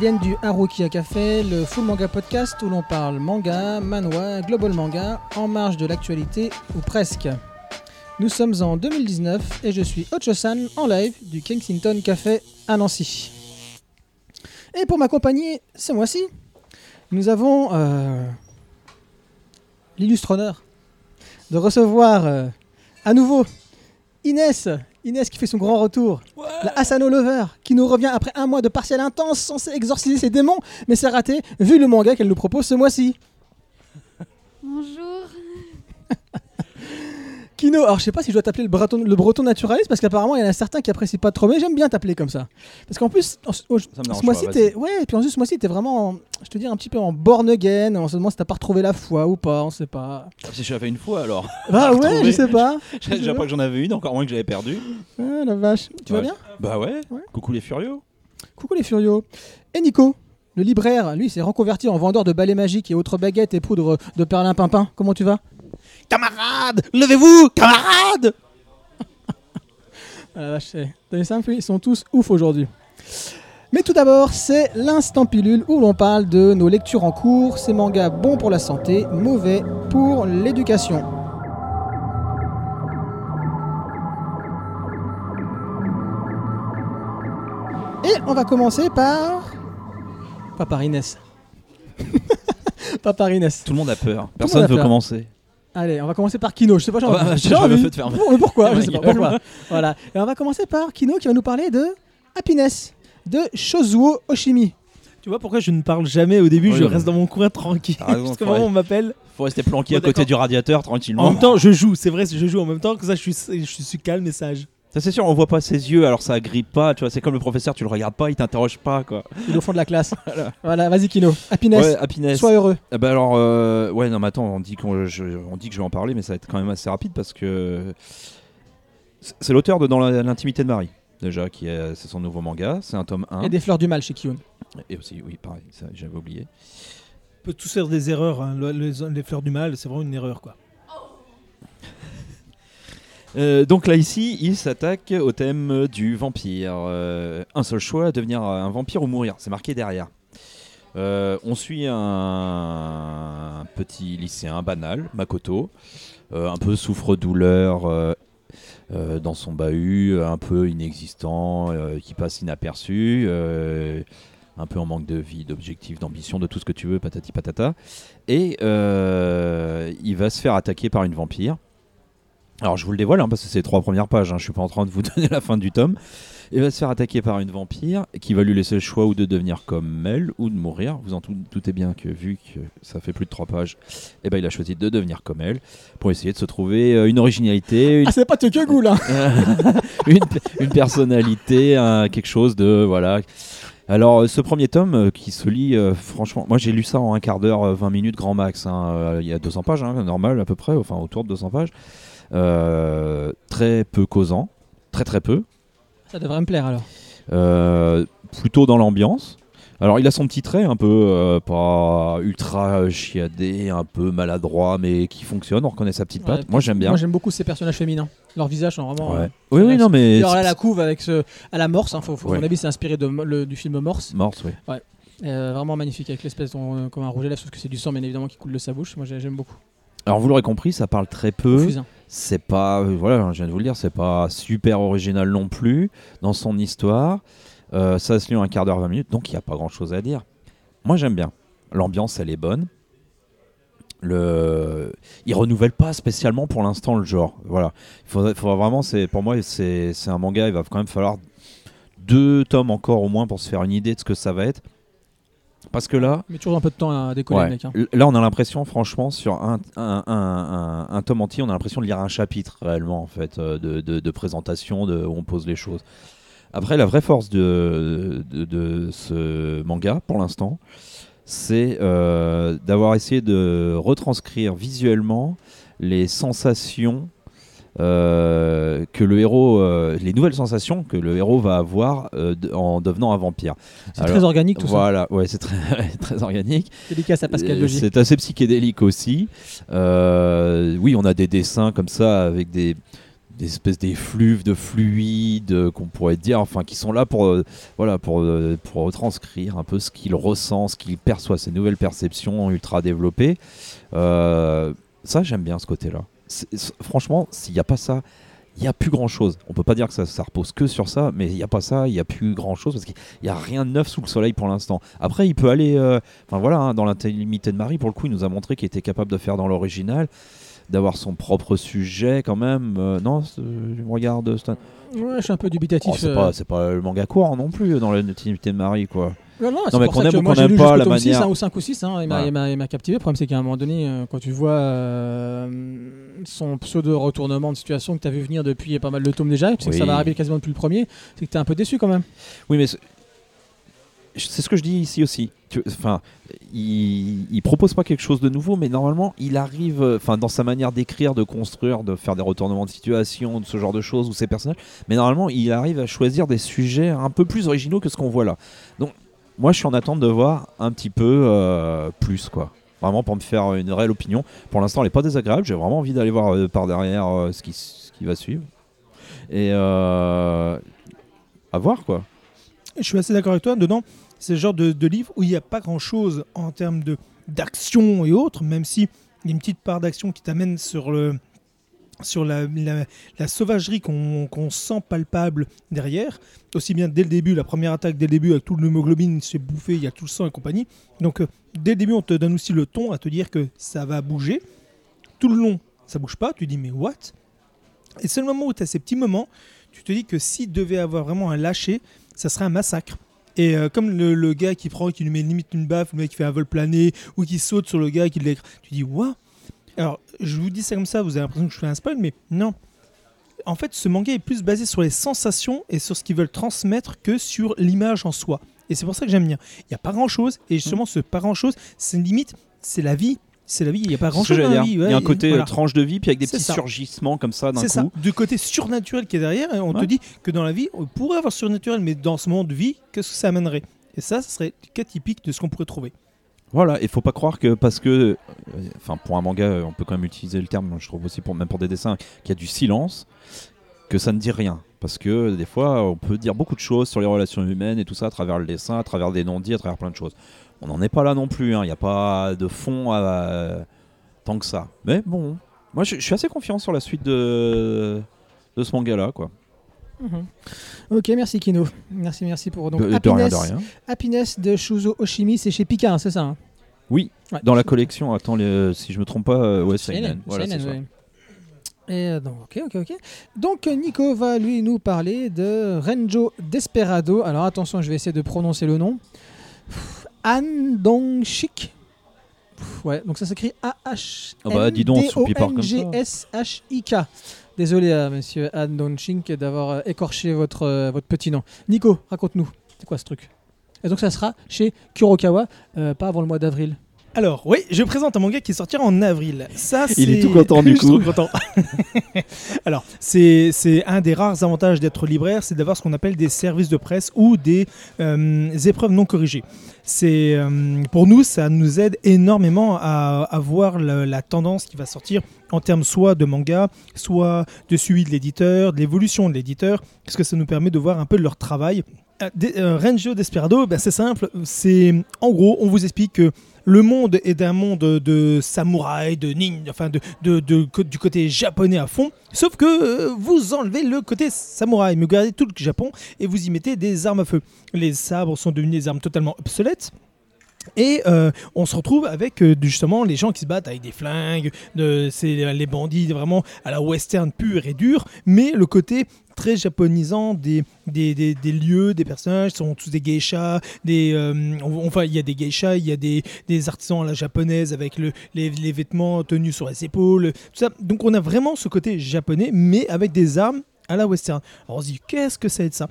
Viennent du Haruki Café, le Full Manga Podcast où l'on parle manga, manhwa, global manga, en marge de l'actualité ou presque. Nous sommes en 2019 et je suis Ocho-san en live du Kensington Café à Nancy. Et pour m'accompagner ce mois-ci, nous avons euh, l'illustre honneur de recevoir euh, à nouveau Inès. Inès qui fait son grand retour. La Asano Lover qui nous revient après un mois de partiel intense censé exorciser ses démons, mais c'est raté vu le manga qu'elle nous propose ce mois-ci. Bonjour. Kino, alors je sais pas si je dois t'appeler le breton, le breton naturaliste parce qu'apparemment il y en a certains qui apprécient pas trop, mais j'aime bien t'appeler comme ça. Parce qu'en plus, en- au- ce mois-ci, pas, t'es, ouais, et puis en plus, ce mois-ci, t'es vraiment, en- je te dis, un petit peu en born again. On se demande si t'as pas retrouvé la foi ou pas, on sait pas. Ah, Si je l'avais une fois alors. Bah ouais, retrouvé. je sais pas. J'ai déjà pas que j'en avais une, encore moins que j'avais perdu. Ah la vache. Tu vas Ouais. bien? Bah ouais. Ouais. Coucou les furieux. Coucou les furios. Et Nico, le libraire, lui, s'est reconverti en vendeur de balais magiques et autres baguettes et poudres de perlimpinpin. Comment tu vas? Camarades, levez-vous, camarades. Ah la vache, Ils sont tous ouf aujourd'hui. Mais tout d'abord, c'est l'instant pilule où l'on parle de nos lectures en cours, ces mangas bons pour la santé, mauvais pour l'éducation. Et on va commencer par... Pas par Inès. Pas par Inès. Tout le monde a peur. Personne a veut peur. commencer. Allez, on va commencer par Kino. Je sais pas, j'ai Ah bah, envie. j'ai envie. feu de. Bon, mais pourquoi Je sais pas pourquoi. Voilà. Et on va commencer par Kino qui va nous parler de Happiness de Shozuo Oshimi. Tu vois pourquoi je ne parle jamais au début, Oui, je reste dans mon coin tranquille. Raison, Parce que vraiment on m'appelle. Faut rester planqué Bon, à côté du radiateur tranquillement. En même temps, je joue, c'est vrai, je joue en même temps que ça, je suis, je suis calme et sage. Ça c'est sûr, on voit pas ses yeux, alors ça agrippe pas. Tu vois, c'est comme le professeur, tu le regardes pas, il t'interroge pas quoi. Il est au fond de la classe. Voilà. Voilà, vas-y Kino. Happiness. Ouais, happiness. Sois heureux. Ah bah alors, euh, ouais, non, mais attends, on dit, qu'on, je- on dit que je vais en parler, mais ça va être quand même assez rapide parce que c'est l'auteur de Dans l'intimité de Marie, déjà, qui est, c'est son nouveau manga, c'est un tome 1. Et des fleurs du mal chez Kiyun. Et aussi, oui, pareil, ça j'avais oublié. On peut tous faire des erreurs, hein. Le- les, les fleurs du mal, c'est vraiment une erreur quoi. Euh, donc là, ici, il s'attaque au thème du vampire. Euh, un seul choix, devenir un vampire ou mourir, c'est marqué derrière. Euh, on suit un petit lycéen banal, Makoto, un peu souffre-douleur dans son bahut, un peu inexistant, qui passe inaperçu, un peu en manque de vie, d'objectifs, d'ambition, de tout ce que tu veux, patati patata. Et il va se faire attaquer par une vampire. Alors je vous le dévoile hein, parce que c'est les trois premières pages, hein, je suis pas en train de vous donner la fin du tome. Il va se faire attaquer par une vampire qui va lui laisser le choix ou de devenir comme elle ou de mourir. Vous en tout- doutez bien que vu que ça fait plus de trois pages, eh ben, il a choisi de devenir comme elle pour essayer de se trouver euh, une originalité, une, Ah, c'est pas Tokyo hein. une, une personnalité, un- quelque chose de voilà. Alors euh, ce premier tome euh, qui se lit, euh, franchement, moi j'ai lu ça en un quart d'heure, euh, 20 minutes grand max. hein, Il y a 200 pages, hein, normal à peu près, enfin autour de 200 pages. Euh, très peu causant, très très peu. Ça devrait me plaire alors. Euh, plutôt dans l'ambiance. Alors il a son petit trait un peu euh, pas ultra chiadé, un peu maladroit, mais qui fonctionne. On reconnaît sa petite patte. Ouais, Moi j'aime bien. Moi j'aime beaucoup ces personnages féminins. Leurs visages sont vraiment. Ouais. euh, Oui oui non mais Alors là, la couve avec ce. À la morse, hein, faut, faut- à Ouais. mon avis, c'est inspiré de, le- du film Morse. morse oui. Euh, vraiment magnifique avec l'espèce comme un rouge à lèvres, sauf que c'est du sang, bien évidemment, qui coule de sa bouche. Moi j'ai- j'aime beaucoup. Alors vous l'aurez compris, ça parle très peu. Fusain. C'est pas, voilà, je viens de vous le dire, c'est pas super original non plus dans son histoire. Euh, ça se lit en un quart d'heure, 20 minutes, donc il n'y a pas grand chose à dire. Moi j'aime bien. L'ambiance, elle est bonne. Le... Il renouvelle pas spécialement pour l'instant le genre. Voilà. Il faudra vraiment, c'est, pour moi, c'est un manga, il va quand même falloir deux tomes encore au moins pour se faire une idée de ce que ça va être. Parce que là, Mais toujours un peu de temps à décoller, Ouais. mec. hein. Là, on a l'impression, franchement, sur un, un, un, tome entier, on a l'impression de lire un chapitre réellement, en fait, euh, de, de- de présentation, de, où on pose les choses. Après, la vraie force de, de, de ce manga, pour l'instant, c'est euh, d'avoir essayé de retranscrire visuellement les sensations euh, que le héros, euh, les nouvelles sensations que le héros va avoir euh, de- en devenant un vampire. C'est très organique tout ça. Voilà, ouais, c'est très, très organique. Dédicace à Pascal Logier. C'est assez psychédélique aussi. Oui, on a des dessins comme ça avec des des espèces d'effluves de fluides qu'on pourrait dire, enfin qui sont là pour euh, voilà pour euh, pour retranscrire un peu ce qu'il ressent, ce qu'il perçoit, ces nouvelles perceptions ultra développées. Euh, ça j'aime bien ce côté-là. C'est- c'est- Franchement, s'il n'y a pas ça, il n'y a plus grand chose. On peut pas dire que ça, ça repose que sur ça, mais il n'y a pas ça, il n'y a plus grand chose parce qu'il n'y a rien de neuf sous le soleil pour l'instant. Après, il peut aller, euh, enfin voilà, hein, dans l'intimité de Marie, pour le coup, il nous a montré qu'il était capable de faire dans l'original, d'avoir son propre sujet quand même. Euh, non, je regarde, Stan. Ouais, je suis un peu dubitatif. Oh, c'est euh. pas, c'est pas le manga court non plus dans l'intimité de Marie, quoi. Non, mais qu'on aime ou moi, qu'on j'ai aime lu pas la tome 6, manière- hein, ou 5 ou 6, hein, il m'a- Voilà. captivé. Le problème, c'est qu'à un moment donné, euh, quand tu vois euh, son pseudo-retournement de situation que tu as vu venir depuis pas mal de tomes déjà, tu sais que ça va arriver quasiment depuis le premier, c'est que tu es un peu déçu quand même. Oui, mais c'est ce que je dis ici aussi. Enfin, il, il propose pas quelque chose de nouveau, mais normalement, il arrive, euh, enfin, dans sa manière d'écrire, de construire, de faire des retournements de situation, de ce genre de choses, ou ses personnages. Mais normalement, il arrive à choisir des sujets un peu plus originaux que ce qu'on voit là. Donc, moi, je suis en attente de voir un petit peu euh, plus, quoi. Vraiment pour me faire une réelle opinion. Pour l'instant, elle est pas désagréable. J'ai vraiment envie d'aller voir euh, par derrière euh, ce, qui, va suivre. Et à voir, quoi. Je suis assez d'accord avec toi. Dedans, c'est le genre de, de livre où il n'y a pas grand-chose en termes de d'action et autres, même si il y a une petite part d'action qui t'amène sur le sur la, sauvagerie qu'on sent palpable derrière, aussi bien dès le début, la première attaque dès le début avec tout l'hémoglobine se fait bouffer, il y a tout le sang et compagnie. Donc euh, dès le début, on te donne aussi le ton à te dire que ça va bouger. Tout le long, ça bouge pas, tu dis mais what? Et c'est le moment où tu as ces petits moments, tu te dis que s'il devait avoir vraiment un lâcher, ça serait un massacre. Et euh, comme le, gars qui prend, qui lui met limite une baffe, le mec qui fait un vol plané, ou qui saute sur le gars qui l'écrase, tu dis waouh Alors, je vous dis ça comme ça, vous avez l'impression que je fais un spoil, mais non. En fait, ce manga est plus basé sur les sensations et sur ce qu'ils veulent transmettre que sur l'image en soi. Et c'est pour ça que j'aime bien. Il n'y a pas grand chose, et justement, ce pas grand chose, c'est limite, c'est la vie. C'est la vie, il n'y a pas grand chose dans la vie. il y a un côté voilà. euh, tranche de vie, puis avec des petits ça. surgissements comme ça d'un C'est ça, coup. du côté surnaturel qui est derrière, on Ouais. te dit que dans la vie, on pourrait avoir surnaturel, mais dans ce monde de vie, qu'est-ce que ça amènerait? Et ça, ce serait le cas typique de ce qu'on pourrait trouver. Voilà, il faut pas croire que parce que, euh, enfin, pour un manga, euh, on peut quand même utiliser le terme, je trouve aussi pour même pour des dessins, qu'il y a du silence, que ça ne dit rien. Parce que des fois, on peut dire beaucoup de choses sur les relations humaines et tout ça à travers le dessin, à travers des non-dits, à travers plein de choses. On n'en est pas là non plus, hein, il n'y a pas de fond à, tant que ça. Mais bon, moi je, je suis assez confiant sur la suite de, de ce manga-là, quoi. Mhm. Ok, merci Kino. Merci, merci pour donc de, de rien, Happiness, de rien. Happiness de Shuzo Oshimi, c'est chez Pika, hein, c'est ça hein? Oui, Ouais. dans la collection, attends, les- si je me trompe pas, euh, ouais, Seinen. Voilà, ouais. Et euh, donc, ok, ok, ok. Donc Nico va lui nous parler de Renjo Desperado. Alors attention, je vais essayer de prononcer le nom. Pff, Han Dong-shik. Pff, Ouais, donc ça s'écrit A-H. Ah bah, dis donc, ça. G-S-H-I-K. Désolé, euh, monsieur Han Dong-shik, d'avoir euh, écorché votre, euh, votre petit nom. Nico, raconte-nous. C'est quoi ce truc? Et donc ça sera chez Kurokawa, euh, pas avant le mois d'avril. Alors, oui, je présente un manga qui sortira en avril. Ça, c'est... Il est tout content, du coup. content. Alors, c'est c'est un des rares avantages d'être libraire, c'est d'avoir ce qu'on appelle des services de presse ou des euh, épreuves non corrigées. C'est euh, pour nous, ça nous aide énormément à, à voir la tendance qui va sortir en termes soit de manga, soit de suivi de l'éditeur, de l'évolution de l'éditeur, parce que ça nous permet de voir un peu de leur travail. Euh, des- euh, Desperado, ben, c'est simple. C'est en gros, on vous explique que le monde est un monde de samouraï, de ninja, enfin de, de- de- du côté japonais à fond. Sauf que euh, vous enlevez le côté samouraï, mais vous gardez tout le Japon et vous y mettez des armes à feu. Les sabres sont devenus des armes totalement obsolètes. Et euh, on se retrouve avec euh, justement les gens qui se battent avec des flingues, de, c'est les bandits vraiment à la western pure et dure, mais le côté très japonisant des, lieux, des personnages, sont tous des geishas, euh, enfin il y a des geishas, il y a des, artisans à la japonaise avec le, les, les vêtements tenus sur les épaules, tout ça. Donc on a vraiment ce côté japonais, mais avec des armes à la western. Alors on se dit, qu'est-ce que c'est de ça?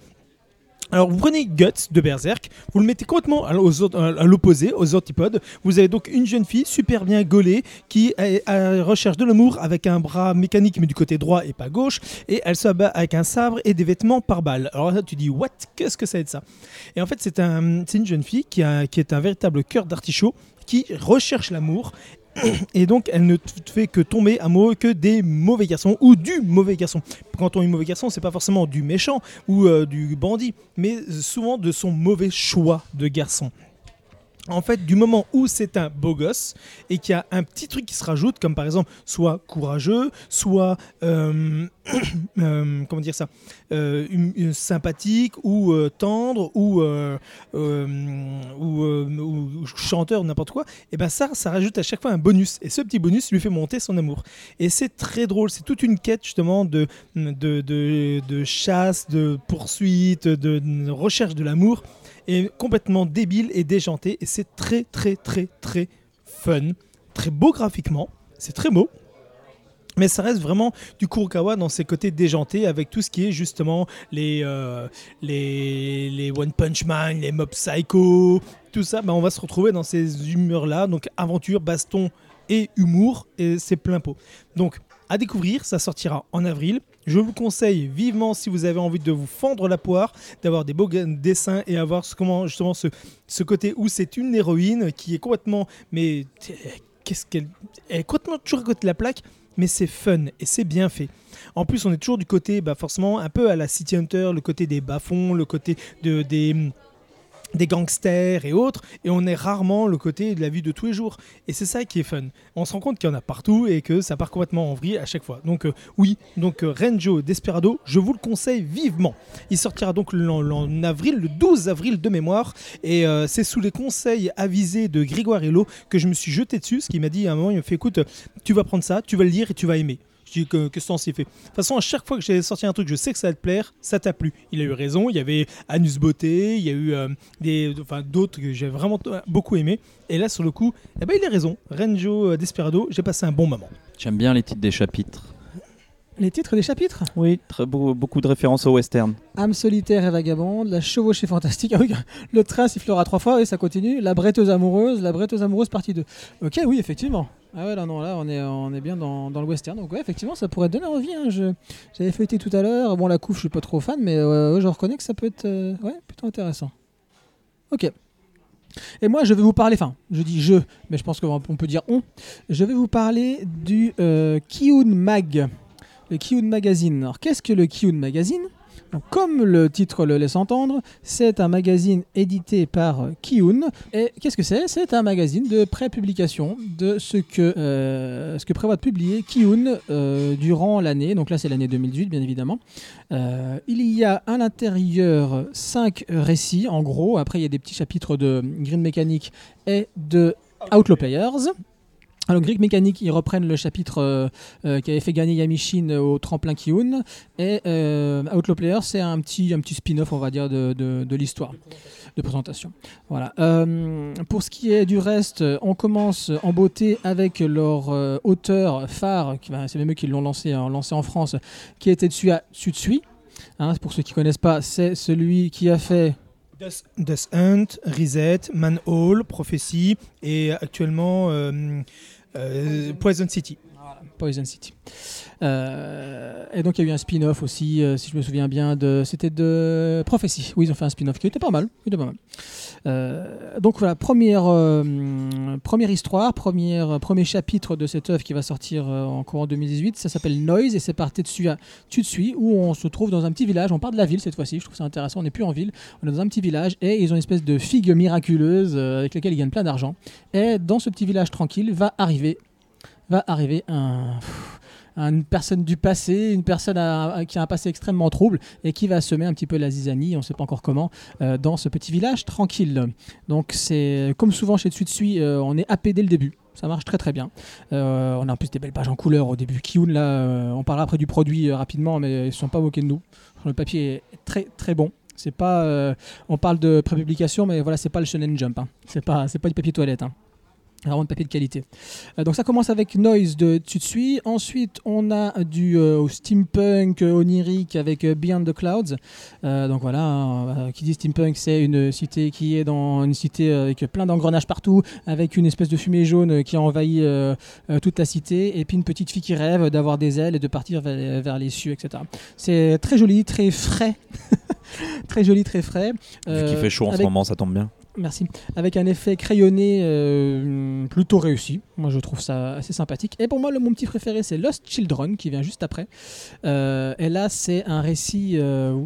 Alors vous prenez Guts de Berserk, vous le mettez complètement à l'opposé, aux antipodes. Vous avez donc une jeune fille super bien gaulée qui est à recherche de l'amour avec un bras mécanique mais du côté droit et pas gauche. Et elle se bat avec un sabre et des vêtements par balle. Alors là tu dis what? Qu'est-ce que c'est de ça? Et en fait c'est un, c'est une jeune fille qui est un véritable cœur d'artichaut qui recherche l'amour Et donc, elle ne fait que tomber amoureux que des mauvais garçons ou du mauvais garçon. Quand on dit mauvais garçon, c'est pas forcément du méchant ou euh, du bandit, mais souvent de son mauvais choix de garçon. En fait, du moment où c'est un beau gosse et qu'il y a un petit truc qui se rajoute, comme par exemple soit courageux, soit euh, euh, comment dire ça, euh, une sympathique ou tendre ou, ou, ou chanteur n'importe quoi, et ben ça, ça rajoute à chaque fois un bonus. Et ce petit bonus lui fait monter son amour. Et c'est très drôle. C'est toute une quête justement de chasse, de poursuite, de, de recherche de l'amour est complètement débile et déjanté et c'est très très très très fun, très beau graphiquement, c'est très beau. Mais ça reste vraiment du Kurokawa dans ses côtés déjantés avec tout ce qui est justement les, euh, les, les One Punch Man, les Mob Psycho, tout ça. bah, on va se retrouver dans ces humeurs-là. Donc aventure, baston et humour, et c'est plein pot. Donc à découvrir, ça sortira en avril. Je vous conseille vivement si vous avez envie de vous fendre la poire, d'avoir des beaux dessins et avoir ce, justement ce, côté où c'est une héroïne qui est complètement. Mais qu'est-ce qu'elle. Elle est complètement toujours à côté de la plaque, mais c'est fun et c'est bien fait. En plus, on est toujours du côté, bah, forcément, un peu à la City Hunter, le côté des bas-fonds, le côté de, des des gangsters et autres, et on est rarement le côté de la vie de tous les jours. Et c'est ça qui est fun. On se rend compte qu'il y en a partout et que ça part complètement en vrille à chaque fois. Donc euh, oui, donc euh, Renjo Desperado, je vous le conseille vivement. Il sortira donc en avril, le 12 avril de mémoire, et euh, c'est sous les conseils avisés de Grégoire Hello que je me suis jeté dessus, ce qui m'a dit à un moment, il me fait écoute, tu vas prendre ça, tu vas le lire et tu vas aimer. Je dis que, que ce temps s'y fait. De toute façon, à chaque fois que j'ai sorti un truc, je sais que ça va te plaire, ça t'a plu. Il a eu raison, il y avait Anus Beauté, il y a eu euh, des, enfin, d'autres que j'ai vraiment beaucoup aimé. Et là, sur le coup, eh ben, il a raison. Renjo euh, Desperado, j'ai passé un bon moment. J'aime bien les titres des chapitres. Les titres des chapitres? Oui, très beau- beaucoup de références au western. âme solitaire et vagabonde, la chevauchée fantastique. Ah oui, le train sifflera trois fois et ça continue. La bretteuse amoureuse, la bretteuse amoureuse partie 2. Ok, oui, effectivement. Ah ouais, là, non, là, on est, on est bien dans, dans le western. Donc, ouais, effectivement, ça pourrait donner envie. hein. Je- J'avais feuilleté tout à l'heure. Bon, la couve, je suis pas trop fan, mais euh, je reconnais que ça peut être euh, ouais, plutôt intéressant. Ok. Et moi, je vais vous parler, enfin, je dis je, mais je pense qu'on peut dire on. Je vais vous parler du euh, Mag, le Kiun Magazine. Alors, qu'est-ce que le Kiun Magazine? Comme le titre le laisse entendre, c'est un magazine édité par Kiun. Et qu'est-ce que c'est? C'est un magazine de pré-publication de ce que, euh, ce que prévoit de publier Kiun euh, durant l'année. Donc là, c'est l'année 2018, bien évidemment. Euh, il y a à l'intérieur cinq récits, en gros. Après, il y a des petits chapitres de Green Mechanic et de Outlaw Players. Alors, Greek Mechanic, ils reprennent le chapitre euh, euh, qui avait fait gagner Yamishin au tremplin Kiun. Et euh, Outlaw Player, c'est un petit, un petit spin-off, on va dire, de, de- l'histoire, de présentation. Voilà. Euh, pour ce qui est du reste, on commence en beauté avec leur euh, auteur phare, ben, c'est même eux qui l'ont lancé, hein, lancé en France, qui était à Tsutsui. Hein, pour ceux qui connaissent pas, c'est celui qui a fait Death, Hunt, Reset, Manhole, Prophecy et actuellement euh, euh, Poison City. Poison City. Euh, et donc il y a eu un spin-off aussi, euh, si je me souviens bien, c'était de Prophecy. Oui, ils ont fait un spin-off qui était pas mal. Était pas mal. Euh, donc voilà, première, histoire, première, premier chapitre de cette œuvre qui va sortir en courant 2018. Ça s'appelle Noise et c'est parti dessus à Tutsui où on se trouve dans un petit village. On part de la ville cette fois-ci. Je trouve ça intéressant. On n'est plus en ville. On est dans un petit village et ils ont une espèce de figue miraculeuse avec laquelle ils gagnent plein d'argent. Et dans ce petit village tranquille va arriver, va arriver un une personne du passé, une personne qui a un passé extrêmement trouble et qui va semer un petit peu la zizanie, on ne sait pas encore comment, euh, dans ce petit village tranquille. Donc c'est comme souvent chez Tsutsui, euh, on est happé dès le début. Ça marche très très bien. Euh, on a en plus des belles pages en couleur au début. Kiun, là, euh, on parlera après du produit rapidement, mais ils ne sont pas moqués de nous. Le papier est très très bon. C'est pas, on parle de prépublication, mais voilà, c'est pas le Shonen Jump. hein. C'est pas, c'est pas du papier toilette. hein. Vraiment de papier de qualité. Euh, donc ça commence avec Noise de Tsutsui. Ensuite, on a du euh, steampunk euh, onirique avec Beyond the Clouds. Euh, donc voilà, qui dit steampunk, c'est une cité qui est dans une cité avec plein d'engrenages partout, avec une espèce de fumée jaune qui envahit toute la cité, et puis une petite fille qui rêve d'avoir des ailes et de partir vers, vers les cieux, etc. C'est très joli, très frais. très joli, très frais. Vu qu'il fait chaud en ce moment, ça tombe bien. Merci. Avec un effet crayonné euh, plutôt réussi. Moi, je trouve ça assez sympathique. Et pour moi, le, mon petit préféré, c'est Lost Children, qui vient juste après. Euh, et là, c'est un récit, euh,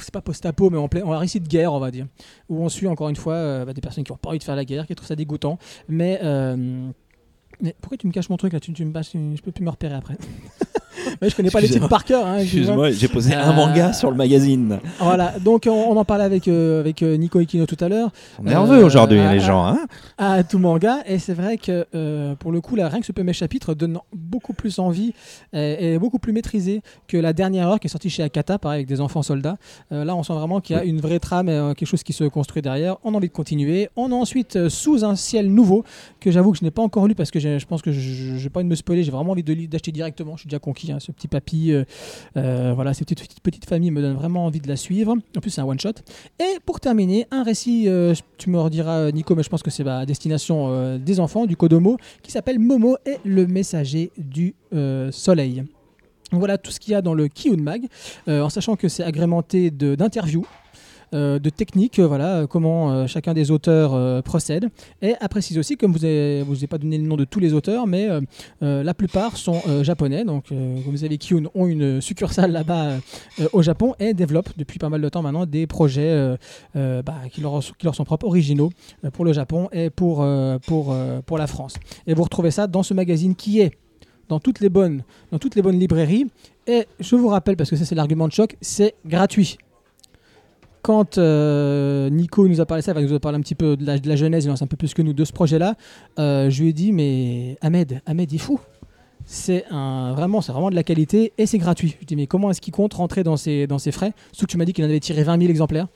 c'est pas post-apo, mais en un récit de guerre, on va dire. Où on suit encore une fois euh, bah, des personnes qui ont pas envie de faire la guerre, qui trouvent ça dégoûtant. Mais. pourquoi tu me caches mon truc là? Tu, tu me Je peux plus me repérer après. Ouais, je connais pas les titres par cœur. hein, excuse-moi. J'ai posé un Euh, manga sur le magazine. Voilà, donc on, on en parlait avec, euh, avec euh, Nico Ikino tout à l'heure. Ils sont nerveux aujourd'hui, les gens. Hein à tout manga et c'est vrai que pour le coup là, rien que ce premier chapitre donne beaucoup plus envie et, et beaucoup plus maîtrisé que la dernière heure qui est sortie chez Akata pareil avec des enfants soldats là on sent vraiment qu'il y a une vraie trame et quelque chose qui se construit derrière on a envie de continuer on a ensuite sous un ciel nouveau que j'avoue que je n'ai pas encore lu parce que je pense que je n'ai pas envie de me spoiler j'ai vraiment envie d'acheter directement je suis déjà conquis hein, ce petit papy euh, euh, voilà cette petite, famille me donne vraiment envie de la suivre en plus c'est un one shot et pour terminer, un récit, euh, tu me rediras Nico, mais je pense que c'est à destination des enfants, du Kodomo, qui s'appelle Momo et le messager du soleil. Voilà tout ce qu'il y a dans le Kiyun Mag, en sachant que c'est agrémenté d'interviews. Euh, de techniques, euh, voilà, comment euh, chacun des auteurs procède. Et à préciser aussi, comme vous n'avez vous avez pas donné le nom de tous les auteurs, mais la plupart sont japonais. Donc, comme vous savez, Kiyun ont une succursale là-bas au Japon et développent depuis pas mal de temps maintenant des projets bah, qui, leur, qui leur sont propres, originaux pour le Japon et pour, pour, pour la France. Et vous retrouvez ça dans ce magazine qui est dans toutes les bonnes, dans toutes les bonnes librairies. Et je vous rappelle, parce que ça c'est l'argument de choc, c'est gratuit. Quand euh, Nico nous a parlé ça, il nous a parlé un petit peu de la, de genèse, il en un peu plus que nous de ce projet-là. euh, je lui ai dit, mais Ahmed, Ahmed, il est fou. C'est vraiment, vraiment de la qualité et c'est gratuit. Je dis, mais comment est-ce qu'il compte rentrer dans ses, frais? Surtout que tu m'as dit qu'il en avait tiré 20 000 exemplaires.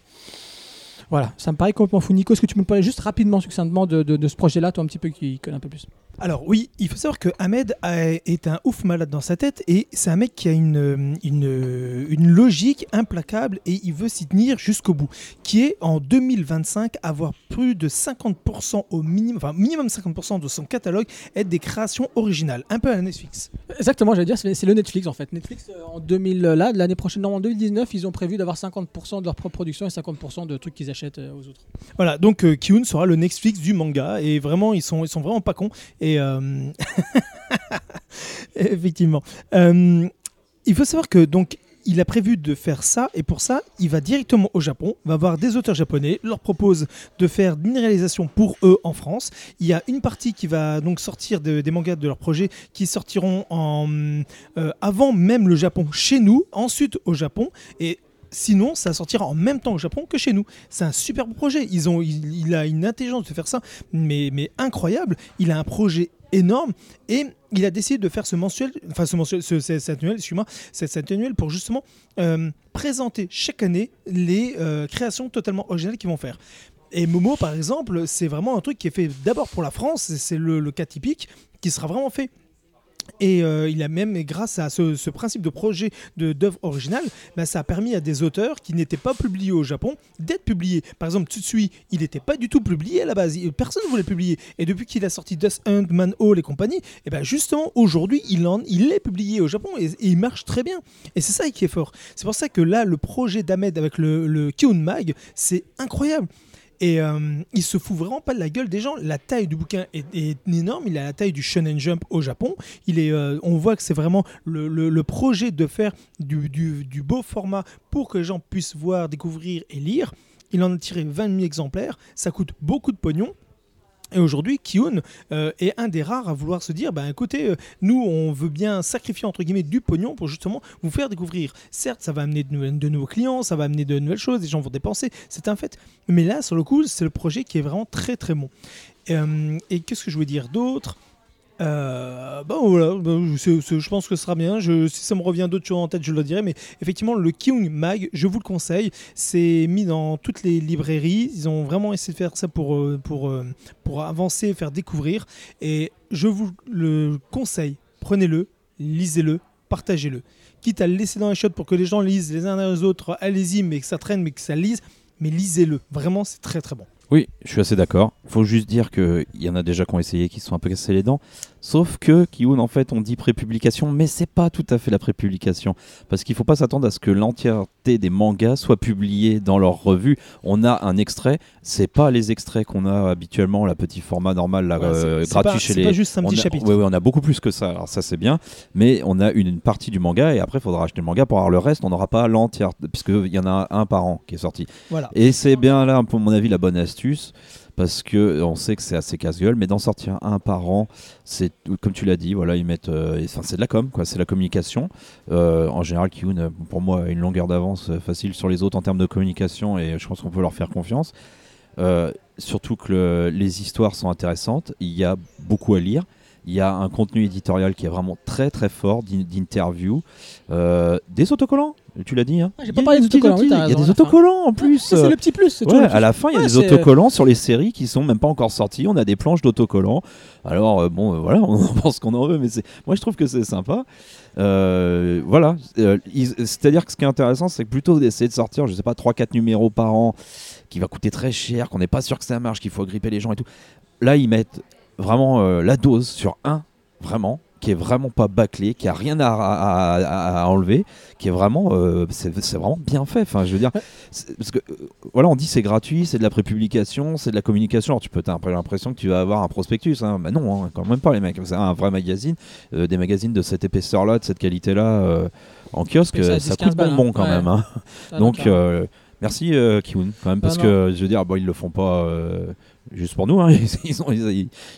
Voilà, ça me paraît complètement fou. Nico, est-ce que tu peux me parler juste rapidement, succinctement de, de, de ce projet-là, toi un petit peu qui connais un peu plus? Alors oui, il faut savoir que Ahmed a- est un ouf malade dans sa tête et c'est un mec qui a une, une, une logique implacable et il veut s'y tenir jusqu'au bout. Qui est en 2025 avoir plus de 50% au minimum, enfin minimum 50% de son catalogue être des créations originales, un peu à la Netflix. Exactement, j'allais dire, c'est le Netflix en fait. Netflix, euh, en 2000, là, l'année prochaine, non, en 2019, ils ont prévu d'avoir 50% de leur propre production et 50% de trucs qu'ils achètent euh, aux autres. Voilà, donc euh, Kiun sera le Netflix du manga et vraiment ils sont ils sont vraiment pas cons et euh, effectivement. Euh, il faut savoir que donc il a prévu de faire ça et pour ça il va directement au Japon, va voir des auteurs japonais, leur propose de faire une réalisation pour eux en France. Il y a une partie qui va donc sortir de- des mangas de leur projet qui sortiront en euh, avant même le Japon chez nous, ensuite au Japon Sinon, ça sortira en même temps au Japon que chez nous. C'est un super projet. Ils ont, il, a une intelligence de faire ça, mais, mais incroyable. Il a un projet énorme et il a décidé de faire ce mensuel, enfin ce mensuel, ce, ce- cet annuel, excuse-moi, cet, annuel pour justement euh, présenter chaque année les euh, créations totalement originales qu'ils vont faire. Et Momo, par exemple, c'est vraiment un truc qui est fait d'abord pour la France, c'est le cas typique, qui sera vraiment fait et euh, il a même, grâce à ce, principe de projet de- d'œuvre originale, bah, ça a permis à des auteurs qui n'étaient pas publiés au Japon d'être publiés. Par exemple, Tsutsui, il n'était pas du tout publié à la base. Personne ne voulait publier. Et depuis qu'il a sorti Dust Hunt, Man Hall et compagnie, et ben justement, aujourd'hui, il, est publié au Japon et, il marche très bien. Et c'est ça qui est fort. C'est pour ça que là, le projet d'Ahmed avec le, le Kiun Mag, c'est incroyable. Et euh, il se fout vraiment pas de la gueule des gens. La taille du bouquin est, énorme. Il a la taille du Shonen Jump au Japon. Euh, on voit que c'est vraiment le, projet de faire du- du beau format pour que les gens puissent voir, découvrir et lire. Il en a tiré 20 000 exemplaires. Ça coûte beaucoup de pognon. Et aujourd'hui, Kiun euh, est un des rares à vouloir se dire, bah écoutez, euh, nous, on veut bien sacrifier entre guillemets du pognon pour justement vous faire découvrir. Certes, ça va amener de, nou- de nouveaux clients, ça va amener de nouvelles choses, les gens vont dépenser, c'est un fait. Mais là, sur le coup, c'est le projet qui est vraiment très très bon. Euh, et qu'est-ce que je voulais dire d'autre? Euh, bon voilà, bon, c'est- c'est- je pense que ce sera bien. Si ça me revient d'autres choses en tête, je le dirai. Mais effectivement, le Kyung Mag, je vous le conseille. C'est mis dans toutes les librairies. Ils ont vraiment essayé de faire ça pour, euh, pour, euh, pour avancer, faire découvrir. Et je vous le conseille. Prenez-le, lisez-le, partagez-le. Quitte à le laisser dans les shots pour que les gens lisent les uns les autres, allez-y, mais que ça traîne, mais que ça lise. Mais lisez-le. Vraiment, c'est très très bon. Oui, je suis assez d'accord. faut juste dire qu'il y en a déjà qui ont essayé, qui se sont un peu cassés les dents. Sauf que Kiyun, en fait, on dit prépublication, mais c'est pas tout à fait la prépublication. Parce qu'il faut pas s'attendre à ce que l'entièreté des mangas soit publiée dans leur revue. On a un extrait, c'est pas les extraits qu'on a habituellement, la petit format normal, là, Ouais, euh, c'est- c'est gratuit pas- chez c'est les. pas juste un on petit a, chapitre. ouais, on a beaucoup plus que ça, alors ça c'est bien, mais on a une, une partie du manga et après il faudra acheter le manga pour avoir le reste, on n'aura pas l'entière, puisqu'il y en a un par an qui est sorti. Voilà. Et c'est bien là, pour mon avis, la bonne astuce. Parce que on sait que c'est assez casse-gueule, mais d'en sortir un par an, c'est comme tu l'as dit, voilà, ils mettent, euh, c'est de la com, quoi, c'est de la communication. Euh, en général, Kiyun, euh, pour moi, a une longueur d'avance euh, facile sur les autres en termes de communication, et je pense qu'on peut leur faire confiance. Euh, surtout que le- les histoires sont intéressantes, il y a beaucoup à lire. Il y a un contenu éditorial qui est vraiment très très fort d'in- d'interviews, euh, des autocollants. Tu l'as dit, hein j'ai Il pas y a parlé des des autocollants, petits- oui, t'as Il y a des autocollants en plus. C'est le petit plus. Ouais, à la fin, il y a des autocollants sur les séries qui sont même pas encore sorties. On a des planches d'autocollants. Alors, euh, bon, euh, voilà, on en pense qu'on en veut, mais c'est... moi, je trouve que c'est sympa. Euh, voilà. Euh, C'est-à-dire que ce qui est intéressant, c'est que plutôt d'essayer de sortir, je sais pas, 3-4 numéros par an, qui va coûter très cher, qu'on n'est pas sûr que ça marche, qu'il faut gripper les gens et tout. Là, ils mettent vraiment euh, la dose sur un, vraiment, qui est vraiment pas bâclé, qui a rien à, à- à- à enlever, qui est vraiment, euh, c'est c'est vraiment bien fait. Enfin, je veux dire, parce que euh, voilà, on dit c'est gratuit, c'est de la prépublication, c'est de la communication. Alors tu peux t'as l'impression que tu vas avoir un prospectus, hein. bah non, hein, quand même pas les mecs. C'est un vrai magazine, Euh, des magazines de cette épaisseur-là, de cette qualité-là, en kiosque, ça ça, 10-15 coûte bonbon hein. quand Ouais. même. hein. Donc merci Kiun quand même parce que je veux dire bon ils le font pas juste pour nous hein.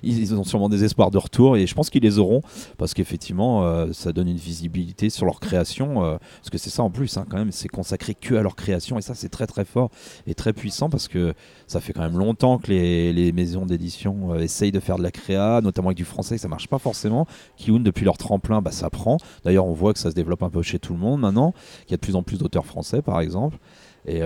ils, ont, sûrement des espoirs de retour et je pense qu'ils les auront parce qu'effectivement euh, ça donne une visibilité sur leur création euh, parce que c'est ça en plus hein, quand même c'est consacré que à leur création et ça c'est très très fort et très puissant parce que ça fait quand même longtemps que les, maisons d'édition euh, essayent de faire de la créa notamment avec du français ça marche pas forcément. Kiun depuis leur tremplin bah, ça prend. D'ailleurs on voit que ça se développe un peu chez tout le monde maintenant qu'il y a de plus en plus d'auteurs français par exemple. Et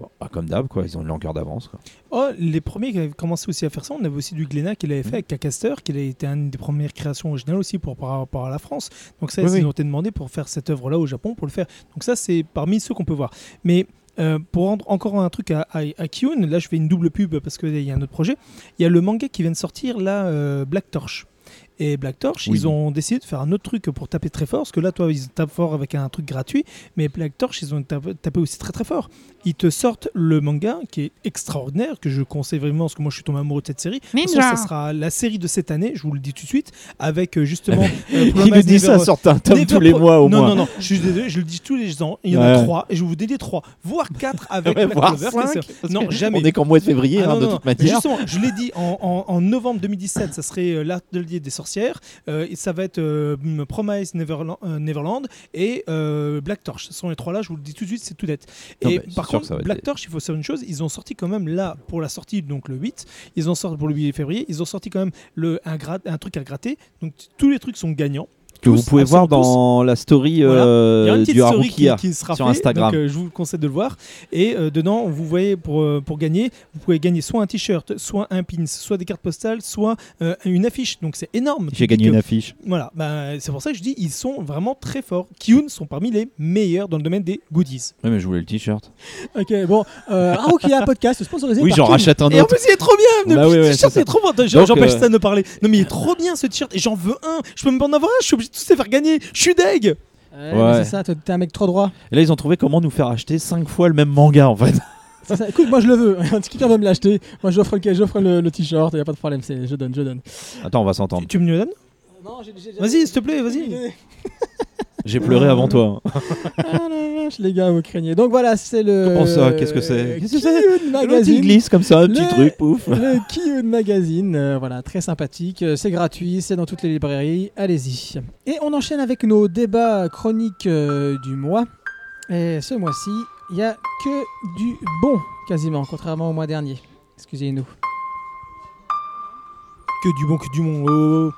bon, bah, comme d'hab, quoi, ils ont une longueur d'avance. quoi. Oh, les premiers qui avaient commencé aussi à faire ça, on avait aussi du Glénat qui l'avait fait Mhm. avec Cacaster, qui a été une des premières créations originales aussi pour, par rapport à la France. Donc ça, Oui, ils oui. ont été demandés pour faire cette œuvre-là au Japon, pour le faire. Donc ça, c'est parmi ceux qu'on peut voir. Mais euh, pour rendre encore un truc à, à, à Kiyun, là je fais une double pub parce qu'il y a un autre projet. Il y a le manga qui vient de sortir, là, euh, Black Torch. Et Black Torch, Oui. ils ont décidé de faire un autre truc pour taper très fort, parce que là, toi, ils tapent fort avec un truc gratuit, mais Black Torch, ils ont tapé, tapé aussi très très fort. Ils te sortent le manga qui est extraordinaire, que je conseille vraiment, parce que moi, je suis tombé amoureux de cette série. De toute façon, ça sera la série de cette année, je vous le dis tout de suite, avec euh, justement. euh, Il nous dit ça sur un tome tous les mois au non, moins. Non, non, je suis désolé, je le dis tous les ans. Il y en a Ouais. trois, et je vous dédie trois, voire quatre avec Ouais, Black voire Clover, cinq, Non, jamais. On est qu'en mois de février, Ah hein, non, de non, toute non. manière. Justement, je l'ai dit en, en- en novembre 2017, ça serait euh, l'atelier des sorcières. Euh, et ça va être euh, Promise Neverland, euh, Neverland et Black Torch. Ce sont les trois là. Je vous le dis tout de suite, c'est tout net. Non, et par contre, être Black Torch, il faut savoir une chose. Ils ont sorti quand même là pour la sortie, donc le 8. Ils ont sorti pour le 8 février. Ils ont sorti quand même le un truc à gratter. Donc tous les trucs sont gagnants. Que vous pouvez voir absolument dans la story euh, Il y a du story qui, sera sur fait, Instagram. donc euh, je vous conseille de le voir. Et euh, dedans, vous voyez, pour, pour gagner, vous pouvez gagner soit un t-shirt, soit un pin, soit des cartes postales, soit une affiche. Donc c'est énorme. J'ai gagné que- une affiche. Voilà, bah, c'est pour ça que je dis, ils sont vraiment très forts. Kyun sont parmi les meilleurs dans le domaine des goodies. Oui, mais je voulais le t-shirt. Ok, bon. Euh, Harukia podcast sponsorisé Oui, j'en rachète un Et en autre. plus, il est trop bien! Bah le oui, petit ouais, t-shirt, c'est trop bon. J'empêche ça de parler. Non, mais il est trop bien ce t-shirt. Et j'en veux un. Je peux pas en avoir un. Je suis obligé tous les faire gagner. Je suis deg! Ouais, Ouais. mais C'est ça, toi, t'es un mec trop droit. Et là, ils ont trouvé comment nous faire acheter 5 fois le même manga en fait. Ça, ça- écoute, moi je le veux. Si quelqu'un veut me l'acheter, moi j'offre le, j'offre le, le t-shirt, y a pas de problème. C'est, je donne, je donne. Attends, on va s'entendre. Tu, tu me le donnes? Non, j'ai, Vas-y, s'il te plaît, vas-y. J'ai pleuré avant toi. Les gars, vous craignez. Donc voilà, c'est le. Comment ça Qu'est-ce que c'est Qu'est-ce que c'est Magazine. glisse comme ça, un petit Le- truc, pouf. Le Kiyun Magazine, euh, voilà, très sympathique, euh, c'est gratuit, c'est dans toutes les librairies, allez-y. Et on enchaîne avec nos débats chroniques euh, du mois. Et ce mois-ci, il n'y a que du bon, quasiment, contrairement au mois dernier. Excusez-nous. Que du bon, que du bon. Oh.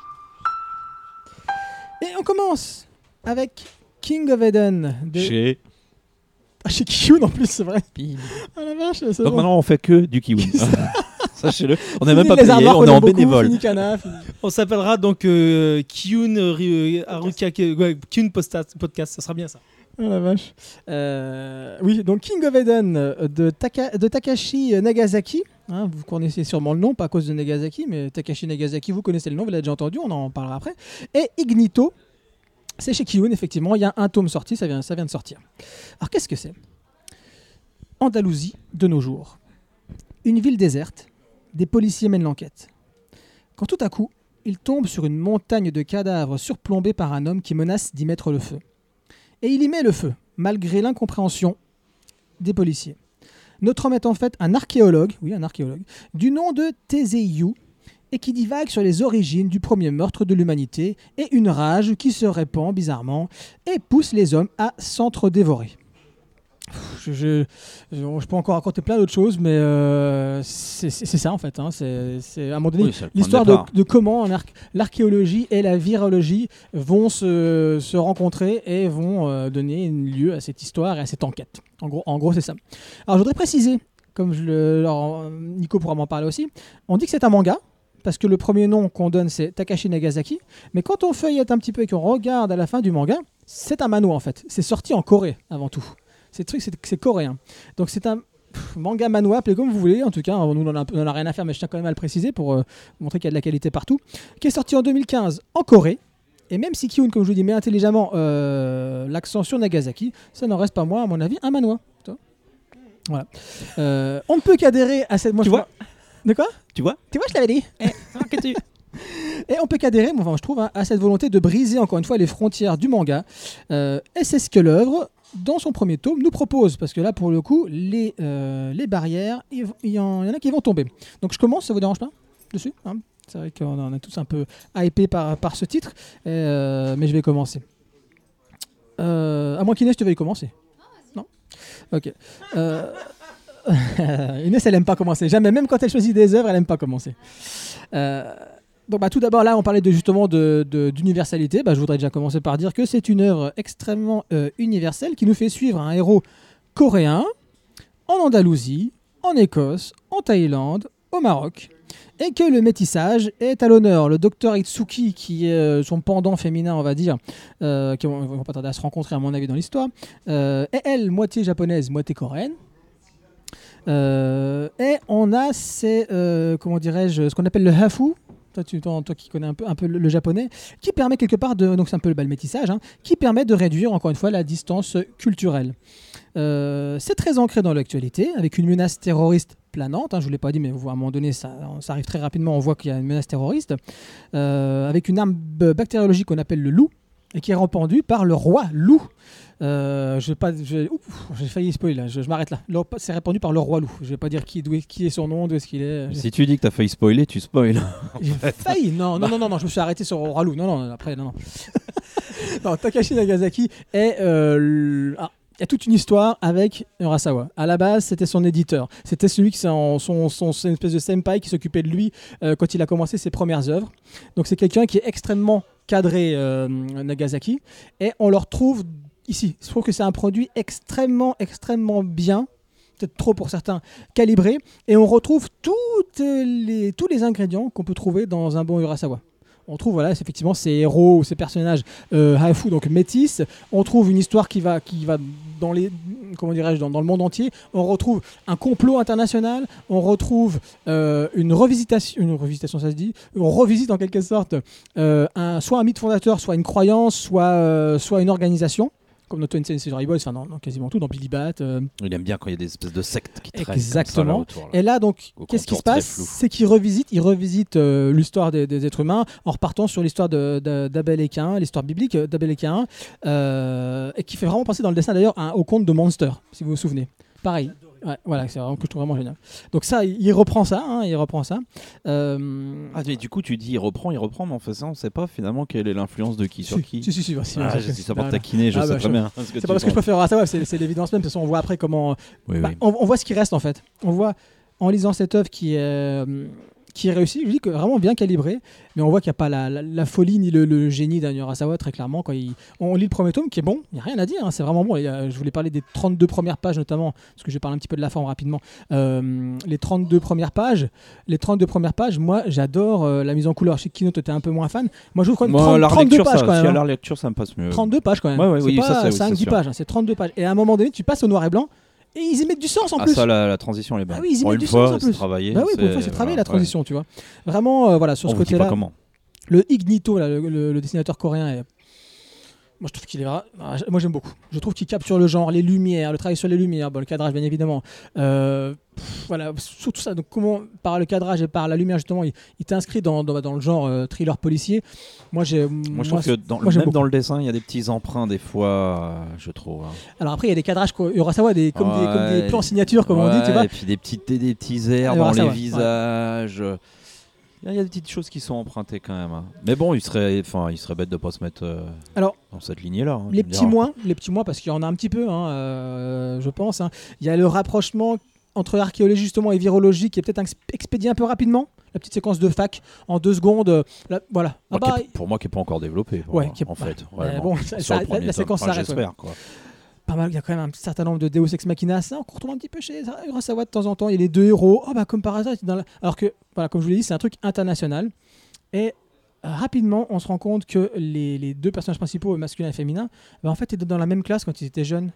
Et on commence avec King of Eden. De... Chez. Ah, chez Kiyun en plus, c'est vrai. Ah la vache, c'est Donc bon. maintenant, on fait que du kiwi. Sachez-le. On n'est Fini même pas payé, on est en bénévole. fini Kana, fini- On s'appellera donc euh, euh, Haruka ouais, Postat- Podcast, ça sera bien ça. Oh la vache. Euh, oui, donc King of Eden euh, de, Taka- de Takashi Nagasaki. Hein, vous connaissez sûrement le nom, pas à cause de Nagasaki, mais Takashi Nagasaki, vous connaissez le nom, vous l'avez déjà entendu, on en parlera après. Et Ignito, c'est chez Kiyun, effectivement, il y a un tome sorti, ça vient, ça vient de sortir. Alors qu'est-ce que c'est? Andalousie de nos jours. Une ville déserte, des policiers mènent l'enquête. Quand tout à coup, ils tombent sur une montagne de cadavres surplombés par un homme qui menace d'y mettre le feu. Et il y met le feu, malgré l'incompréhension des policiers. Notre homme est en fait un archéologue, oui, un archéologue, du nom de Tezeyu, et qui divague sur les origines du premier meurtre de l'humanité et une rage qui se répand bizarrement et pousse les hommes à s'entre-dévorer. Je, je- je- je peux encore raconter plein d'autres choses, mais euh, c'est ça en fait. hein. C'est à un moment donné Oui, l'histoire de, comment en arc- l'archéologie et la virologie vont se, se rencontrer et vont euh, donner lieu à cette histoire et à cette enquête. En gros, en gros c'est ça. Alors je voudrais préciser, comme je le, alors, Nico pourra m'en parler aussi, on dit que c'est un manga. Parce que le premier nom qu'on donne c'est Takashi Nagasaki, mais quand on feuillette un petit peu et qu'on regarde à la fin du manga, c'est un mano en fait. C'est sorti en Corée avant tout. C'est truc, c'est coréen. Donc c'est un pff, manga manois, appelez comme vous voulez. En tout cas, nous on en a, on en a rien à faire, mais je tiens quand même à le préciser pour euh, montrer qu'il y a de la qualité partout. Qui est sorti en 2015 en Corée. Et même si Kiyun, comme je vous dis, met intelligemment euh, l'accent sur Nagasaki, ça n'en reste pas moi, à mon avis, un vois Voilà. Euh, on ne peut qu'adhérer à cette. moi, Tu je vois? De quoi Tu vois Tu vois, je l'avais dit. Et on peut qu'adhérer, moi, enfin, je trouve, hein, à cette volonté de briser encore une fois les frontières du manga. Euh, et c'est ce que l'œuvre, dans son premier tome, nous propose. Parce que là, pour le coup, les, euh, les barrières, il y, en il y en a qui vont tomber. Donc je commence, ça vous dérange pas Dessus hein C'est vrai qu'on en a tous un peu hypé par, par ce titre. Et, euh, mais je vais commencer. Euh, à moins qu'Inès, tu veuilles commencer. Non Ok. Euh, Inès, elle aime pas commencer. Jamais, même quand elle choisit des œuvres, elle aime pas commencer. Euh, donc, bah, tout d'abord, là, on parlait de, justement de- de- d'universalité. Bah, je voudrais déjà commencer par dire que c'est une œuvre extrêmement euh, universelle qui nous fait suivre un héros coréen en Andalousie, en Écosse, en Thaïlande, au Maroc. Et que le métissage est à l'honneur. Le docteur Itsuki, qui est euh, son pendant féminin, on va dire, euh, qui vont, vont pas tarder à se rencontrer, à mon avis, dans l'histoire, euh, est elle, moitié japonaise, moitié coréenne. Euh, et on a ces, euh, comment dirais-je, ce qu'on appelle le hafu, toi, tu, toi, toi qui connais un peu, un peu le, japonais, qui permet quelque part de, donc c'est un peu le métissage, hein, qui permet de réduire encore une fois la distance culturelle. Euh, c'est très ancré dans l'actualité, avec une menace terroriste planante. hein, je vous l'ai pas dit, mais à un moment donné, ça, ça arrive très rapidement. On voit qu'il y a une menace terroriste, avec une arme bactériologique qu'on appelle le loup, et qui est répandue par le roi loup. Euh, je vais pas, j'ai failli spoiler là. Je, je m'arrête là. Le- C'est répandu par le roi loup. Je vais pas dire qui, est, qui est son nom, d'où est-ce qu'il est. Si tu dis que t'as failli spoiler, tu spoil. j'ai failli? Non, non, non, non, non, je me suis arrêté sur Roi Loup. Non, non, après, non, non. non, Takashi Nagasaki est. euh, ah, il y a toute une histoire avec Urasawa. À la base, c'était son éditeur. C'était celui qui, son, son, son- une espèce de senpai qui s'occupait de lui euh, quand il a commencé ses premières œuvres. Donc c'est quelqu'un qui est extrêmement cadré, euh, Nagasaki. Et on le retrouve ici. Je trouve que c'est un produit extrêmement, extrêmement bien peut-être trop pour certains, calibré, et on retrouve toutes les, tous les ingrédients qu'on peut trouver dans un bon Urasawa. On trouve voilà, effectivement ces héros, ces personnages euh, haifu, donc métis. On trouve une histoire qui va, qui va dans les, comment dans, dans le monde entier. On retrouve un complot international. On retrouve euh, une revisitation, une revisitation, ça se dit. On revisite en quelque sorte euh, un, soit un mythe fondateur, soit une croyance, soit, euh, soit une organisation. Comme dans Twenty Century Boys, enfin dans, dans quasiment tout, dans Billy Bat, euh, Il aime bien quand il y a des espèces de sectes qui traînent. Exactement. Comme ça, là, autour, là. et là, donc, qu'est-ce qui se passe. C'est qu'il revisite, il revisite euh, l'histoire des, des êtres humains en repartant sur l'histoire d'Abel et Cain, l'histoire biblique euh, d'Abel et Cain, euh, et qui fait vraiment penser dans le dessin d'ailleurs au conte de Monster, si vous vous souvenez. Pareil. Ouais, voilà, c'est vraiment que je trouve vraiment génial. Donc ça, il reprend ça, hein, il reprend ça. Euh, Ah, mais du coup, tu dis il reprend, il reprend, mais en fait, ça, on sait pas finalement quelle est l'influence de qui sur qui. si, si, si, si, Ah, si, ça pour taquiner, je Ah, sais bah, très je- bien. C'est pas parce que je préfère ça, c'est c'est l'évidence même. De toute façon, on voit après comment. Oui, Bah, oui. on, on voit ce qui reste en fait. On voit en lisant cette œuvre qui est, euh, qui est réussie, je dis que vraiment bien calibrée, mais on voit qu'il n'y a pas la, la- la folie ni le, le génie d'un Urasawa très clairement. Quand il, on lit le premier tome qui est bon, il n'y a rien à dire, hein, c'est vraiment bon. A- je voulais parler des 32 premières pages notamment, parce que je vais parler un petit peu de la forme rapidement. Euh, les 32 premières pages, les 32 premières pages, moi j'adore euh, la mise en couleur. Chez Kino, tu étais un peu moins fan. Moi je trouve quand même Moi, 30 la 32 lecture, pages ça, quand si même. à hein. la lecture, ça me passe mieux. 32 pages quand même. Ouais, ouais, c'est oui, pas ça, c'est- oui, 5-10 c'est sûr. pages, hein, c'est 32 pages. Et à un moment donné, tu passes au noir et blanc. Et ils y mettent du sens en Ah, plus. ça, la, la transition, est bonne. Ah oui, ils y pour mettent du sens fois, en c'est plus. travaillé. Bah oui, pour une fois, c'est travailler la transition, tu vois. Vraiment, euh, voilà, sur On ce côté-là, comment. le Ignito, là, le, le- le dessinateur coréen, est- moi je trouve qu'il est ah, moi j'aime beaucoup. Je trouve qu'il capture le genre, les lumières, le travail sur les lumières, bon, le cadrage bien évidemment. Euh, pff, voilà, surtout ça. Donc comment par le cadrage et par la lumière justement, il, il t'inscrit dans, dans, dans le genre euh, thriller policier. Moi j'ai, Moi, je trouve que dans, moi, même beaucoup. dans le dessin, il y a des petits emprunts des fois, euh, je trouve. hein. alors après il y a des cadrages quoi, Urasawa, des comme, des, comme des plans signature comme on dit, tu vois. Et puis des petits, des, des petits airs dans ça, les visages. Il y il y a des petites choses qui sont empruntées quand même. hein. Mais bon, il serait, enfin, il serait bête de pas se mettre euh, Alors, dans cette lignée-là. hein, Les petits mois, les petits mois parce qu'il y en a un petit peu, hein, euh, je pense. hein. Il y a le rapprochement entre archéologie justement et virologie qui est peut-être ex- expédié un peu rapidement. La petite séquence de fac en deux secondes, euh, là, voilà. Ah bah, pour moi, qui n'est pas encore développé. Ouais, en- fait. bon, ça- la- séquence s'arrête. J'espère. Pas mal. Il y a quand même un certain nombre de Deus Ex Machina. Ça, on retrouve un petit peu chez Urasawa de temps en temps. Il y a les deux héros. Oh bah comme par hasard. c'est Dans la- Alors que, voilà, comme je vous l'ai dit, c'est un truc international. Et euh, rapidement, on se rend compte que les, les deux personnages principaux, masculin et féminin, bah, en fait, étaient dans la même classe quand ils étaient jeunes.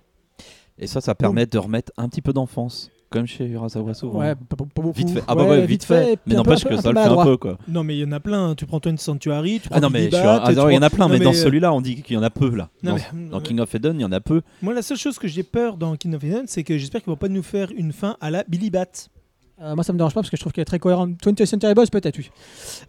Et ça, ça permet de remettre un petit peu d'enfance, comme chez Urasawa souvent. Ouais, pas, pas- pas beaucoup. Vite fait. Ah bah ouais, vite fait. puis Mais n'empêche que ça le fait un peu, quoi. Non, mais il y en a plein. Tu prends Tony Sanctuary, tu prends Ah non, mais ah, il y en a plein, Non, mais dans euh, celui-là, on dit qu'il y en a peu, là. non, Dans, mais- dans King of Eden, il y en a peu. Moi, la seule chose que j'ai peur dans King of Eden, c'est que j'espère qu'ils vont pas nous faire une fin à la Billy Bat. Euh, moi, ça me dérange pas parce que je trouve qu'elle est très cohérente. 20th Century Boys, peut-être, oui.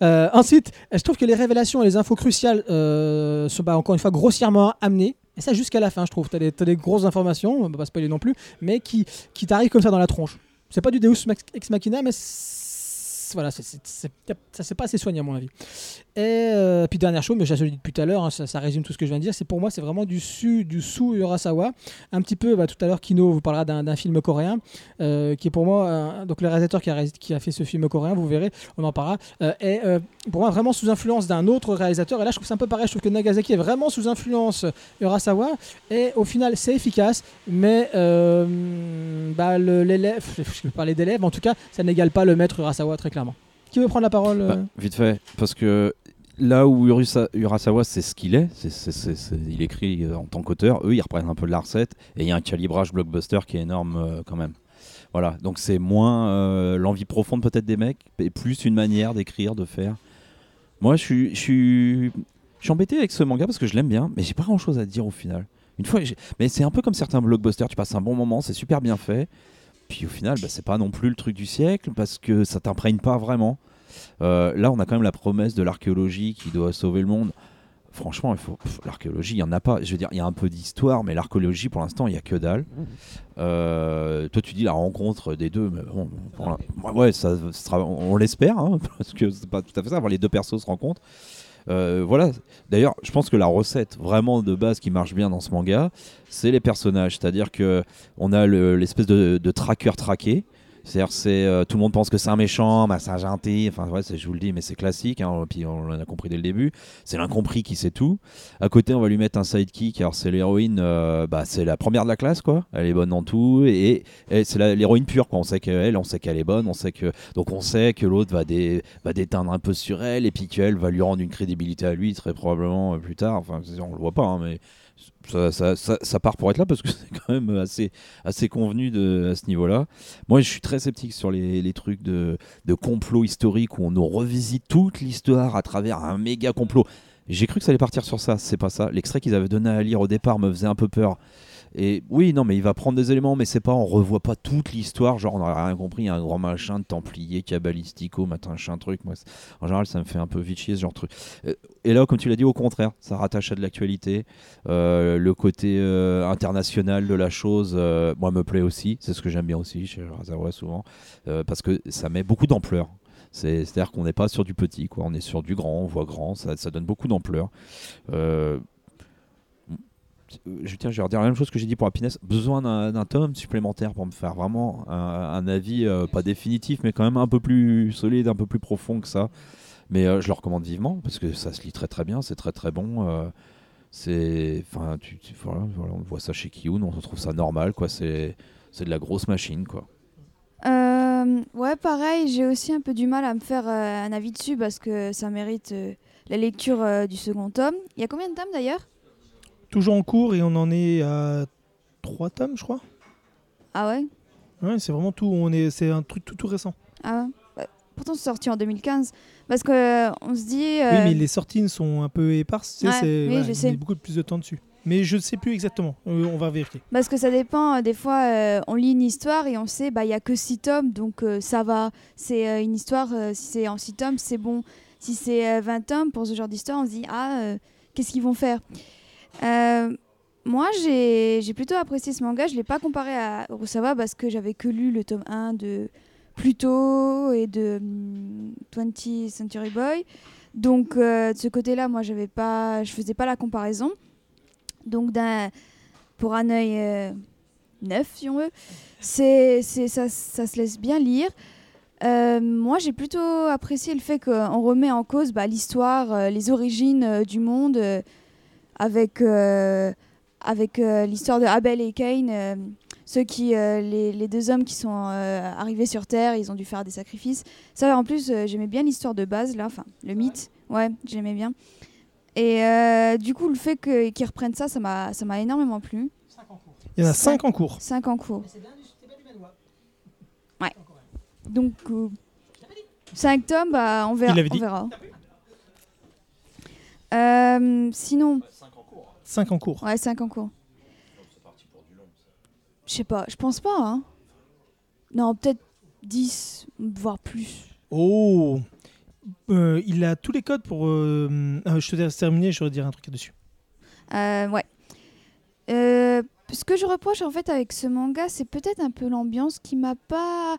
Euh, ensuite, je trouve que les révélations et les infos cruciales euh, sont bah, encore une fois grossièrement amenées. Et ça jusqu'à la fin, je trouve. Tu as, des grosses informations, on va pas spoiler non plus, mais qui, qui t'arrivent comme ça dans la tronche. C'est pas du Deus Ex Machina, mais voilà, ça c'est pas assez soigné à mon avis. Et euh, puis dernière chose, mais l'ai dit depuis tout à l'heure, hein, ça, ça résume tout ce que je viens de dire, c'est pour moi c'est vraiment du su, du sous Urasawa. Un petit peu, bah, tout à l'heure Kino vous parlera d'un film coréen, euh, qui est pour moi, euh, donc le réalisateur qui a, qui a fait ce film coréen, vous verrez, on en parlera, est pour moi vraiment sous influence d'un autre réalisateur. Et là je trouve c'est un peu pareil, je trouve que Nagasaki est vraiment sous influence Urasawa. Et au final c'est efficace, mais bah, l'élève, je vais parler d'élève, en tout cas ça n'égale pas le maître Urasawa très clairement. Qui veut prendre la parole euh Bah, vite fait, parce que là où Urasa- Urasawa, c'est ce qu'il est, il écrit euh, en tant qu'auteur, eux, ils reprennent un peu de la recette, et il y a un calibrage blockbuster qui est énorme euh, quand même. Voilà, donc c'est moins euh, l'envie profonde peut-être des mecs, et plus une manière d'écrire, de faire. Moi, je suis, je suis, je suis embêté avec ce manga parce que je l'aime bien, mais j'ai pas grand-chose à dire au final. Une fois, mais c'est un peu comme certains blockbusters, tu passes un bon moment, c'est super bien fait, puis au final, bah, c'est pas non plus le truc du siècle parce que ça t'imprègne pas vraiment. Euh, là, on a quand même la promesse de l'archéologie qui doit sauver le monde. Franchement, il faut pff, l'archéologie, il y en a pas. Je veux dire, il y a un peu d'histoire, mais l'archéologie, pour l'instant, il y a que dalle. Euh, toi, tu dis la rencontre des deux, mais bon, ouais, ça, sera- on, on l'espère, hein, parce que c'est pas tout à fait ça. voir Les deux persos se rencontrent. Euh, voilà. D'ailleurs, je pense que la recette vraiment de base qui marche bien dans ce manga, c'est les personnages. C'est-à-dire que on a le- l'espèce de, de tracker traqué. C'est-à-dire, c'est euh, tout le monde pense que c'est un méchant, bah, c'est un gentil. Enfin, ouais, je vous le dis, mais c'est classique. Hein, puis on l'a compris dès le début. C'est l'incompris qui sait tout. À côté, on va lui mettre un sidekick. Alors, c'est l'héroïne. euh, bah, c'est la première de la classe, quoi. Elle est bonne dans tout. Et, c'est l'héroïne pure, quoi. On sait qu'elle, on sait qu'elle est bonne. On sait que donc on sait que l'autre va, dé- va déteindre un peu sur elle et puis qu'elle va lui rendre une crédibilité à lui très probablement euh, plus tard. Enfin, on le voit pas, hein, mais ça, part pour être là parce que c'est quand même assez, assez convenu de, à ce niveau-là. Moi, je suis très sceptique sur les, les trucs de, de complot historique où on nous revisite toute l'histoire à travers un méga complot. J'ai cru que ça allait partir sur ça, c'est pas ça. L'extrait qu'ils avaient donné à lire au départ me faisait un peu peur. Et oui, non, mais il va prendre des éléments, mais c'est pas, on revoit pas toute l'histoire. Genre, on n'aurait rien compris, il y a un grand machin de templier, cabalistico, machin truc. Moi, en général, ça me fait un peu vite chier ce genre de truc. Euh, Et là, comme tu l'as dit, au contraire, ça rattache à de l'actualité. Euh, le côté euh, international de la chose, moi, me plaît aussi. C'est ce que j'aime bien aussi chez Razawa souvent, parce que ça met beaucoup d'ampleur. C'est- C'est-à-dire qu'on n'est pas sur du petit, quoi. on est sur du grand, on voit grand, ça donne beaucoup d'ampleur. Je, tiens, je vais redire la même chose que j'ai dit pour Happiness. Besoin d'un tome supplémentaire pour me faire vraiment un, avis, euh, pas définitif, mais quand même un peu plus solide, un peu plus profond que ça. Mais euh, je le recommande vivement parce que ça se lit très très bien, c'est très très bon. euh, c'est, enfin, on voit ça chez Kiyun, on trouve ça normal, quoi. C'est, de la grosse machine, quoi. Ouais, pareil, j'ai aussi un peu du mal à me faire un avis dessus parce que ça mérite la lecture du second tome. Il y a combien de tomes d'ailleurs? Toujours en cours et on en est à trois tomes, je crois. Ah ouais? Ouais, c'est vraiment tout. On est, c'est un truc tout, tout récent. Ah ouais? Bah, Pourtant, c'est sorti en 2015. Parce que euh, on se dit. Oui, euh, mais les sorties sont un peu éparses. Ouais, c'est- oui, je sais. beaucoup plus de temps dessus. Mais je ne sais plus exactement. Euh, on va vérifier. Parce que ça dépend, euh, des fois on lit une histoire et on sait bah il y a que 6 tomes donc ça va. C'est une histoire si c'est en 6 tomes, c'est bon. Si c'est euh, 20 tomes pour ce genre d'histoire, on se dit ah qu'est-ce qu'ils vont faire? Moi, j'ai plutôt apprécié ce manga, je l'ai pas comparé à Urasawa parce que j'avais que lu le tome 1 de Pluto et de hum, 20th Century Boy. Donc euh, de ce côté-là, moi je faisais pas la comparaison. Donc pour un œil euh, neuf, si on veut. C'est, ça, se laisse bien lire. Euh, moi, j'ai plutôt apprécié le fait qu'on remet en cause bah, l'histoire, euh, les origines euh, du monde, euh, avec, euh, avec euh, l'histoire de Abel et Cain. euh, ceux qui, euh, les, les deux hommes qui sont euh, arrivés sur Terre, ils ont dû faire des sacrifices. Ça, en plus, euh, j'aimais bien l'histoire de base, là, enfin, le mythe. Ouais, j'aimais bien. Et euh, du coup, le fait que- qu'ils reprennent ça, ça m'a, ça m'a énormément plu. Il y en a Cinq. 5 en cours. 5 en cours. Donc, 5 tomes, bah, on verra. Il avait on verra. Euh, sinon, 5 en cours. ouais, 5 en cours. Je sais pas, je pense pas. Hein. Non, peut-être 10, voire plus. Oh Euh, Il a tous les codes pour. euh, euh, je te laisse terminer, je vais dire un truc là-dessus. Euh, ouais. Euh, ce que je reproche en fait avec ce manga, c'est peut-être un peu l'ambiance qui m'a pas.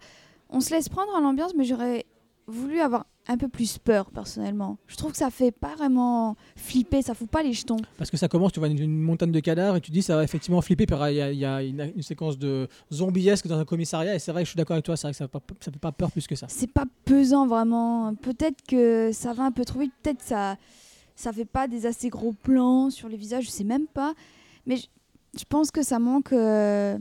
On se laisse prendre à l'ambiance, mais j'aurais voulu avoir un peu plus peur personnellement. Je trouve que ça fait pas vraiment flipper, ça fout pas les jetons. Parce que ça commence, tu vois une, une montagne de cadavres et tu dis ça va effectivement flipper. Puis Il y a, il y a une, une séquence de zombiesque dans un commissariat et c'est vrai que je suis d'accord avec toi, c'est vrai que ça ne ça fait pas peur plus que ça. C'est pas pesant vraiment. Peut-être que ça va un peu trop vite, peut-être ça ça fait pas des assez gros plans sur les visages, je sais même pas. Mais je, je pense que ça manque. euh,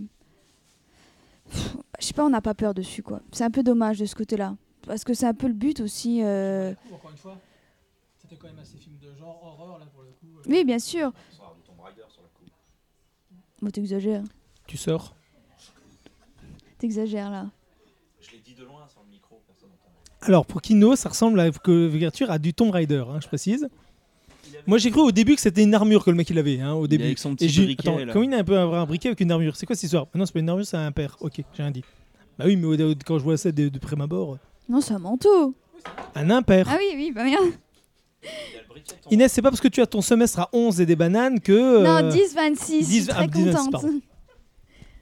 pff, Je sais pas, on n'a pas peur dessus quoi. C'est un peu dommage de ce côté-là. Parce que c'est un peu le but aussi. euh, Encore une fois, c'était quand même assez film de genre horreur là pour le coup. Oui, bien sûr. Bon, t'exagères. Tu sors? T'exagères là. Je l'ai dit de loin sur le micro, personne n'entend. Alors, pour Kino, ça ressemble à couverture à du Tomb Raider, hein, je précise. Moi, j'ai cru au début que c'était une armure que le mec il avait, hein, au début. avec son Et petit j'ai briquet. attends, là. comment il a un peu un, un briquet avec une armure C'est quoi cette histoire? Ah Non, c'est pas une armure, c'est un père. Ok, j'ai rien dit. Bah oui, mais quand je vois ça de, de prime abord, Non, c'est un manteau. un impair. Ah oui, oui, bah bien. Inès, c'est pas parce que tu as ton semestre à 11 et des bananes que. euh, Non, 10, 26. Je 10, suis ah, très 10, 26, contente. pardon.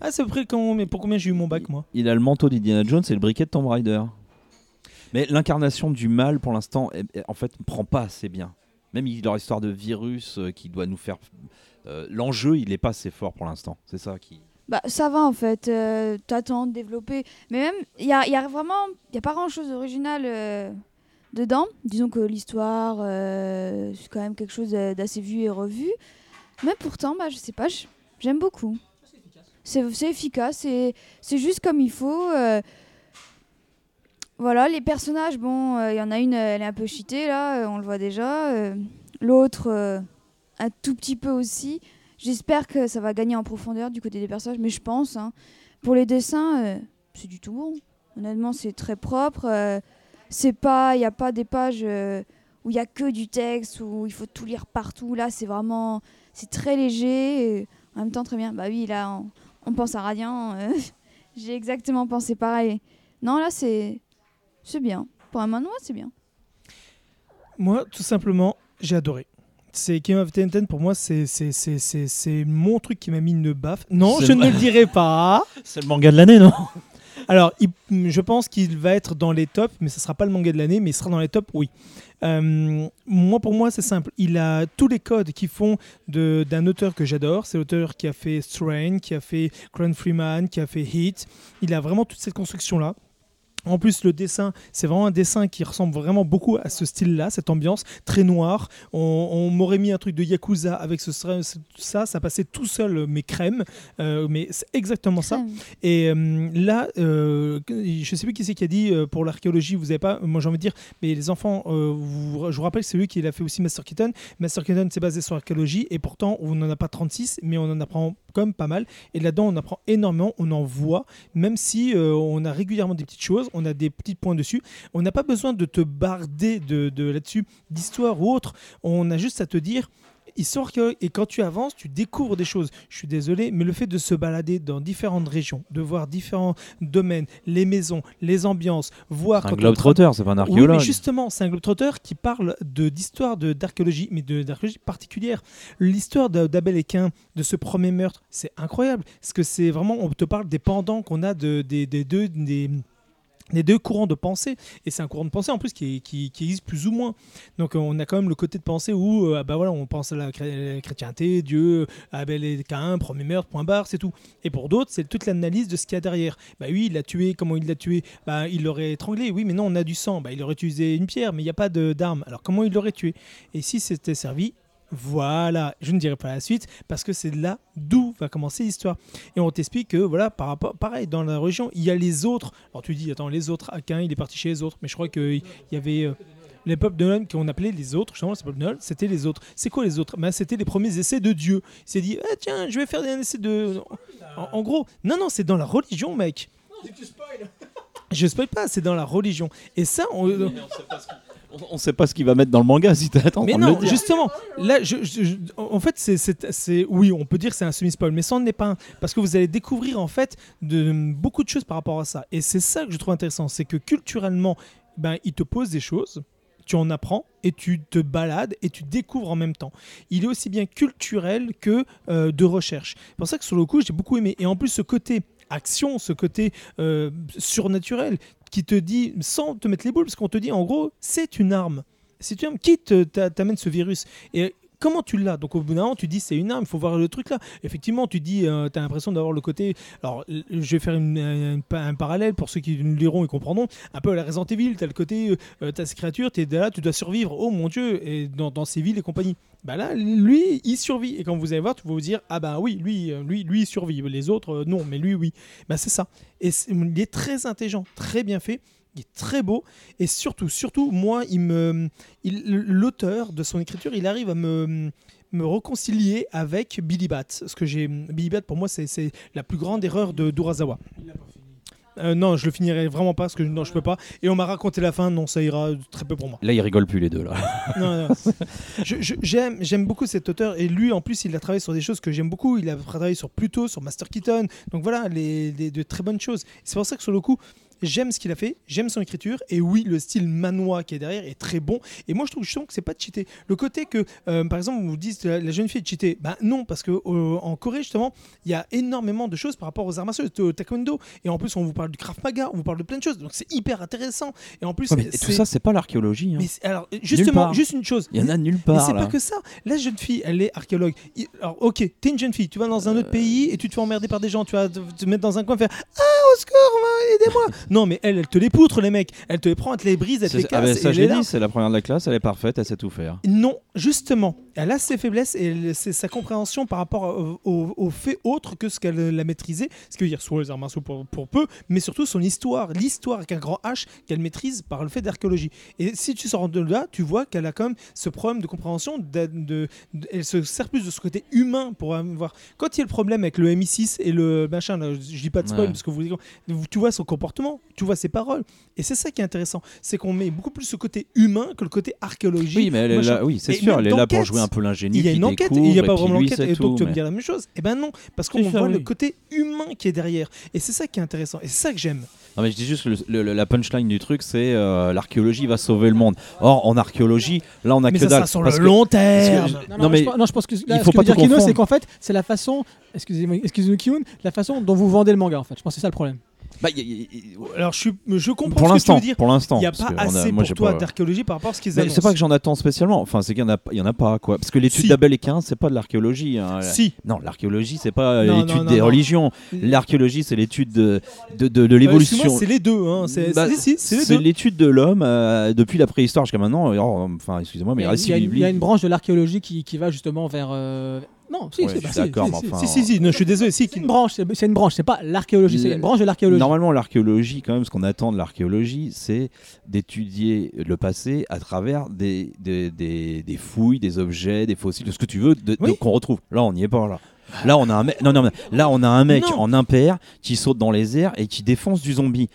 Ah, c'est près quand, mais pour combien j'ai eu mon bac, moi Il a le manteau d'Indiana Jones et le briquet de Tomb Raider. Mais l'incarnation du mal, pour l'instant, eh, eh, en fait, ne prend pas assez bien. Même il- leur histoire de virus euh, qui doit nous faire. euh, L'enjeu, il n'est pas assez fort pour l'instant. C'est ça qui. Bah, ça va en fait. Euh, T'attends de développer. Mais même, il y a, vraiment. Il a pas grand chose d'original euh, dedans. Disons que l'histoire, euh, c'est quand même quelque chose d'assez vu et revu. Mais pourtant, bah, je sais pas, j'aime beaucoup. C'est efficace, c'est juste comme il faut. euh. Voilà, les personnages, bon, il y en a une, elle est un peu cheatée là, on le voit déjà. L'autre, un tout petit peu aussi. J'espère que ça va gagner en profondeur du côté des personnages, mais je pense. hein. Pour les dessins, euh, c'est du tout bon. Honnêtement, c'est très propre. euh, c'est pas, il n'y a pas des pages euh, où il y a que du texte, où il faut tout lire partout. Là, c'est vraiment, c'est très léger. en même temps, très bien. Bah oui, là, on, pense à Radiant. J'ai exactement pensé pareil. Non, là, c'est, c'est bien. Pour un manoir, c'est bien. Moi, tout simplement, j'ai adoré. C'est Game of Ten pour moi, c'est mon truc qui m'a mis une baffe. Non, je ne le dirai pas. C'est le manga de l'année, non? Alors, il- je pense qu'il va être dans les tops, mais ce sera pas le manga de l'année, mais il sera dans les tops, oui. Euh, moi, pour moi, c'est simple. Il a tous les codes qui font d'un auteur que j'adore. C'est l'auteur qui a fait Strain, qui a fait Crown Freeman, qui a fait Heat. Il a vraiment toute cette construction-là. En plus, le dessin, c'est vraiment un dessin qui ressemble vraiment beaucoup à ce style-là, cette ambiance très noire. On, on m'aurait mis un truc de Yakuza avec ce, ça, ça passait tout seul, mais crème. Euh, mais c'est exactement ça. Et euh, là, euh, je sais plus qui c'est qui a dit euh, pour l'archéologie, vous avez pas. Moi, j'ai envie de dire, mais les enfants, euh, vous- je vous rappelle, c'est lui qui a fait aussi Master Keaton. Master Keaton, c'est basé sur l'archéologie, et pourtant, on n'en a pas 36, mais on en apprend quand même pas mal. Et là-dedans, on apprend énormément, on en voit, même si euh, on a régulièrement des petites choses, on a des petits points dessus. On n'a pas besoin de te barder de, de là-dessus, d'histoire ou autre. On a juste à te dire. Histoire que, et quand tu avances, tu découvres des choses. Je suis désolé, mais le fait de se balader dans différentes régions, de voir différents domaines, les maisons, les ambiances, voir Un globe-trotteur, c'est pas un oui, archéologue. mais justement, c'est un globetrotter qui parle de d'histoire d'archéologie, mais d'archéologie particulière. L'histoire d'Abel et Cain, de ce premier meurtre, c'est incroyable. Parce que c'est vraiment, on te parle des pendants qu'on a de, des, des deux. Des, des deux courants de pensée, et c'est un courant de pensée en plus qui, qui, qui existe plus ou moins. Donc euh, on a quand même le côté de pensée où euh, bah voilà, on pense à la, chré- la chrétienté, Dieu, Abel et Cain, premier meurtre, point barre, c'est tout. Et pour d'autres, c'est toute l'analyse de ce qu'il y a derrière. Bah oui, il l'a tué, comment il l'a tué? Bah il l'aurait étranglé, oui, mais non, on a du sang. Bah il aurait utilisé une pierre, mais il n'y a pas d'arme. Alors comment il l'aurait tué? Et si c'était servi voilà, je ne dirai pas la suite parce que c'est là d'où va commencer l'histoire. Et on t'explique que, voilà, par rapport, pareil, dans la région, il y a les autres. Alors tu dis, attends, les autres, Aquin, il est parti chez les autres, mais je crois qu'il y avait. euh, les peuples de Noël qu'on appelait les autres, justement, c'était les autres. C'est quoi les autres? Ben, C'était les premiers essais de Dieu. Il s'est dit, ah, tiens, je vais faire un essai de. En, en gros, non, non, c'est dans la religion, mec. Je spoil pas, c'est dans la religion. Et ça, on, On- On sait pas ce qu'il va mettre dans le manga si t'es en mais le non, justement, là, je, je- je- en fait, c'est, oui, on peut dire que c'est un semi-spoil, mais ça n'en est pas un, parce que vous allez découvrir en fait de, beaucoup de choses par rapport à ça. Et c'est ça que je trouve intéressant, c'est que culturellement, ben, il te pose des choses, tu en apprends et tu te balades et tu découvres en même temps. Il est aussi bien culturel que euh, de recherche. C'est pour ça que sur le coup, j'ai beaucoup aimé. Et en plus, ce côté action, ce côté euh, surnaturel qui te dit, sans te mettre les boules, parce qu'on te dit en gros, c'est une arme. C'est une arme qui t'amène ce virus. Comment tu l'as? Donc au bout d'un moment, tu dis c'est une arme, il faut voir le truc là. Effectivement, tu dis, tu as l'impression d'avoir le côté. Alors, je vais faire un, parallèle pour ceux qui nous liront et comprendront. Un peu à la Resident Evil, tu as le côté, euh, tu as ces créatures, tu es là, tu dois survivre. Oh mon dieu, et dans, ces villes et compagnie. Bah là, lui, il survit. Et quand vous allez voir, tu vas vous dire, ah bah oui, lui, euh, lui, lui, il survit. Les autres, euh, non, mais lui, oui. Bah c'est ça. Et il est très intelligent, très bien fait. Il est très beau et surtout, surtout, moi, il me, il- l'auteur de son écriture, il arrive à me, me réconcilier avec Billy Bat. Ce que j'ai, Billy Bat pour moi, c'est, c'est la plus grande erreur de d'Urasawa. Euh, non, je le finirai vraiment pas parce que non, je peux pas. Et on m'a raconté la fin, non, ça ira très peu pour moi. Là, ils rigolent plus les deux là. Non, non. Je- je- j'aime, j'aime beaucoup cet auteur et lui en plus il a travaillé sur des choses que j'aime beaucoup. Il a travaillé sur Pluto, sur Master Keaton, donc voilà, les, les- de très bonnes choses. C'est pour ça que sur le coup, j'aime ce qu'il a fait, j'aime son écriture et oui, le style manois qui est derrière est très bon. Et moi je trouve justement que c'est pas de cheater. Le côté que, euh, par exemple, vous dites la, la jeune fille est cheatée, bah non, parce que euh, en Corée justement, il y a énormément de choses par rapport aux arts martiaux, au taekwondo, et en plus on vous parle du Krav Maga, on vous parle de plein de choses, donc c'est hyper intéressant. Et en plus, Ouais, mais tout c'est- ça, c'est pas l'archéologie. hein. mais c'est- alors justement, juste une chose. Il y en a nulle Mais part c'est là. pas que ça. La jeune fille, elle est archéologue. Alors, ok, t'es une jeune fille, tu vas dans un autre pays et tu te fais emmerder par des gens, tu vas te, te mettre dans un coin, faire Ah, au secours, aidez-moi. Non, mais elle, elle te les poutre, les mecs. Elle te les prend, elle te les brise, elle te les ah casse. ben, ça, est l'ai là. dit, c'est la première de la classe, elle est parfaite, elle sait tout faire. Non, justement, elle a ses faiblesses et elle- c'est sa compréhension par rapport au, au- au fait autre que ce qu'elle a maîtrisé. Ce qui veut dire soit les arts martiaux pour, pour peu, mais surtout son histoire. L'histoire avec un grand H qu'elle maîtrise par le fait d'archéologie. Et si tu sors de là, tu vois qu'elle a quand même ce problème de compréhension. de- de- de- elle se sert plus de ce côté humain pour avoir. Quand il y a le problème avec le MI6 et le machin, là, je dis pas de spoil Ouais. parce que vous- tu vois son comportement, tu vois ses paroles. Et c'est ça qui est intéressant. C'est qu'on met beaucoup plus ce côté humain que le côté archéologie. Oui, mais elle est là, oui, c'est sûr, elle est là pour jouer un peu l'ingénieux. Il y a une enquête, il n'y a pas vraiment c'est et donc tout, tu vas me dire la même chose. Eh ben non, parce qu'on voit le côté humain qui est derrière. Et c'est ça qui est intéressant, et c'est ça que j'aime. Non, mais je dis juste que le- le- la punchline du truc, c'est euh, l'archéologie va sauver le monde. Or, en archéologie, là, on a Mais que ça dalle. sera sur parce le que- long que terme. Non, non, non, mais je, pense- non, je pense que là, il ce faut que pas veut dire Kino, c'est qu'en fait, c'est la façon, excusez-moi, excusez-moi Kiyun, la façon dont vous vendez le manga en fait. Je pense que c'est ça le problème. Bah, y a- y a- Alors je, suis, je comprends pour ce que tu l'instant, veux dire. pour l'instant. Il n'y a pas a- assez moi, pour toi pas- d'archéologie par rapport à ce qu'ils annoncent. c'est pas que j'en attends spécialement. Enfin, c'est qu'il y en a, il y en a pas quoi. Parce que l'étude Si. d'Abel et Cain, c'est pas de l'archéologie. hein. Si. Non, l'archéologie, c'est pas l'étude des non. religions. L'archéologie, c'est l'étude de, de, de, de Euh, l'évolution. c'est les deux. Hein. C'est Bah, l'étude de l'homme euh, depuis la préhistoire jusqu'à maintenant. Oh, enfin, excusez-moi, mais il, y a, récits il y a une- il y a bibliques- une branche de l'archéologie qui, qui va justement vers. Non, si, si, bah, si, d'accord, si, mais si, enfin, Si, si, si, non, je suis désolé. Si, C'est une branche, c'est c'est une branche, c'est pas l'archéologie, c'est une branche de l'archéologie. Normalement, l'archéologie, quand même, ce qu'on attend de l'archéologie, c'est d'étudier le passé à travers des, des, des- des fouilles, des objets, des fossiles, de ce que tu veux, de, de- Oui. qu'on retrouve. Là, on n'y est pas là. Là, on a un mec. Non, non, mais là, on a un mec Non. en impair qui saute dans les airs et qui défonce du zombie.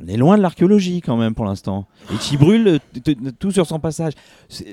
On est loin de l'archéologie quand même pour l'instant. Et qui brûle euh, tout sur son passage.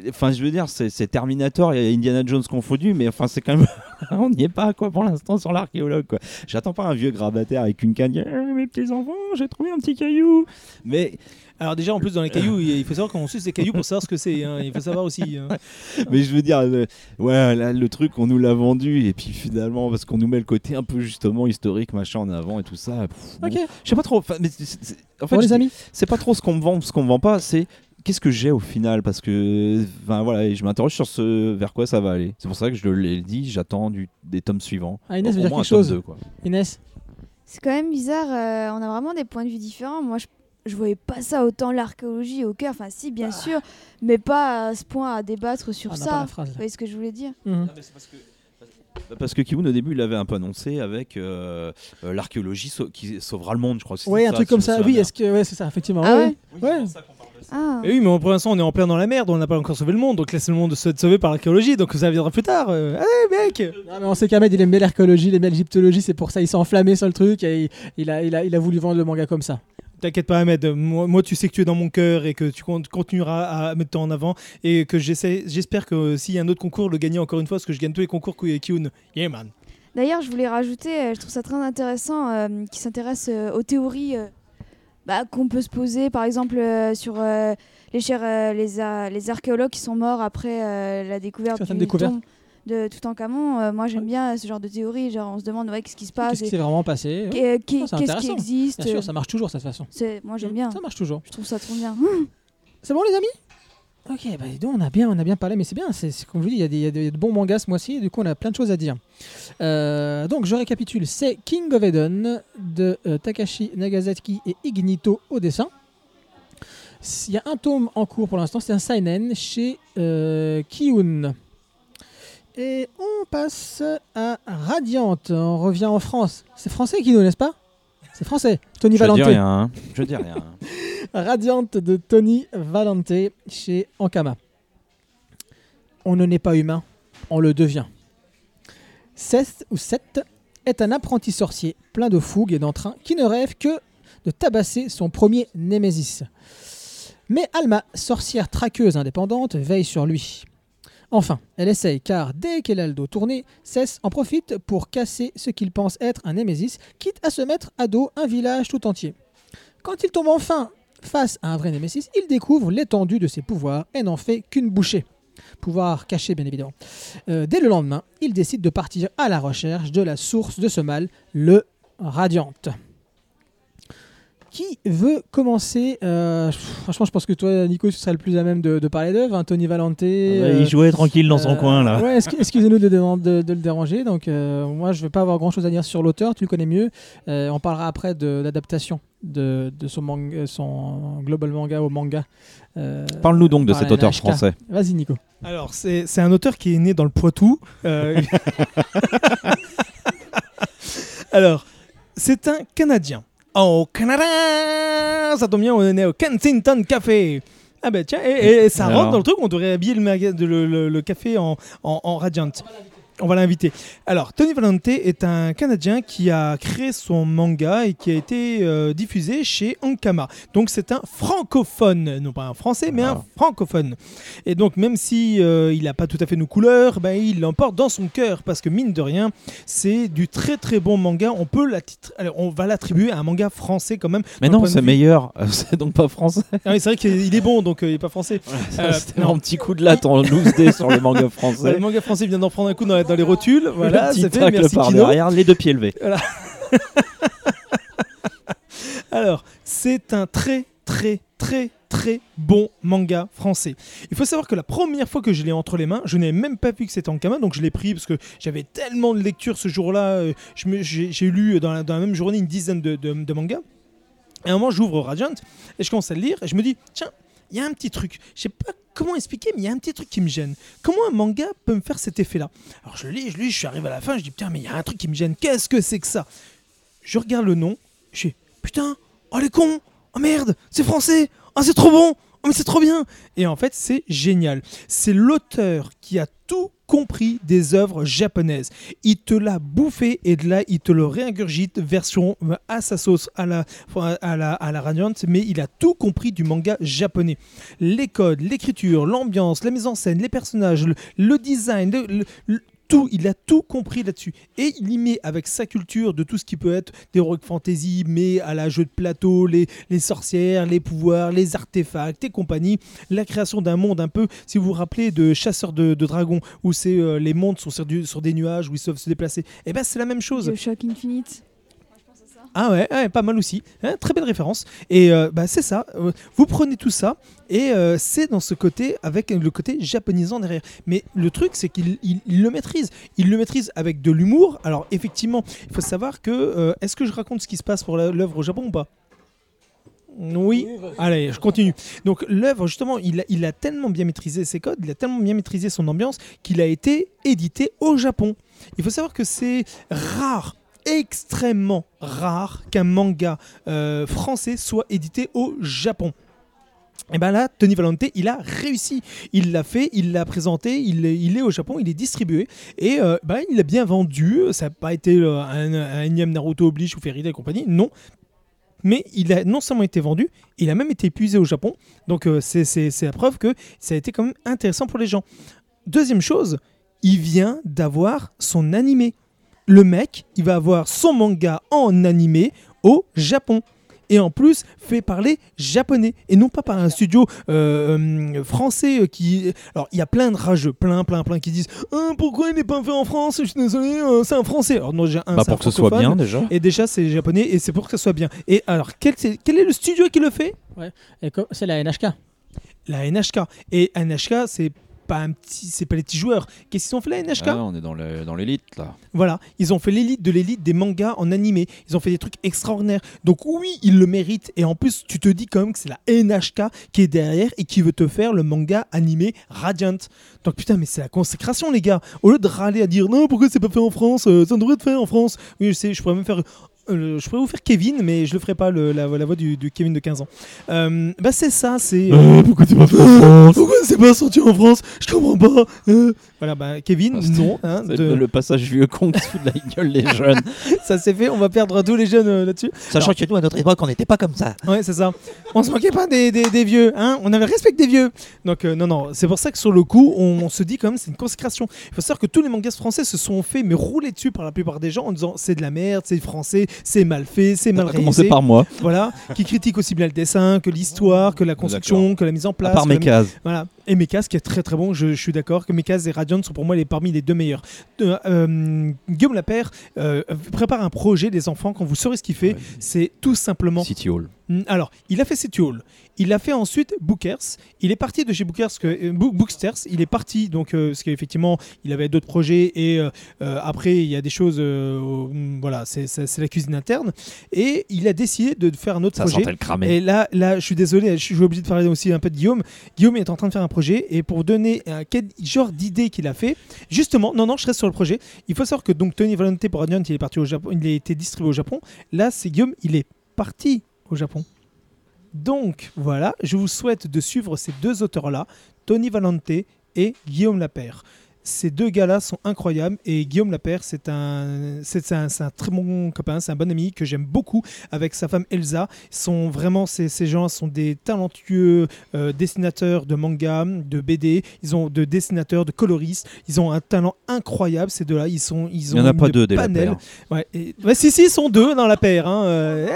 Enfin, je veux dire, c'est Terminator et Indiana Jones confondus, mais enfin, c'est quand même. on n'y est pas quoi pour l'instant sur l'archéologue. J'attends pas un vieux grabataire avec une canne. Eh, mes petits enfants, j'ai trouvé un petit caillou. Mais Alors déjà, en plus, dans les cailloux, il faut savoir qu'on suce les cailloux pour savoir ce que c'est. hein. Il faut savoir aussi. hein. Mais je veux dire, le, ouais, là, le truc, on nous l'a vendu, et puis finalement, parce qu'on nous met le côté un peu justement historique, machin en avant et tout ça. pff, bon, Ok, Je sais pas trop. en fait, bon, les amis. c'est pas trop ce qu'on me vend, ce qu'on me vend pas, c'est qu'est-ce que j'ai au final, parce que, enfin voilà, je m'interroge sur ce vers quoi ça va aller. C'est pour ça que je l'ai dit, j'attends du- des tomes suivants. Ah, Inès veut dire quelque chose. quoi. Inès C'est quand même bizarre, euh, on a vraiment des points de vue différents. Moi, je, je voyais pas ça autant l'archéologie au cœur. Enfin, si, bien sûr, mais pas à ce point à débattre sur Ah, ça. la phrase, Vous voyez ce que je voulais dire Mhm. Parce que Kiyun au début il l'avait un peu annoncé avec euh, euh, l'archéologie sau- qui sauvera le monde, je crois. Ouais, un ça, truc si comme ça. Oui, est-ce que ouais, c'est ça, effectivement. Ah ouais, ouais. Ah, Et oui, mais pour l'instant, on est en plein dans la merde. On n'a pas encore sauvé le monde. Donc laisse le monde se être sauvé par l'archéologie. Donc ça viendra plus tard. Euh, Allez, mec Non, mais on sait qu'Ahmed il aime bien l'archéologie, il aime bien l'égyptologie, c'est pour ça il s'est enflammé sur le truc et il, il a, il, a, il a voulu vendre le manga comme ça. T'inquiète pas, Ahmed. Moi, moi, tu sais que tu es dans mon cœur et que tu con- continueras à mettre toi en avant. Et que j'espère que s'il y a un autre concours, le gagner encore une fois, parce que je gagne tous les concours Kyun. Yeah, man. D'ailleurs, je voulais rajouter, euh, je trouve ça très intéressant, euh, qui s'intéresse euh, aux théories euh, bah, qu'on peut se poser, par exemple sur les, chers, les, a- les archéologues qui sont morts après la découverte Certaines du découvertes. tombe de Toutankhamon. Euh, moi, j'aime bien ce genre de théorie. Genre, on se demande ouais, qu'est-ce qui se passe, Qu'est-ce qui s'est vraiment passé euh, Ah, qu'est-ce qui existe. Bien sûr, ça marche toujours de toute façon. Moi, j'aime bien. Ça marche toujours. Je trouve ça trop bien. C'est bon les amis? Ok, bah donc, on a bien, on a bien parlé, mais c'est bien, c'est comme je vous dis, il y, a des- il y a de bons mangas ce mois-ci, et du coup on a plein de choses à dire. Euh, donc je récapitule, c'est King of Eden de euh, Takashi Nagasaki et Ignito au dessin. Il y a un tome en cours pour l'instant, c'est un seinen chez euh, Kiun. Et on passe à Radiant, on revient en France. C'est français Kino, n'est-ce pas? C'est français. Tony Je dis rien. hein. Je dis rien. Radiante de Tony Valente chez Ankama. On ne naît pas humain, on le devient. Seth ou Seth est un apprenti sorcier plein de fougue et d'entrain qui ne rêve que de tabasser son premier némésis. Mais Alma, sorcière traqueuse indépendante, veille sur lui. Enfin, elle essaye car dès qu'elle a le dos tourné, Seth en profite pour casser ce qu'il pense être un némésis, quitte à se mettre à dos un village tout entier. Quand il tombe enfin face à un vrai Némésis, il découvre l'étendue de ses pouvoirs et n'en fait qu'une bouchée. Pouvoir caché, bien évidemment. Euh, dès le lendemain, il décide de partir à la recherche de la source de ce mal, le Radiante. Qui veut commencer euh, Franchement, je pense que toi, Nico, tu serais le plus à même de, de parler d'œuvre. hein, Tony Valente. euh, il jouait tranquille dans son euh, coin là. Ouais, excu- excusez-nous de, de- de- de le déranger. Donc, euh, moi, je vais pas avoir grand chose à dire sur l'auteur. Tu le connais mieux. Euh, on parlera après de l'adaptation de, de son, manga, son global manga au manga. Euh, Parle-nous donc de cet auteur NHK. français. Vas-y, Nico. Alors, c'est c'est un auteur qui est né dans le Poitou. Euh, Alors, c'est un Canadien. Au Canada Ça tombe bien, on est au Kensington Café. Ah ben tiens, et, et ça Alors rentre dans le truc, on devrait habiller le, maga- de- le, le- le café en, en, en Radiant. On va l'inviter. Alors, Tony Valente est un Canadien qui a créé son manga et qui a été euh, diffusé chez Ankama. Donc, c'est un francophone, non pas un français, mais un Ah. francophone. Et donc, même si euh, il n'a pas tout à fait nos couleurs, ben, il l'emporte dans son cœur parce que mine de rien, c'est du très très bon manga. On peut alors, on va l'attribuer à un manga français quand même. Mais non, c'est meilleur. C'est donc pas français. Ah c'est vrai qu'il est bon, donc euh, il est pas français. C'était mon petit coup de latte en loose day sur les mangas Ouais, français. le manga français vient d'en prendre un coup dans, la- dans les rotules. Voilà, le c'est fait. Merci par Kino. derrière, les deux pieds levés. Alors, c'est un très, très, très, très bon manga français. Il faut savoir que la première fois que je l'ai entre les mains, je n'avais même pas vu que c'était en gamin, donc je l'ai pris parce que j'avais tellement de lectures ce jour-là. euh, je me- J'ai j'ai lu dans la, dans la même journée une dizaine de, de- de mangas. Et à un moment, j'ouvre Radiant et je commence à le lire et je me dis, tiens, il y a un petit truc. Je sais pas comment expliquer, mais il y a un petit truc qui me gêne. Comment un manga peut me faire cet effet-là Alors je lis, je lis, je suis arrivé à la fin, je dis, putain, mais il y a un truc qui me gêne. Qu'est-ce que c'est que ça Je regarde le nom, je fais, putain, oh les cons, oh merde, c'est français, oh c'est trop bon, oh mais c'est trop bien. Et en fait, c'est génial. C'est l'auteur qui a tout compris des œuvres japonaises. Il te l'a bouffé et de là, il te le réingurgite version euh, à sa sauce, à la, à la, à mais il a tout compris du manga japonais. Les codes, l'écriture, l'ambiance, la mise en scène, les personnages, le, design, tout, il a tout compris là-dessus. Et il y met avec sa culture de tout ce qui peut être d'heroic fantasy, mais à la jeu de plateau, les, les sorcières, les pouvoirs, les artefacts et compagnie, la création d'un monde un peu, si vous vous rappelez de Chasseurs de, Dragons, où euh, les mondes sont sur, des nuages, où ils savent se déplacer, et ben c'est la même chose. Bioshock Infinite. Ah ouais, ouais, pas mal aussi. Hein, très belle référence. Et euh, bah, c'est ça. euh, vous prenez tout ça et euh, c'est dans ce côté avec le côté japonisant derrière. Mais le truc, c'est qu'il il- il le maîtrise. Il le maîtrise avec de l'humour. Alors effectivement, il faut savoir que euh, est-ce que je raconte ce qui se passe pour l'œuvre au Japon ou pas? Oui, allez, je continue. Donc l'œuvre, justement, il a, il a tellement bien maîtrisé ses codes, il a tellement bien maîtrisé son ambiance qu'il a été édité au Japon. Il faut savoir que c'est rare, extrêmement rare qu'un manga euh, français soit édité au Japon. Et ben là, Tony Valente, il a réussi. Il l'a fait, il l'a présenté, il est, au Japon, il est distribué. Et euh, ben, il a bien vendu. Ça n'a pas été euh, un, un Naruto Oblige ou Fairy et compagnie. Non. Mais il a non seulement été vendu, il a même été épuisé au Japon. Donc c'est la preuve que ça a été quand même intéressant pour les gens. Deuxième chose, il vient d'avoir son animé. Le mec, il va avoir son manga en animé au Japon. Et en plus, fait parler japonais. Et non pas par un studio euh, euh, français euh, qui. Alors, il y a plein de rageux, plein, plein, plein qui disent Ah, Pourquoi il n'est pas fait en France? Je suis désolé, euh, c'est un français. Alors, non, déjà, un, Bah, pour que ce soit bien déjà. Et déjà, c'est japonais et c'est pour que ça soit bien. Et alors, quel, c'est- quel est le studio qui le fait? C'est la NHK. La NHK. Et NHK, c'est pas un petit, c'est pas les petits joueurs. Qu'est-ce qu'ils ont fait la NHK Ah, on est dans l'élite là. Voilà, ils ont fait l'élite de l'élite des mangas en animé. Ils ont fait des trucs extraordinaires. Donc oui, ils le méritent. Et en plus, tu te dis quand même que c'est la NHK qui est derrière et qui veut te faire le manga animé Radiant. Donc putain, mais c'est la consécration, les gars. Au lieu de râler à dire non, pourquoi c'est pas fait en France Euh, Ça devrait être fait en France. Oui, je sais, je pourrais même faire. Euh, je pourrais vous faire Kevin, mais je le ferai pas, le- la, la voix du, du Kevin de 15 ans. Euh, bah c'est ça, c'est... pourquoi c'est pas fait en France? Pourquoi c'est pas sorti en France? Je comprends pas. Euh. Voilà, bah Kevin, Ah, non. hein, de- le passage vieux con qui se fout de la gueule des jeunes. Ça c'est fait, on va perdre tous les jeunes euh, là-dessus. Sachant que nous, à notre époque, on n'était pas comme ça. Ouais, c'est ça. On se moquait pas des, des- des vieux, hein. On avait le respect des vieux. Donc euh, non, non, c'est pour ça que sur le coup, on, on se dit quand même c'est une consécration. Il faut savoir que tous les mangas français se sont fait mais rouler dessus par la plupart des gens en disant c'est de la merde, c'est français, c'est mal fait, c'est mal va commencer réalisé. par moi, Voilà, qui critique aussi bien le dessin, que l'histoire, que la construction, que la mise en à place. part que la mes cases. voilà. Et Mekas qui est très très bon, je, je suis d'accord que Mekas et Radiant sont pour moi les, parmi les deux meilleurs. Euh, euh, Guillaume Lapère euh, prépare un projet des enfants, quand vous saurez ce qu'il fait, Ouais. c'est tout simplement City Hall. Alors, il a fait City Hall. Il a fait ensuite Bookers. Il est parti de chez Bookers, que, euh, Bo- Booksters. Il est parti, donc, euh, parce qu'effectivement, il avait d'autres projets. Et euh, après, il y a des choses. euh, mm, voilà, c'est la cuisine interne. Et il a décidé de faire un autre Ça projet. le cramé. Et là, là, je suis désolé, je suis obligé de parler aussi un peu de Guillaume. Guillaume est en train de faire un projet et pour donner un quel genre d'idée qu'il a fait, justement, non, non, je reste sur le projet. Il faut savoir que donc Tony Valente pour Radiant, il est parti au Japon, il a été distribué au Japon. Là, c'est Guillaume, il est parti au Japon. Donc voilà, je vous souhaite de suivre ces deux auteurs-là, Tony Valente et Guillaume Lapère. Ces deux gars-là sont incroyables et Guillaume Lapère, c'est un, c'est un, c'est un très bon copain, c'est un bon ami que j'aime beaucoup avec sa femme Elsa. Ils sont vraiment ces, ces gens sont des talentueux euh, dessinateurs de manga, de BD. Ils ont de dessinateurs, de coloristes. Ils ont un talent incroyable ces deux-là. Ils sont, ils Il n'y ont en a pas deux des panel. Ouais, et- ouais, si, si, ils sont deux dans la paire. Hein. euh,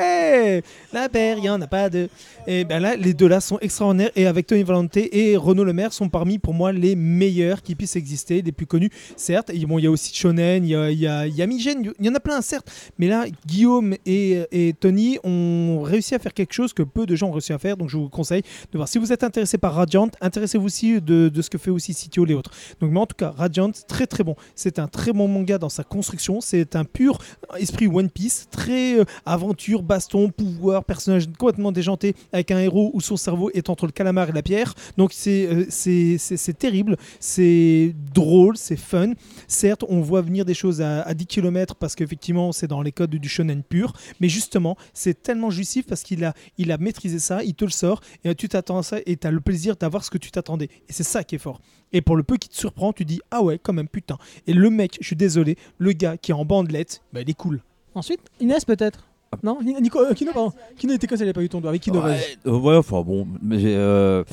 hey, la paire, il n'y en a pas deux. Et ben là, les deux là sont extraordinaires. Et avec Tony Valente et Renaud Lemaire sont parmi, pour moi, les meilleurs qui puissent exister, des plus connus, certes. Et bon, il y a aussi Shonen, il y a, il y Migen, il y en a plein, certes. Mais là, Guillaume et, et Tony ont réussi à faire quelque chose que peu de gens ont réussi à faire. Donc, je vous conseille de voir. Si vous êtes intéressé par Radiant, intéressez-vous aussi de, ce que fait aussi Sitio les autres. Donc, mais en tout cas, Radiant, très très bon. C'est un très bon manga dans sa construction. C'est un pur esprit One Piece, très euh, aventure, baston, pouvoir, personnage complètement déjanté, avec un héros où son cerveau est entre le calamar et la pierre. Donc c'est euh, c'est terrible, c'est drôle, c'est fun. Certes, on voit venir des choses à, à 10 km parce qu'effectivement, c'est dans les codes du shonen pur, mais justement, c'est tellement jouissif parce qu'il a, il a maîtrisé ça, il te le sort, et tu t'attends à ça, et tu as le plaisir d'avoir ce que tu t'attendais. Et c'est ça qui est fort. Et pour le peu qui te surprend, tu dis Ah ouais, quand même, putain. Et le mec, je suis désolé, le gars qui est en bandelette, bah, il est cool. Ensuite, Inès peut-être? Non? Ni- Nico, euh, Kino, pardon. Kino était il n'a pas eu ton doigt. Avec Kino. Ouais, euh, ouais, enfin bon, mais euh,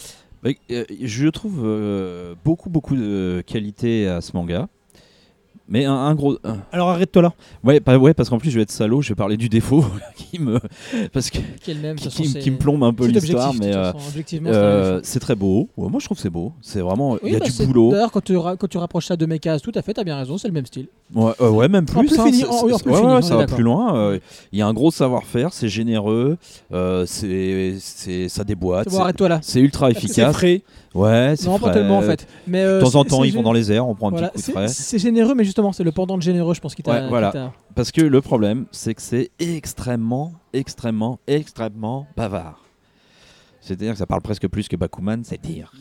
je trouve euh, beaucoup beaucoup de qualité à ce manga. Mais un, un gros. un- Alors arrête-toi là. Ouais, pas, ouais, parce qu'en plus je vais être salaud, je vais parler du défaut qui me, parce que Qui est le même, qui, me plombe un peu l'histoire, mais euh, c'est euh, c'est très beau. Ouais, moi je trouve que c'est beau. C'est vraiment, il Oui, y a bah, du boulot. D'ailleurs, quand tu, ra- quand tu rapproches ça de mes cases, tout à fait, t'as bien raison, c'est le même style. Ouais, euh, ouais, même plus. En plus hein, ça va plus loin. euh, Il y a un gros savoir-faire, c'est généreux, euh, c'est, c'est, ça déboîte, Bon, arrête-toi là. c'est ultra C'est efficace. Ouais, c'est Non, pas tellement en fait. Mais, euh, De temps en temps, ils vont dans les airs, on prend un Voilà, petit coup de c'est frais. c'est généreux, mais justement, c'est le pendant de généreux, je pense, qui t'a. Ouais, voilà. qui t'a- Parce que le problème, c'est que c'est extrêmement, extrêmement, extrêmement bavard. C'est-à-dire que ça parle presque plus que Bakuman, c'est dire.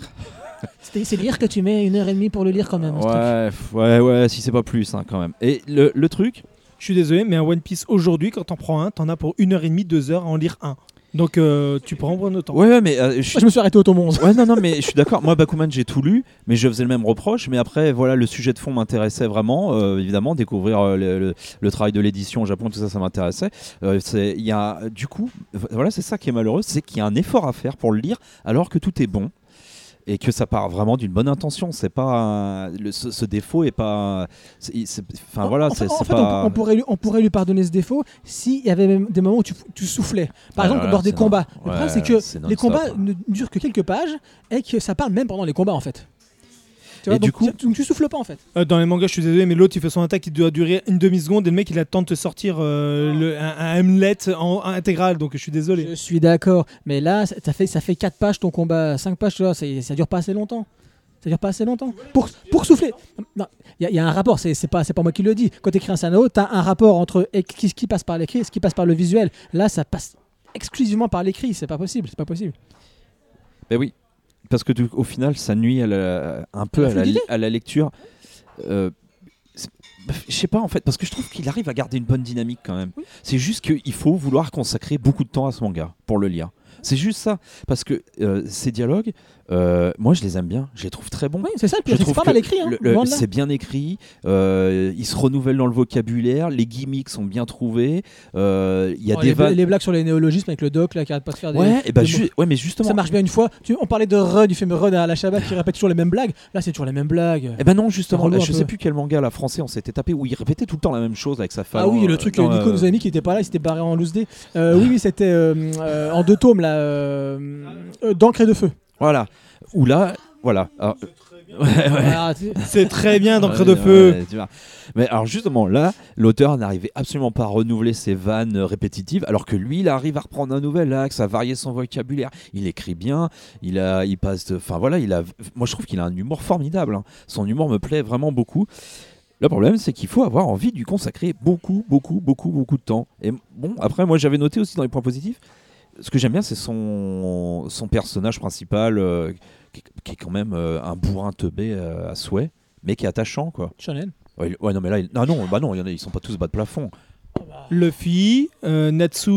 C'est c'est dire que tu mets une heure et demie pour le lire quand même. Ouais, ouais, ouais, si c'est pas plus hein, quand même. Et le, le truc, Je suis désolé, mais un One Piece aujourd'hui, quand t'en prends un, t'en as pour une heure et demie, deux heures à en lire un. Donc euh, tu prends prendre temps. ouais, ouais, mais euh, je Moi, suis- je me suis arrêté au tome 11. Ouais, non, non, mais je suis d'accord. Moi, Bakuman, j'ai tout lu, mais je faisais le même reproche. Mais après, voilà, le sujet de fond m'intéressait vraiment. euh, évidemment, découvrir euh, le, le- le travail de l'édition au Japon, tout ça, ça m'intéressait. Euh, Il y a, du coup, voilà, c'est ça qui est malheureux, c'est qu'il y a un effort à faire pour le lire, alors que tout est bon. Et que ça part vraiment d'une bonne intention. C'est pas le- ce, ce défaut est pas. Enfin voilà, en, c'est en on- pourrait lui, on pourrait lui pardonner ce défaut s'il y avait même des moments où tu, tu soufflais. Par exemple, lors des combats. non- Le problème, c'est que les combats ne durent que quelques pages et que ça parle même pendant les combats en fait. Tu Et du coup- tu, donc tu souffles pas en fait. Euh, dans les mangas, je suis désolé, mais l'autre il fait son attaque qui doit durer une demi-seconde et le mec il attend de te sortir euh, le- un, un Hamlet en, intégral, donc je suis désolé. Je suis d'accord, mais là, ça fait, ça fait 4 pages ton combat, 5 pages, tu vois, ça, ça dure pas assez longtemps. Ça dure pas assez longtemps. Pour, pour souffler. Non, Il y, a- il y a un rapport, c'est c'est pas, c'est pas moi qui le dis. Quand tu écris un scénario, tu as un rapport entre et- ce qui passe par l'écrit et ce qui passe par le visuel. Là, ça passe exclusivement par l'écrit, c'est pas possible, c'est pas possible. Ben oui, parce que du- au final, ça nuit à la- un peu À la à lecture. Euh, je sais pas en fait, parce que je trouve qu'il arrive à garder une bonne dynamique quand même. C'est juste qu'il faut vouloir consacrer beaucoup de temps à ce manga pour le lire. C'est juste ça, parce que euh, ces dialogues, euh, moi je les aime bien, je les trouve très bons. Oui, c'est ça, puis Je trouve pas mal écrit. Hein, c'est bien écrit, euh, ils se renouvellent dans le vocabulaire, les gimmicks sont bien trouvés, euh, il y a Oh, des les, les blagues sur les néologismes avec le doc là, qui arrête pas de faire des. Ouais, et bah, des ju- mots. ouais, mais justement. Ça marche bien une fois. Tu- on parlait de Run, du film Run à la Shabbat qui répète toujours les mêmes blagues. Là, c'est toujours les mêmes blagues. Eh ben non, justement, là, je sais plus quel manga là, français on s'était tapé où il répétait tout le temps la même chose avec sa femme. Ah oui, le truc dans, Nico euh, nous a mis qui était pas là, il s'était barré en loose day. Euh, oui, oui, c'était euh, euh, en deux tomes là, euh, euh, d'encre et de feu. Voilà. Ou là, voilà. Alors, ouais, ouais. Voilà, tu- C'est très bien d'encre Ouais, de ouais, feu. tu vois. Mais alors justement là, l'auteur n'arrivait absolument pas à renouveler ses vannes euh, répétitives, alors que lui, il arrive à reprendre un nouvel axe, à varier son vocabulaire. Il écrit bien, il a, il passe, de- enfin voilà, il a. Moi, je trouve qu'il a un humour formidable. hein. Son humour me plaît vraiment beaucoup. Le problème, c'est qu'il faut avoir envie de lui consacrer beaucoup, beaucoup, beaucoup, beaucoup de temps. Et bon, après, moi, j'avais noté aussi dans les points positifs. Ce que j'aime bien, c'est son, son personnage principal, euh, qui, qui est quand même euh, un bourrin teubé euh, à souhait, mais qui est attachant, quoi. Shonen. Ouais, non, mais là, il- non, non, bah non, il y en a, ils sont pas tous bas de plafond. Luffy, Natsu,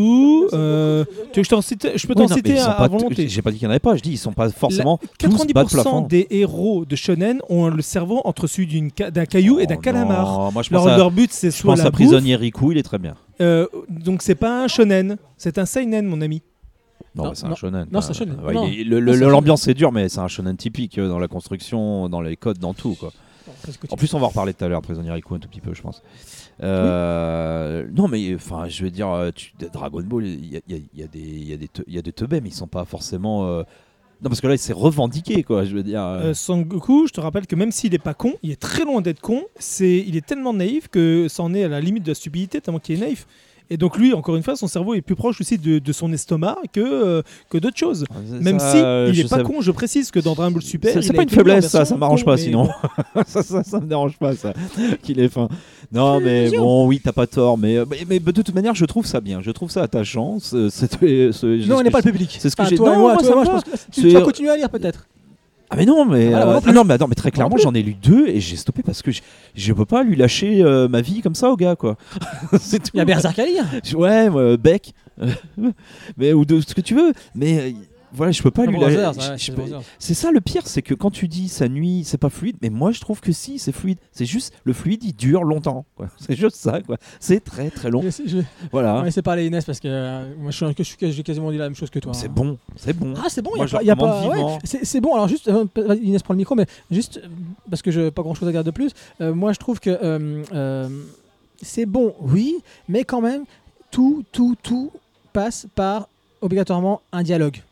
tu veux que je, t'en cite- je peux t'en mais citer à, pas à volonté. J'ai pas dit qu'il y en avait pas, je dis ils sont pas forcément tous bas de 90% plafond. des héros de shonen ont le cerveau entre celui ca- d'un caillou et d'un Oh, calamar. moi, je Leur, pense à, leur but c'est je soit pense la à bouffe, prisonnier Riku, il est très bien. euh, donc c'est pas un shonen, c'est un seinen mon ami. Non, Non, bah, c'est un shonen. Non, c'est un shonen. Ouais, Non. il est- le- Non, L'ambiance est dure, mais c'est un shonen typique euh, dans la construction, dans les codes, dans tout. Quoi. En plus, on va en reparler tout à l'heure, prisonnier Riku, un tout petit peu, je pense. Euh, Non, mais enfin, je veux dire, euh, tu, Dragon Ball, il y a, il y a- il y a des, il y a des, te- il y a des teubés, mais ils sont pas forcément. euh, Non, parce que là, c'est revendiqué, quoi. Je veux dire. euh, Sangoku, je te rappelle que même s'il est pas con, il est très loin d'être con. C'est, il est tellement naïf que ça en est à la limite de la stupidité tellement qu'il est naïf. Et donc lui, encore une fois, son cerveau est plus proche aussi de, de son estomac que, euh, que d'autres choses. Même ça, si euh, il est pas sais- con, je précise que dans Dragon Ball Super, C'est pas une faiblesse, ça, ça m'arrange pas mais sinon. ça, ça, ça me dérange pas, ça, qu'il est fin. Non, mais bon, oui, t'as pas tort, mais, mais, mais de toute manière, je trouve ça bien, je trouve ça attachant. ce- Non, on n'est pas le public. c'est ce que Enfin, j'ai- non, moi, moi, je pense que tu vas continuer à lire peut-être. Ah mais non, mais Ah, euh, non ah mais attends, mais très clairement, j'en ai lu deux et j'ai stoppé parce que je, je peux pas lui lâcher euh, ma vie comme ça au gars, quoi. C'est tout. Il y a Berserk à lire. Ouais, ouais, Beck, mais ou de ce que tu veux, mais euh, voilà, je peux pas lui ouais, je c'est ça le pire, c'est que quand tu dis ça nuit, c'est pas fluide, mais moi je trouve que si, c'est fluide. C'est juste le fluide, il dure longtemps. C'est juste ça, quoi. C'est très très long. Je je Voilà. on va laisser parler Inès parce que euh, moi je suis, j'ai quasiment dit la même chose que toi. C'est hein. bon, c'est bon. Ah c'est bon, il y a pas, ouais, c'est bon. Alors juste, euh, Inès prend le micro, mais juste euh, parce que je pas grand chose à dire de plus. euh, moi je trouve que c'est bon, oui, mais quand même tout, tout, tout passe par obligatoirement un dialogue.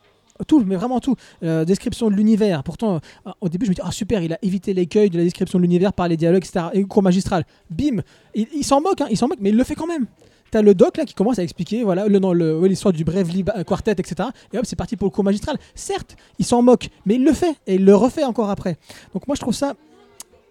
Tout, mais vraiment tout. Euh, description de l'univers. Pourtant, euh, au début, je me dis, ah super, il a évité l'écueil de la description de l'univers par les dialogues, etc. Et cours magistral. Bim Il, s'en moque, hein, il s'en moque, mais il le fait quand même. T'as le doc là qui commence à expliquer voilà le non, le- ouais, l'histoire du Bravely Ba- Quartet etc et hop c'est parti pour le cours magistral certes il s'en moque mais il le fait et il le refait encore après donc moi je trouve ça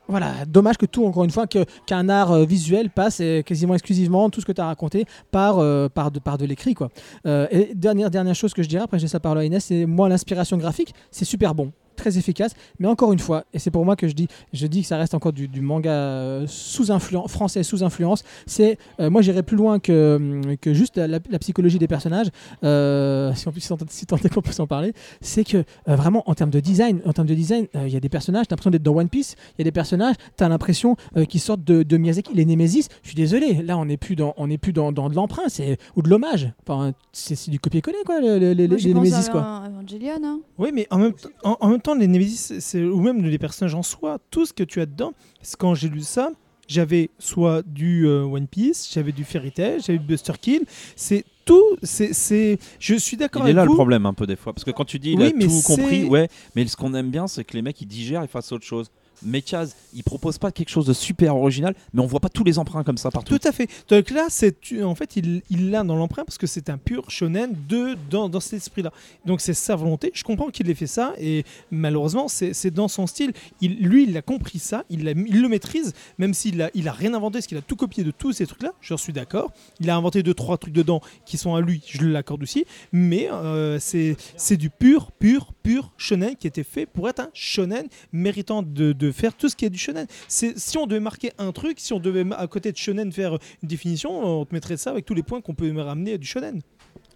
voilà dommage que tout encore une fois qu'un art euh, visuel passe euh, quasiment exclusivement tout ce que tu as raconté par euh, par de par de l'écrit quoi. Et dernière dernière chose que je dirais après je laisse la parole à Inès c'est moi l'inspiration graphique c'est super bon très efficace mais encore une fois et c'est pour moi que je dis je dis que ça reste encore du, du manga euh, sous influence français sous influence c'est euh, moi j'irais plus loin que, hum, que juste la, la- la psychologie des personnages euh, si on peut si tant- qu'on peut s'en parler c'est que euh, vraiment en termes de design en termes de design euh, il y a des personnages t'as l'impression d'être dans One Piece il y a des personnages t'as l'impression euh, qu'ils sortent de, de Miyazaki les Nemesis je suis désolé là on n'est plus dans on n'est plus dans, dans de l'emprunt c'est ou de l'hommage enfin c'est du copier-coller quoi le- le- les, Moi, Nemesis à quoi Evangelion. Hein. Oui, mais en même, en, en même temps, les Nemesis, c'est- ou même les personnages en soi, tout ce que tu as dedans, quand j'ai lu ça, j'avais soit du euh, One Piece, j'avais du Fairy Tail, j'avais du Buster Kill, c'est tout, c'est, c'est, je suis d'accord Il est avec là vous. le problème un peu des fois parce que quand tu dis il Oui, a tout compris, ouais, mais ce qu'on aime bien c'est que les mecs ils digèrent et fassent autre chose. Mais Chaz, il propose pas quelque chose de super original, mais on voit pas tous les emprunts comme ça partout. Tout à fait. Donc là, c'est en fait, il l'a dans l'emprunt parce que c'est un pur shonen de dans, cet esprit-là. Donc c'est sa volonté. Je comprends qu'il ait fait ça et malheureusement, c'est dans son style. Lui, il a compris ça, il, le maîtrise, même s'il a, rien inventé, parce qu'il a tout copié de tous ces trucs-là. Je suis d'accord. Il a inventé deux trois trucs dedans qui sont à lui. Je l'accorde aussi. Mais euh, c'est du pur, pur, pur shonen qui était fait pour être un shonen méritant de faire tout ce qui est du shonen. C'est si on devait marquer un truc, si on devait à côté de shonen faire une définition, on te mettrait ça avec tous les points qu'on peut me ramener à du shonen.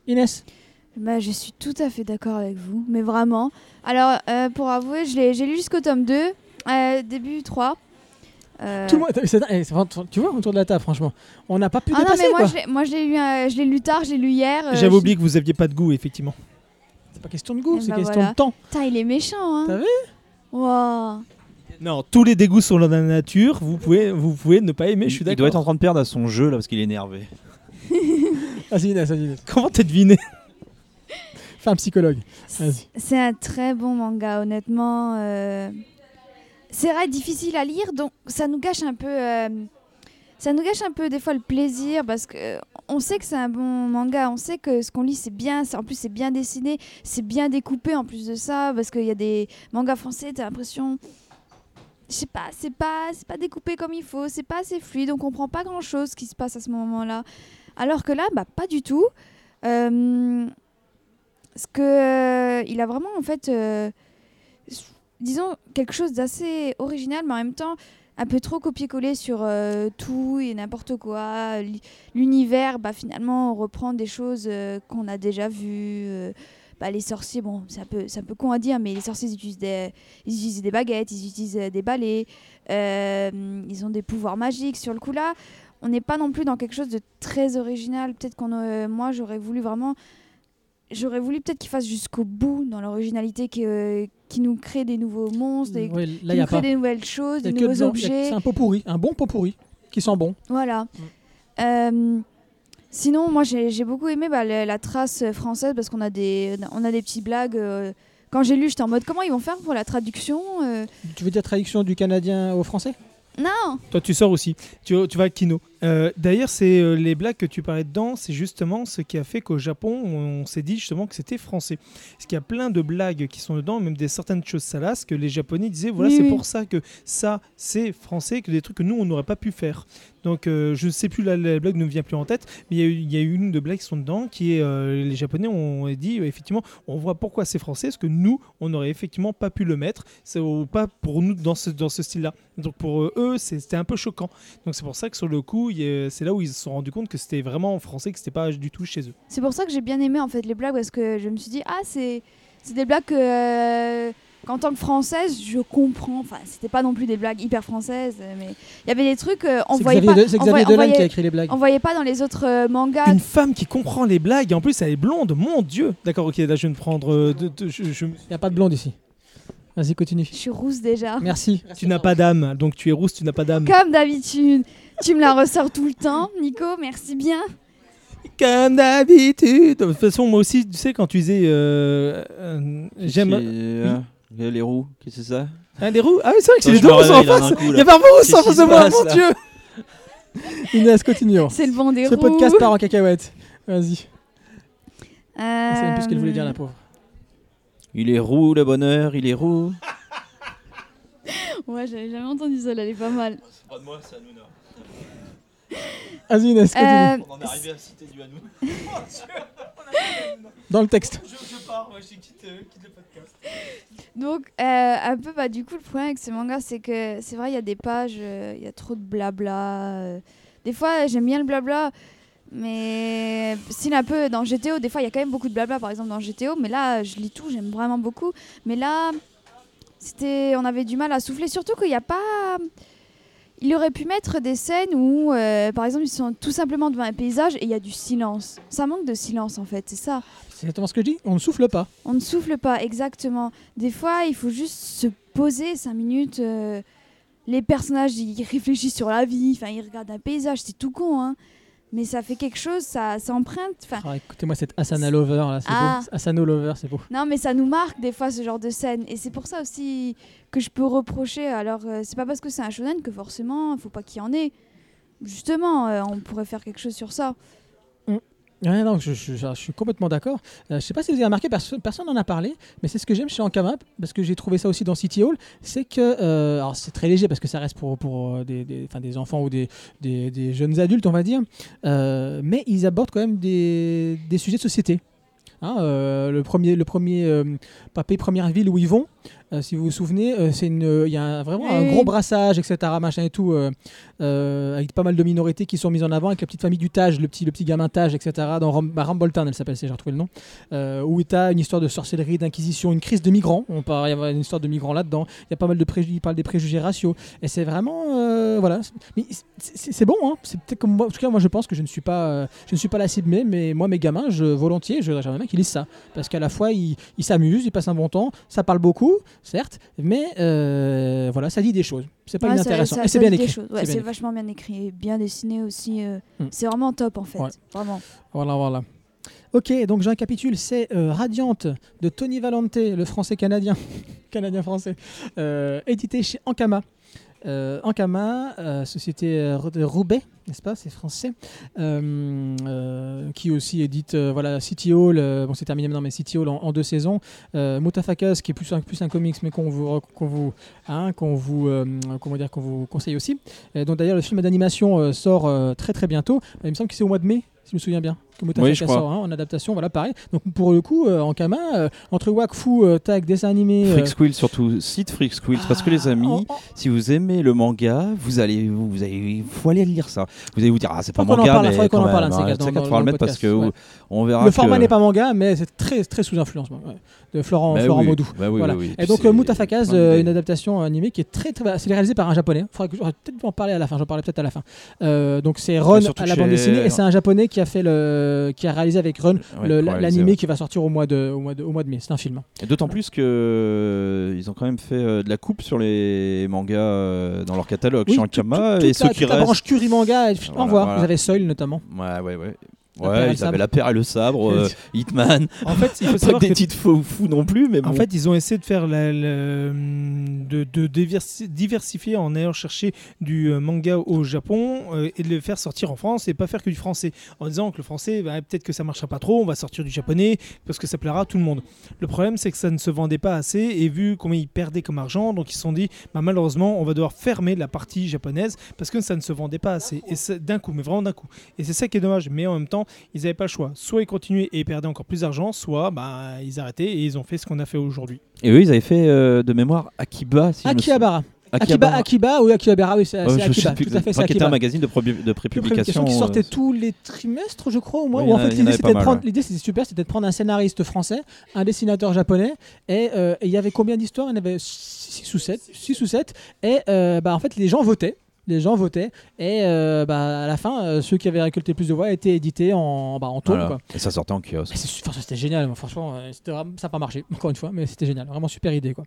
Inès? Bah, je suis tout à fait d'accord avec vous, mais vraiment. Alors, euh, pour avouer, je l'ai- j'ai lu jusqu'au tome 2, euh, début 3. Euh, tout le monde c'est- c'est- c'est- tu vois autour de la table franchement on n'a pas pu Ah non, mais moi quoi je, l'ai- moi je l'ai lu, euh, je l'ai lu tard, je l'ai lu hier. euh, J'avais oublié que vous aviez pas de goût, effectivement. c'est pas question de goût Eh c'est bah question voilà. de temps Putain, il est méchant, hein. T'as vu? Waouh. Non, tous les dégoûts sont dans la nature. Vous pouvez, vous pouvez ne pas aimer. je suis il doit d'accord. être en train de perdre à son jeu là parce qu'il est énervé. vas-y Inès vas-y Inès Comment t'as deviné fais un psychologue vas-y C'est un très bon manga, honnêtement. euh, C'est vrai, difficile à lire, donc ça nous gâche un peu. euh, Ça nous gâche un peu des fois le plaisir parce que euh, on sait que c'est un bon manga, on sait que ce qu'on lit c'est bien, c'est- en plus c'est bien dessiné, c'est bien découpé en plus de ça parce qu'il y a des mangas français, t'as l'impression, je sais pas, c'est pas, pas découpé comme il faut, c'est pas assez fluide, on comprend pas grand chose qui se passe à ce moment-là. Alors que là, bah pas du tout. Euh, ce que euh, il a vraiment en fait euh, disons quelque chose d'assez original mais en même temps un peu trop copier-coller sur euh, tout et n'importe quoi l'univers bah finalement on reprend des choses qu'on a déjà vues bah, les sorciers bon c'est un peu c'est un peu con à dire mais les sorciers ils utilisent des ils utilisent des baguettes ils utilisent euh, des balais euh, ils ont des pouvoirs magiques sur le coup là. On n'est pas non plus dans quelque chose de très original. Peut-être qu'on euh, moi j'aurais voulu vraiment j'aurais voulu peut-être qu'ils fassent jusqu'au bout dans l'originalité qui, euh, qui nous crée des nouveaux monstres, des, Ouais, qui là nous crée des nouvelles choses, des nouveaux de- objets. c'est un pot pourri un bon pot pourri qui sent bon. Voilà. Euh, sinon, moi j'ai beaucoup aimé bah, la, la trace française parce qu'on a des, on a des petites blagues euh, quand j'ai lu, j'étais en mode comment ils vont faire pour la traduction euh, Tu veux dire traduction du canadien au français? Non Toi, tu sors aussi. Tu, tu vas à Kino. Euh, D'ailleurs, c'est euh, les blagues que tu parlais dedans, c'est justement ce qui a fait qu'au Japon, on, s'est dit justement que c'était français. Parce qu'il y a plein de blagues qui sont dedans, même des certaines choses salaces que les Japonais disaient voilà, Oui, c'est oui. pour ça que ça, c'est français, que des trucs que nous, on n'aurait pas pu faire. Donc, euh, je ne sais plus, la, la blague ne me vient plus en tête, mais il y a eu- il y, a une de blagues qui sont dedans qui est les Japonais ont dit effectivement, on voit pourquoi c'est français, parce que nous, on n'aurait effectivement pas pu le mettre, c'est ou pas pour nous dans ce, dans ce style-là. Donc, pour eux, c'était un peu choquant. Donc c'est pour ça que sur le coup, c'est là où ils se sont rendus compte que c'était vraiment en français, que c'était pas du tout chez eux. C'est pour ça que j'ai bien aimé en fait les blagues parce que je me suis dit ah c'est c'est des blagues que euh, qu'en tant que française je comprends. Enfin c'était pas non plus des blagues hyper françaises mais il y avait des trucs euh, on voyait Xavier, pas c'est Xavier Dolan qui a écrit les blagues. on voyait pas dans les autres euh, mangas. Une femme qui comprend les blagues, et en plus elle est blonde, mon dieu D'accord, ok, là je vais me prendre... euh, de- de- je- je- Il n'y a pas de blonde ici. Vas-y, continue. Je suis rousse déjà. Merci. Tu n'as pas d'âme, donc tu es rousse, tu n'as pas d'âme. Comme d'habitude. Tu me la ressors tout le temps, Nico. Merci bien. Comme d'habitude De toute façon, moi aussi, tu sais, quand tu disais... euh, euh, J'aime... Euh, Les roues, qu'est-ce que c'est ça Ah, les roues? Ah oui, c'est vrai que c'est les je deux roues sont en face Il y a pas rousse Qu'est-ce en face de moi, passe, mon dieu Inès, continue. C'est le vent des Ce roues. podcast part en cacahuète. Vas-y. Euh, Elle sait même plus ce qu'elle voulait dire, la pauvre. Il est roux, le bonheur, il est roux. Ouais, j'avais jamais entendu ça, elle est pas mal. C'est pas de moi, c'est Hanouna. Vas-y, Inès, continue. Euh, On en est arrivé à citer du Hanouna. Dans le texte. Je, pars, je quitte, le podcast. Donc, euh, un peu, bah, du coup, le problème avec ces mangas, c'est que c'est vrai, il y a des pages, euh, il y a trop de blabla. euh. Des fois, j'aime bien le blabla, mais style un peu dans GTO, des fois, il y a quand même beaucoup de blabla, par exemple, dans GTO, mais là, je lis tout, j'aime vraiment beaucoup. Mais là, c'était, on avait du mal à souffler, surtout qu'il n'y a pas. Il aurait pu mettre des scènes où, euh, par exemple, ils sont tout simplement devant un paysage et il y a du silence. Ça manque de silence, en fait, c'est ça. C'est exactement ce que je dis. On ne souffle pas. On ne souffle pas, exactement. Des fois, il faut juste se poser cinq minutes. euh, les personnages, ils réfléchissent sur la vie, enfin, ils regardent un paysage, c'est tout con, hein. Mais ça fait quelque chose, ça, ça emprunte. Ah, Écoutez-moi cette Asana Lover là, c'est Ah. beau. Asano Lover, c'est beau. non, mais ça nous marque des fois ce genre de scène. Et c'est pour ça aussi que je peux reprocher. Alors, euh, c'est pas parce que c'est un shonen que forcément, il faut pas qu'il y en ait. Justement, euh, on pourrait faire quelque chose sur ça. Non, je, suis complètement d'accord. Euh, je sais pas si vous avez remarqué, perso- personne n'en a parlé, mais c'est ce que j'aime chez Ankama, parce que j'ai trouvé ça aussi dans City Hall, c'est que, euh, alors c'est très léger parce que ça reste pour, euh, des, enfants ou des, jeunes adultes, on va dire, euh, mais ils abordent quand même des, sujets de société. Hein, le premier, le premier Papé Première Ville où ils vont, euh, si vous vous souvenez, euh, c'est une, il y a un- vraiment un gros brassage, etc., machin et tout, euh, euh, avec pas mal de minorités qui sont mises en avant, avec la petite famille du Tage, le petit, le petit gamin Tage, etc., dans Ram, bah, Ramboltan, elle s'appelle, c'est- j'ai retrouvé le nom, euh, où tu as une histoire de sorcellerie, d'inquisition, une crise de migrants, on parle, il y a une histoire de migrants là-dedans, il y a pas mal de préjugés, il parle des préjugés raciaux, et c'est vraiment, euh, voilà, mais c'est- bon, hein, c'est peut-être comme moi, en tout cas, moi je pense que je ne suis pas, euh, je ne suis pas la cible, mais, mais moi mes gamins, je, volontiers, je- j'aimerais bien qu'ils lisent ça, parce qu'à la fois ils ils s'amusent, ils passent un bon temps, ça parle beaucoup, certes, mais euh, voilà, ça dit des choses, c'est pas Ouais, inintéressant, ça- et c'est bien écrit. Ouais, c'est vachement bien écrit, et bien dessiné aussi. euh, Hmm. C'est vraiment top en fait. Ouais. Vraiment. Voilà, voilà. Ok, donc j'ai un capitule, c'est euh, Radiante de Tony Valente, le français canadien, canadien-français, euh, édité chez Ankama. Ankama, société de Roubaix, n'est-ce pas C'est français. Euh, euh, qui aussi édite euh, voilà, City Hall, euh, bon c'est terminé maintenant, mais City Hall en, deux saisons. Mutafakas, qui est plus un, plus un comics, mais qu'on vous, vous, hein, vous, vous conseille aussi. Et donc d'ailleurs, le film d'animation sort très très bientôt. Il me semble que c'est au mois de mai, si je me souviens bien. Oui, sort hein, en adaptation, voilà, pareil. Donc pour le coup, euh, Ankama, euh, entre Wakfu, euh, tag, dessin animé. Freak Squill surtout, site Freak Squill, parce que les amis, en- en- si vous aimez le manga, vous allez, vous, vous allez, faut aller lire ça. Vous allez vous dire ah c'est pas en manga, mais quand en parle, de ces hein, mettre parce que ouais. on verra. le format n'est pas manga, mais c'est très très sous influence ouais, de Florent, Bah Florent oui, Modou. bah oui, Voilà. oui, oui. Et donc d'idées. une adaptation animée qui est très très. c'est réalisé par un japonais. Faudrait que j'aurais peut-être en parler à la fin. J'en parlerai peut-être à la fin. Donc c'est Ron à la bande dessinée et c'est un japonais qui a fait le, qui a réalisé avec Ron Ouais, l'animé ouais. qui va sortir au mois de au mois de, au mois de mai. C'est un film. Et D'autant plus que euh, ils ont quand même fait euh, de la coupe sur les mangas euh, dans leur catalogue Oui, chez tout- et ceux qui restent. branche Curie manga. Voilà, voilà. Vous avez Soil notamment. Ouais, ouais, ouais. Ouais, ils avaient la paire et le sabre, euh, Hitman. En fait, il faut Pas que des titres faux fous non plus, mais bon. En fait, ils ont essayé de faire la- la- de, de diversi- diversifier en allant chercher du euh, manga au Japon euh, et de le faire sortir en France et pas faire que du français. En disant que le français, bah, peut-être que ça marchera pas trop, on va sortir du japonais parce que ça plaira à tout le monde. Le problème, c'est que ça ne se vendait pas assez et vu combien ils perdaient comme argent, donc ils se sont dit, bah, malheureusement, on va devoir fermer la partie japonaise parce que ça ne se vendait pas assez. Et c'est d'un coup, mais vraiment d'un coup. Et c'est ça qui est dommage. Mais en même temps, ils n'avaient pas le choix. Soit ils continuaient et ils perdaient encore plus d'argent, soit bah, ils arrêtaient et ils ont fait ce qu'on a fait aujourd'hui. Et eux, ils avaient fait euh, de mémoire Akiba. Si. Akihabara. Akiba. Akiba, oui, Akihabara, oui, c'est Euh, Akiba. plus Tout à fait, c'est Akiba. un magazine de, de prépublication. qui sortait euh, tous les trimestres, je crois, au moins. Où en en fait, l'idée c'était prendre, ouais. super, c'était de prendre un scénariste français, un dessinateur japonais, et euh, il y avait combien d'histoires? Il y en avait 6 ou 7, 6 ou 7, et euh, bah, en fait, les gens votaient. Les gens votaient et euh, bah, à la fin, euh, ceux qui avaient récolté plus de voix étaient édités en, bah, en voilà. quoi. Et ça sortait en kiosque. C'était génial, franchement, euh, ça n'a pas marché, encore une fois, mais c'était génial, vraiment super idée. quoi.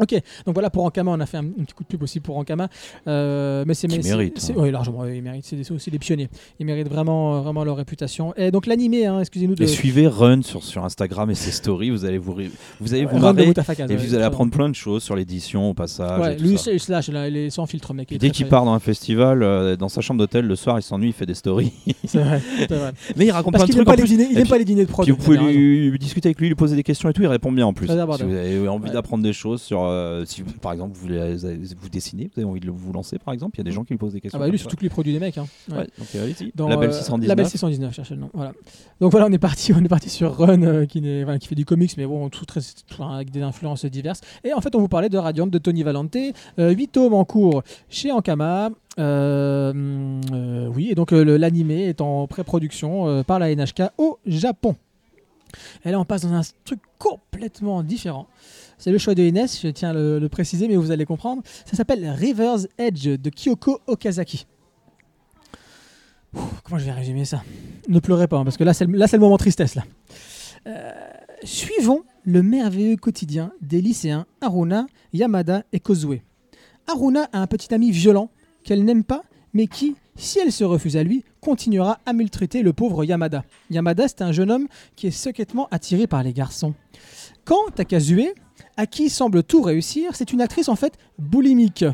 Ok, donc voilà pour Ankama, on a fait un, un petit coup de pub aussi pour Ankama. Euh, mais c'est mérite, hein. Oui, largement, ils méritent. C'est aussi des pionniers. Ils méritent vraiment, euh, vraiment leur réputation. Et donc l'animé, hein, excusez-nous de. Et suivez Run sur, sur Instagram et ses stories, vous allez vous, vous allez vous Run marrer et ouais, vous allez apprendre plein de choses sur l'édition au passage. Ouais, et tout lui, ça. slash, là, il est sans filtre, mec. dès qu'il part dans un festival, euh, dans sa chambre d'hôtel, le soir, il s'ennuie, il fait des stories. C'est vrai. Mais il raconte Parce plein de n'aime trucs. pas, en les plus. dîners- il Et aime puis- pas les dîners de prod. Vous pouvez discuter avec lui, lui poser des questions et tout, il répond bien en plus. Si vous avez envie d'apprendre des choses sur, euh, si vous- par exemple vous, voulez, vous dessinez, vous avez envie de vous lancer par exemple, il y a des gens qui lui posent des questions. Ah bah lui, comme surtout que lui produit des mecs. Hein. Ouais. Ouais, donc euh. Dans, Label euh, 619. Label 619, cherchez le nom. Voilà. Donc voilà, on est parti, on est parti sur Run, euh, qui, fait du comics, mais bon, tout très, tout, avec des influences diverses. Et en fait, on vous parlait de Radiant de Tony Valente, 8 tomes en cours chez Ankama. Euh, euh, oui, et donc euh, l'animé est en pré-production euh, par la NHK au Japon. Et là, on passe dans un truc complètement différent. C'est le choix de Inès, je tiens à le, préciser, mais vous allez comprendre. Ça s'appelle River's Edge de Kyoko Okazaki. Comment je vais résumer ça? Ne pleurez pas, hein, parce que là, c'est le, le moment tristesse. Euh, suivons le merveilleux quotidien des lycéens Haruna, Yamada et Kozue. Haruna a un petit ami violent qu'elle n'aime pas, mais qui, si elle se refuse à lui, continuera à maltraiter le pauvre Yamada. Yamada, c'est un jeune homme qui est secrètement attiré par les garçons. Quant à Kazue, à qui semble tout réussir, c'est une actrice en fait boulimique.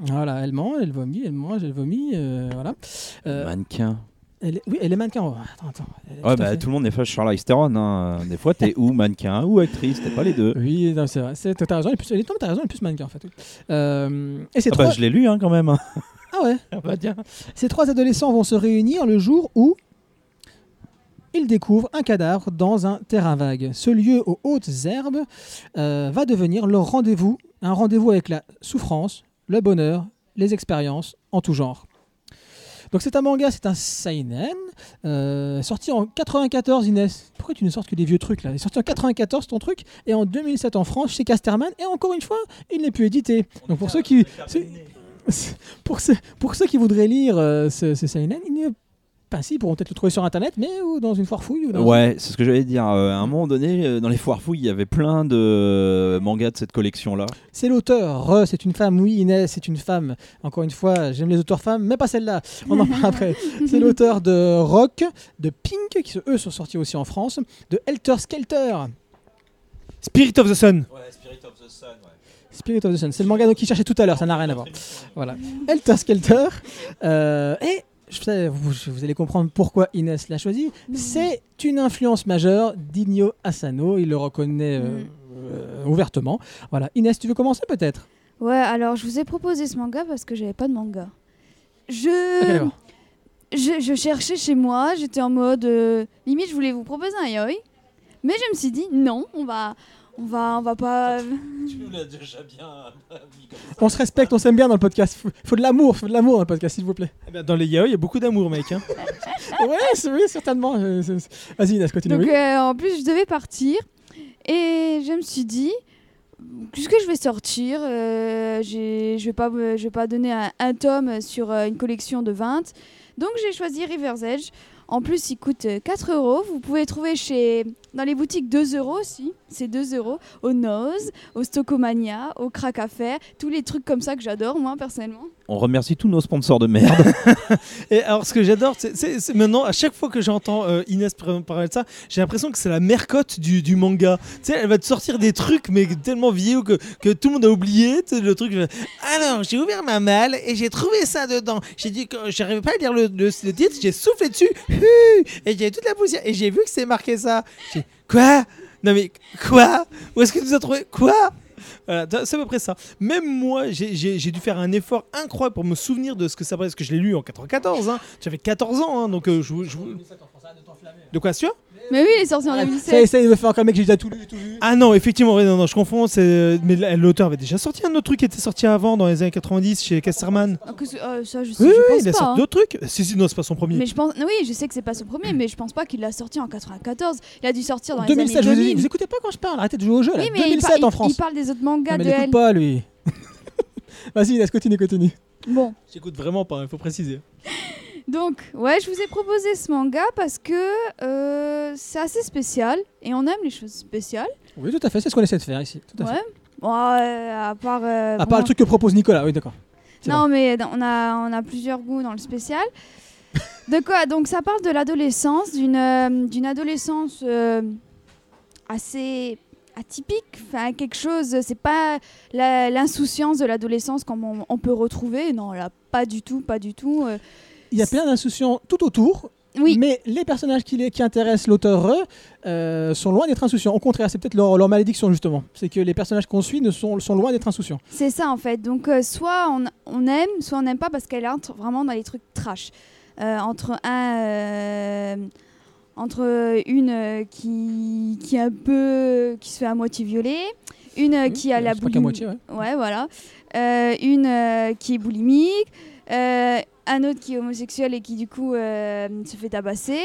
Voilà, elle mange, elle vomit, elle mange, elle vomit, euh, voilà. Euh, Mannequin. elle est- oui, elle est mannequin. oh, attends, attends. Elle est Ouais, tout bah, tout le monde n'est pas Charlize Theron. Hein. Des fois, t'es ou mannequin ou actrice, t'es pas les deux. Oui, c'est vrai. C'est- T'as raison, elle est plus, elle est- non, t'as raison, elle est plus mannequin en fait. Euh, et ces Ah trois... bah, je l'ai lu hein, quand même. Ah ouais. Ah bah, tiens. Ces trois adolescents vont se réunir le jour où ils découvrent un cadavre dans un terrain vague. Ce lieu aux hautes herbes euh, va devenir leur rendez-vous, un rendez-vous avec la souffrance, le bonheur, les expériences en tout genre. Donc c'est un manga, c'est un seinen, euh, sorti en 94 Inès. Pourquoi tu ne sortes que des vieux trucs là? Il est sorti en 94 ton truc et en 2007 en France chez Casterman et encore une fois il n'est plus édité. Donc pour ceux qui pour ceux, pour ceux qui voudraient lire euh, ce, ce seinen, il n'est pas si, ils pourront peut-être le trouver sur internet, mais ou dans une foire fouille. Ou dans Ouais, c'est ce que j'allais dire. Euh, à un moment donné, euh, dans les foires fouilles, il y avait plein de mangas de cette collection-là. C'est l'auteur, Re, c'est une femme, oui Inès, c'est une femme. Encore une fois, j'aime les auteurs femmes, mais pas celle-là. On en parle après. C'est l'auteur de Rock, de Pink, qui eux sont sortis aussi en France, de Helter Skelter, Spirit of the Sun. Spirit of the Sun. C'est le manga qu'il cherchait tout à l'heure, ça n'a rien à voir. Voilà. Helter Skelter. euh, et vous, vous allez comprendre pourquoi Inès l'a choisi. C'est une influence majeure d'Inyo Asano. Il le reconnaît euh, Mm. euh, ouvertement. Voilà. Inès, tu veux commencer peut-être? Ouais, alors je vous ai proposé ce manga parce que j'avais pas de manga. Je... Je, je cherchais chez moi, j'étais en mode euh, limite je voulais vous proposer un yoi, mais je me suis dit non, on va on va on va pas Tu nous l'as déjà bien mis comme On se respecte, on s'aime bien dans le podcast. Faut, faut de l'amour, faut de l'amour dans le podcast, s'il vous plaît. Eh dans les yaoi, il y a beaucoup d'amour, mec. hein. ouais, oui, certainement. euh, Vas-y, Inès, continue. Donc euh, en plus je devais partir et je me suis dit qu'est-ce que je vais sortir euh, je vais pas je vais pas donner un, un tome sur euh, une collection de 20 donc j'ai choisi River's Edge en plus il coûte euh, 4 euros vous pouvez le trouver chez dans les boutiques 2 euros aussi, c'est 2 euros, au Nose, au Stocomania, au Crack Café, tous les trucs comme ça que j'adore moi personnellement. On remercie tous nos sponsors de merde. Et alors, ce que j'adore, c'est- maintenant, à chaque fois que j'entends euh, Inès par- parler de ça, j'ai l'impression que c'est la mercotte du, du manga. Tu sais, elle va te sortir des trucs, mais tellement vieux que, que tout le monde a oublié. Tu sais, le truc. je Alors, j'ai ouvert ma malle et j'ai trouvé ça dedans. J'ai dit que j'arrivais pas à lire le, le- le titre, j'ai soufflé dessus, et j'ai toute la poussière. Et j'ai vu que c'est marqué ça. J'ai Quoi? Non, mais quoi? Où est-ce que tu nous as trouvé? Quoi? Voilà, c'est à peu près ça. Même moi, j'ai- dû faire un effort incroyable pour me souvenir de ce que ça parce que je l'ai lu en 94. Hein. J'avais 14 ans, hein, donc euh, je, je- De quoi, sûr? Mais oui, il est sorti en Ça, 2007. ça, il me fait encore mec, j'ai déjà tout lu, tout vu. Ah non, effectivement, ouais, non, non, je confonds. c'est- Mais l'auteur avait déjà sorti un autre truc qui était sorti avant, dans les années 90, chez Casterman. Ah, que c'est- euh, ça, je, sais, Oui, je oui, pense il a pas. sorti hein. d'autres trucs. Si, si, non, c'est pas son premier. Mais je pense, oui, je sais que c'est pas son premier, mais je pense pas qu'il l'a sorti en 94. Il a dû sortir dans les 2007, années je vous, 2000. vous écoutez pas quand je parle, arrêtez de jouer au jeu là. oui, mais il, 2007 par- il- en France. il parle des autres Non, mangas mais de l'écoute elle. pas lui. Vas-y, laisse continue, continue. Bon, J'écoute vraiment pas, il faut préciser. Donc, ouais, je vous ai proposé ce manga parce que euh, c'est assez spécial et on aime les choses spéciales. Oui, tout à fait, c'est ce qu'on essaie de faire ici. Tout à fait. Bon, euh, à part. euh, À part le truc que propose Nicolas, oui, d'accord. Non, mais on a, on a plusieurs goûts dans le spécial. De quoi? Donc, ça parle de l'adolescence, d'une d'une adolescence assez atypique, enfin quelque chose. C'est pas la- l'insouciance de l'adolescence comme on, on peut retrouver. Non, là, pas du tout, pas du tout. euh. Il y a plein d'insouciants tout autour, oui, mais les personnages qui, les- qui intéressent l'auteur euh, sont loin d'être insouciants. Au contraire, c'est peut-être leur, leur malédiction justement. C'est que les personnages qu'on suit ne sont, sont loin d'être insouciants. c'est ça en fait. Donc, euh, soit on, on aime, soit on n'aime pas parce qu'elle entre vraiment dans les trucs trash. Euh, entre un. entre une qui, qui est un peu. qui se fait à moitié violer, une qui a la boulimie. ouais. Ouais, voilà. Une qui est boulimique, un autre qui est homosexuel et qui du coup euh, se fait tabasser.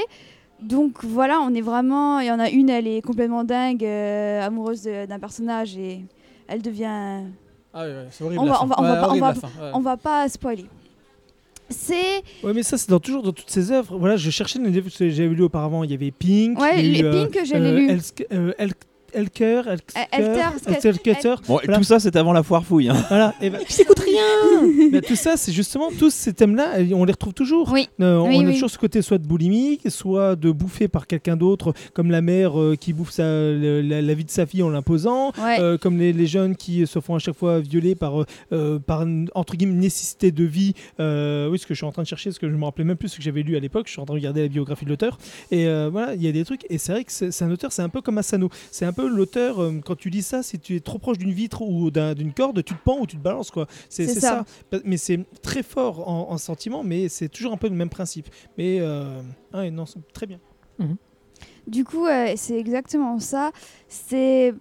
Donc voilà, on est vraiment. Il y en a une, elle est complètement dingue, euh, amoureuse d'un personnage et elle devient. Ah oui, ouais, c'est horrible. On va- fin. on va- on va Ouais, pas- on horrible, va- la fin, ouais. On va pas spoiler. C'est. Ouais, mais ça, c'est dans, toujours dans toutes ses œuvres. Voilà, je cherchais les livres que j'avais lu auparavant. Il y avait Pink. Ouais, il y a les eu, euh, Pink, je l'ai euh, lu. Elsk- euh, El- Elker, Elter, Elsker, Bon, Voilà. tout ça, c'est avant la foire fouille. hein. Voilà. Et ben, J'écoute rien bah, tout ça, c'est justement tous ces thèmes-là, euh, on les retrouve toujours. Oui. Euh, Oui, on a oui. toujours ce côté soit de boulimique, soit de bouffer par quelqu'un d'autre, comme la mère euh, qui bouffe sa- le- la, la vie de sa fille en l'imposant, Ouais. euh, comme les, les jeunes qui se font à chaque fois violer par, euh, euh, par entre guillemets nécessité de vie. Euh, oui, ce que je suis en train de chercher, ce que je me rappelais même plus ce que j'avais lu à l'époque. Je suis en train de regarder la biographie de l'auteur. Et euh, voilà, il y a des trucs. Et c'est vrai que c'est c'est un auteur, c'est un peu comme Asano. C'est un peu l'auteur, euh, quand tu lis ça, si tu es trop proche d'une vitre ou d'un- d'une corde, tu te pends ou tu te balances. quoi. C'est ça. ça. Mais c'est très fort en, en sentiment, mais c'est toujours un peu le même principe. Mais euh, ouais, non, c'est très bien. Du coup, euh, c'est exactement ça. C'est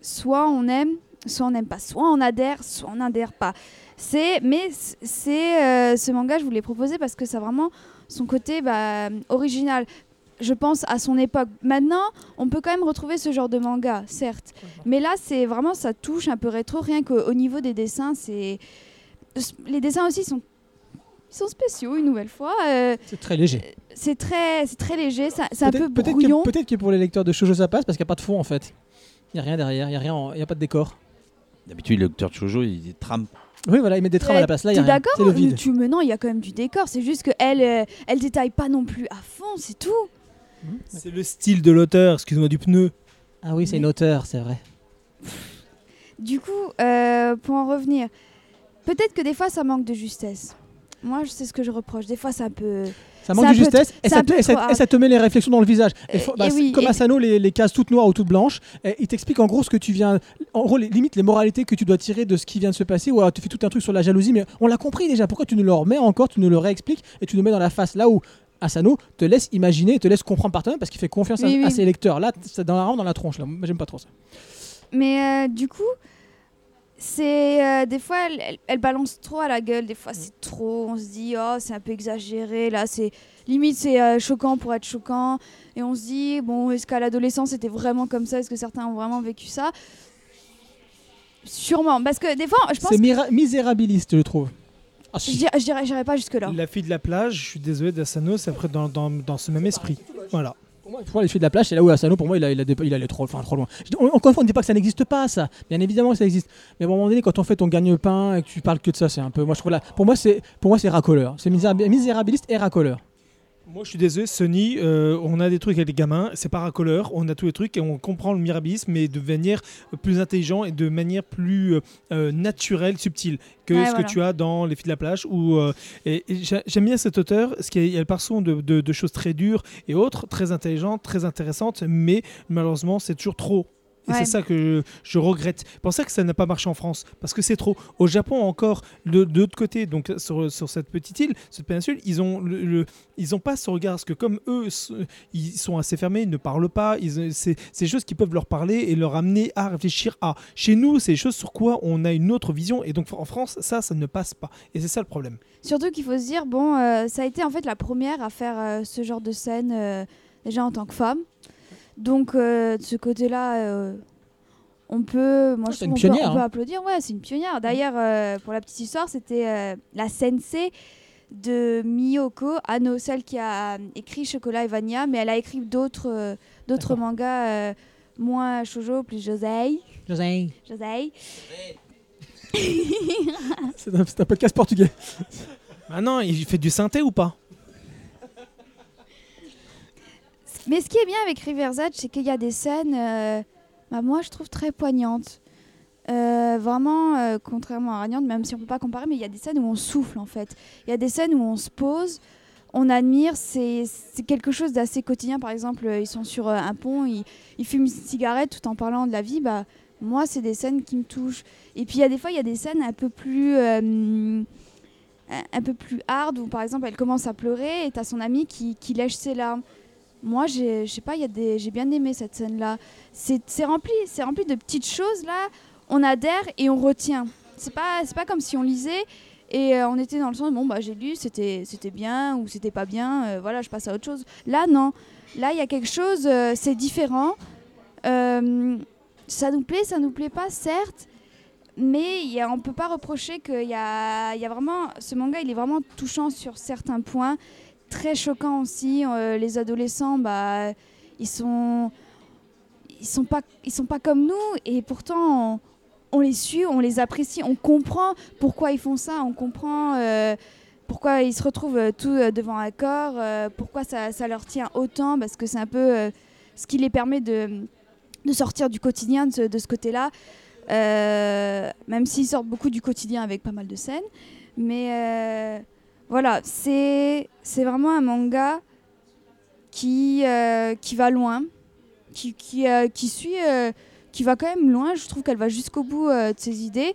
soit on aime, soit on n'aime pas. Soit on adhère, soit on n'adhère pas. C'est, mais c'est euh, ce manga, je vous l'ai proposé parce que ça a vraiment son côté bah, original. Je pense à son époque. Maintenant, on peut quand même retrouver ce genre de manga, certes. Mais là, c'est vraiment, ça touche un peu rétro. Rien qu'au niveau des dessins, c'est. Les dessins aussi sont, ils sont spéciaux, une nouvelle fois. Euh, C'est très léger. c'est très, c'est très léger, ça- c'est un Peut-être peu peut-être brouillon. que, peut-être que pour les lecteurs de Shoujo ça passe parce qu'il n'y a pas de fond en fait. Il n'y a rien derrière, il n'y a, rien en- il y a pas de décor. D'habitude, le docteur Chojo, il trame. Oui, voilà, ils mettent des trames à la place. Là, il y a T'es rien. d'accord C'est le vide. Tu me non, il y a quand même du décor. C'est juste que elle, euh, elle détaille pas non plus à fond, c'est tout. C'est le style de l'auteur, excuse-moi, du pneu. Ah oui, c'est une auteure, c'est vrai. Du coup, euh, pour en revenir, peut-être que des fois ça manque de justesse. Moi, je sais ce que je reproche. Des fois, c'est un peu. Ça manque de justesse et ça, te, peu et ça- et ça te met les réflexions dans le visage. Et Euh, faut- bah, et c'est oui, comme et- Asano, les, les cases toutes noires ou toutes blanches, et il t'explique en gros ce que tu viens. En gros, les, limite les moralités que tu dois tirer de ce qui vient de se passer, ou alors tu fais tout un truc sur la jalousie, mais on l'a compris déjà. Pourquoi tu nous le remets encore, tu nous le réexpliques et tu nous mets dans la face là où. Asano te laisse imaginer, te laisse comprendre par toi-même parce qu'il fait confiance à, Oui, oui. à ses lecteurs. Là, c'est dans la rampe, dans la tronche. Là. J'aime pas trop ça. Mais euh, du coup, c'est euh, des fois elle, elle- elle balance trop à la gueule. Des fois, c'est trop. On se dit oh, c'est un peu exagéré. Là, c'est limite c'est euh, choquant pour être choquant. Et on se dit bon, est-ce qu'à l'adolescence c'était vraiment comme ça? Est-ce que certains ont vraiment vécu ça? Sûrement, parce que des fois, je pense. C'est misérabiliste, je trouve. Ah, Je si. dirais, je dirais, j'irais pas jusque là. La fille de la plage, je suis désolé d'Asano, c'est après dans, dans, dans ce même esprit. Voilà. Pour moi, les filles de la plage, c'est là où Asano, pour moi, il, a, il, a il allait trop, enfin, trop loin. Encore une fois, on ne dit pas que ça n'existe pas, ça. Bien évidemment que ça existe. Mais à un moment donné, quand on fait ton gagne-pain et que tu parles que de ça, c'est un peu. Moi, je trouve là. Pour moi, c'est pour moi, c'est racoleur. C'est misérabi- misérabiliste et racoleur. Moi, je suis désolé, Sony, euh, on a des trucs avec les gamins, c'est pas racoleur, on a tous les trucs et on comprend le mirabilisme, mais de manière plus intelligente et de manière plus euh, euh, naturelle, subtile que Ouais, ce voilà. que tu as dans Les filles de la plage. Où, euh, et, et j'a- j'aime bien cet auteur, parce qu'il y a- il y a le parson de, de- de choses très dures et autres, très intelligentes, très intéressantes, mais malheureusement, c'est toujours trop. Et Ouais. c'est ça que je, je regrette. C'est pour ça que ça n'a pas marché en France, parce que c'est trop. Au Japon encore, de, de l'autre côté, donc sur, sur cette petite île, cette péninsule, ils ont le, le- ils ont pas ce regard, parce que comme eux, ils sont assez fermés, ils ne parlent pas, c'est des choses qui peuvent leur parler et leur amener à réfléchir à. Chez nous, c'est des choses sur quoi on a une autre vision, et donc en France, ça, ça ne passe pas. Et c'est ça le problème. Surtout qu'il faut se dire, bon, euh, ça a été en fait la première à faire euh, ce genre de scène, euh, déjà en tant que femme. Donc, euh, de ce côté-là, euh, on peut, moi, Ah, je c'est trouve une on peut- pionnière, on peut, hein. applaudir. Ouais, c'est une pionnière. D'ailleurs, euh, pour la petite histoire, c'était euh, la sensei de Miyoko Ano, celle qui a écrit Chocolat et Vania, mais elle a écrit d'autres euh, mangas euh, moins shoujo, plus josei. Josei. un, c'est un podcast portugais. Maintenant, il fait du synthé ou pas? Mais ce qui est bien avec River's Edge, c'est qu'il y a des scènes, euh, bah, moi je trouve très poignantes. Euh, vraiment, euh, contrairement à Radiant, même si on peut pas comparer, mais il y a des scènes où on souffle en fait. Il y a des scènes où on se pose, on admire, c'est quelque chose d'assez quotidien. Par exemple, ils sont sur un pont, ils, fument une cigarette tout en parlant de la vie. Bah, moi, c'est des scènes qui me touchent. Et puis il y a des fois, il y a des scènes un peu plus. euh, un peu plus hard où par exemple elle commence à pleurer et t'as son ami qui, qui lèche ses larmes moi j'ai je sais pas j'ai bien aimé cette scène là c'est rempli rempli de petites choses là. On adhère et on retient. C'est pas pas comme si on lisait et euh, on était dans le sens bon bah j'ai lu c'était bien ou c'était pas bien euh, voilà je passe à autre chose. Là non. Là il y a quelque chose euh, c'est différent. Ça nous plaît ça nous plaît pas certes mais y a, on peut pas reprocher qu'il y a, y a vraiment ce manga il est vraiment touchant sur certains points très choquant aussi Euh, les adolescents bah ils sont ils sont pas ils sont pas comme nous et pourtant on, les suit on les apprécie on comprend pourquoi ils font ça on comprend euh, pourquoi ils se retrouvent euh, tout devant un corps pourquoi ça, ça leur tient autant parce que c'est un peu ce qui les permet de, de sortir du quotidien de ce, ce côté-là même s'ils sortent beaucoup du quotidien avec pas mal de scènes. Mais voilà c'est vraiment un manga qui, euh, qui va loin qui, qui, euh, qui suit euh, qui va quand même loin. Je trouve qu'elle va jusqu'au bout de ses idées.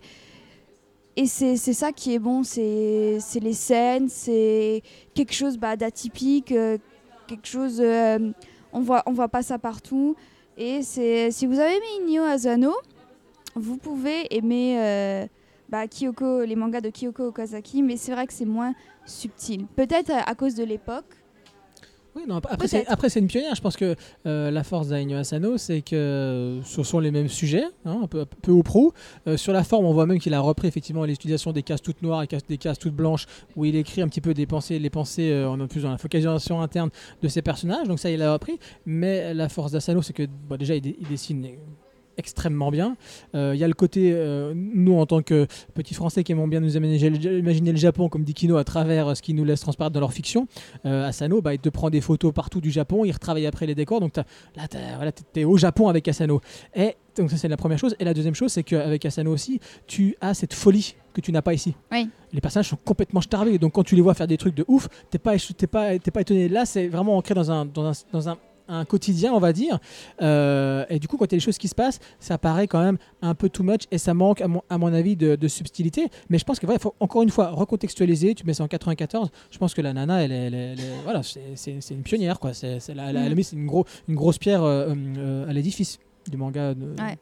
Et c'est ça qui est bon c'est les scènes c'est quelque chose bah, d'atypique quelque chose on voit on voit pas ça partout. Et si vous avez aimé Inyo Asano vous pouvez aimer bah, Kyoko, les mangas de Kyoko Okazaki, mais c'est vrai que c'est moins subtil. Peut-être à, à cause de l'époque. Oui, non, après, c'est, Peut-être. après, c'est une pionnière. Je pense que euh, la force d'Ainyo Asano, c'est que euh, ce sont les mêmes sujets, hein, un peu, peu ou prou. Euh, sur la forme, on voit même qu'il a repris effectivement l'utilisation des cases toutes noires et des cases toutes blanches, où il écrit un petit peu des pensées, les pensées euh, en plus dans la focalisation interne de ses personnages. Donc ça, il a repris. Mais la force d'Asano, c'est que bon, déjà, il, dé- il dessine extrêmement bien. Euh, Il y a le côté, euh, nous en tant que petits Français qui aimons bien nous imaginer, le Japon, comme dit Kino, à travers euh, ce qu'ils nous laisse transparaître dans leur fiction, euh, Asano, bah, il te prend des photos partout du Japon, il retravaille après les décors, donc t'as- là, t'as- voilà, t'es au Japon avec Asano. Et donc ça c'est la première chose. Et la deuxième chose, c'est qu'avec Asano aussi, tu as cette folie que tu n'as pas ici. Oui. Les personnages sont complètement starvés, donc quand tu les vois faire des trucs de ouf, t'es pas, t'es pas, t'es pas étonné. Là, c'est vraiment ancré dans un, dans un, dans un un quotidien, on va dire. Euh, et du coup, quand il y a des choses qui se passent, ça paraît quand même un peu too much et ça manque, à mon, à mon avis, de, de subtilité. Mais je pense qu'il faut encore une fois recontextualiser. Tu mets ça en 94. Je pense que la nana, elle, est- elle, voilà, c'est- une pionnière. Quoi. C'est, elle a mis une, gros, une grosse pierre euh, euh, à l'édifice du manga. de- Ouais.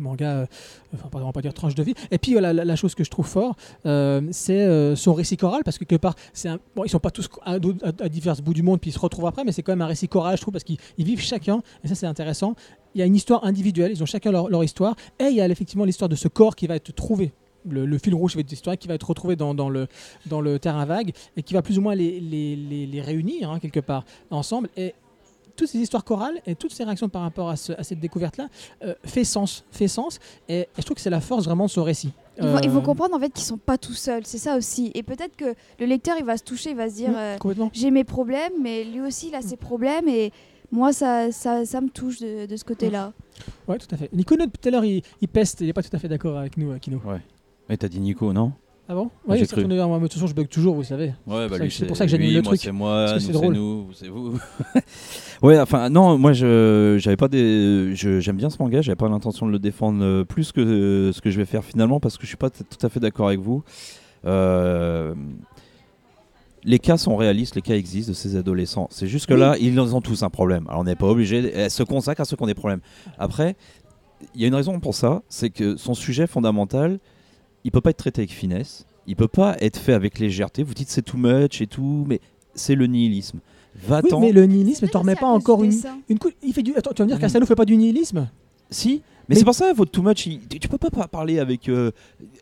Manga, euh, enfin, on va pas dire tranche de vie. Et puis, voilà, la, chose que je trouve fort, euh, c'est euh, son récit choral, parce que quelque part, c'est un, ils sont pas tous à, à- divers bouts du monde, puis ils se retrouvent après, mais c'est quand même un récit choral, je trouve, parce qu'ils ils vivent chacun, et ça c'est intéressant. Il y a une histoire individuelle, ils ont chacun leur, histoire, et il y a effectivement l'histoire de ce corps qui va être trouvé. Le, fil rouge être l'histoire qui va être retrouvé dans, le, terrain vague et qui va plus ou moins les réunir hein, quelque part ensemble. Et toutes ces histoires chorales et toutes ces réactions par rapport à, ce- à cette découverte-là euh, fait sens, fait sens. Et, et je trouve que c'est la force vraiment de ce récit. Il faut, il faut Euh, comprendre en fait qu'ils sont pas tout seuls, c'est ça aussi. Et peut-être que le lecteur il va se toucher, il va se dire euh, j'ai mes problèmes, mais lui aussi il a ses problèmes et moi ça, ça, ça me touche de, de ce côté-là. Ouais, tout à fait. Nico, tout à l'heure, il, il peste, il n'est pas tout à fait d'accord avec nous, euh, Kino. Mais t'as dit Nico, non? Ah bon? Oui, c'est qu'on est- moi, de toute façon, je bug toujours, vous savez. Ouais, que- c'est pour ça que j'anime le truc. C'est moi, c'est nous, c'est vous. ouais, enfin, non, moi, j'avais pas des. J'aime bien ce manga, j'avais pas l'intention de le défendre euh, plus que euh, ce que je vais faire finalement parce que je suis pas tout à fait d'accord avec vous. Euh, Les cas sont réalistes, les cas existent de ces adolescents. C'est juste que là, ils ont tous un problème. Alors on n'est pas obligé, elle se consacre à ceux qui ont des problèmes. Après, il y a une raison pour ça, c'est que son sujet fondamental, il peut pas être traité avec finesse, il peut pas être fait avec légèreté. Vous dites c'est too much et tout, mais c'est le nihilisme. Oui, Va-t'en. mais le nihilisme, t'en remets pas encore une, une cou- Il fait du. Attends, tu vas me dire Mhm. qu'Asano fait pas du nihilisme? Si, mais, Mais- c'est pour ça, votre too much, il- tu, peux pas pa- parler avec, euh,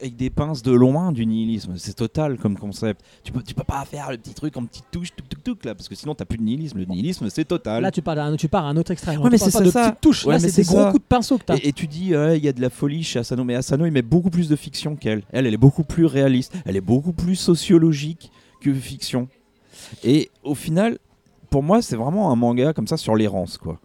avec des pinces de loin du nihilisme. C'est total comme concept. Tu peux, tu peux pas faire le petit truc en petite touche, tuk tuk tuk là, parce que sinon t'as plus de nihilisme. Le nihilisme, c'est total. Là, tu d'un tu pars à un autre extrême. Ouais, mais c'est pas de ça. petites touches. Ouais, Là, c'est des gros ça. coups de pinceau que t'as. Et, et tu dis, il y a de la folie chez Asano, mais Asano, il met beaucoup plus de fiction qu'elle. Elle, elle est beaucoup plus réaliste. Elle est beaucoup plus sociologique que fiction. Et au final, pour moi, c'est vraiment un manga comme ça sur l'errance, quoi.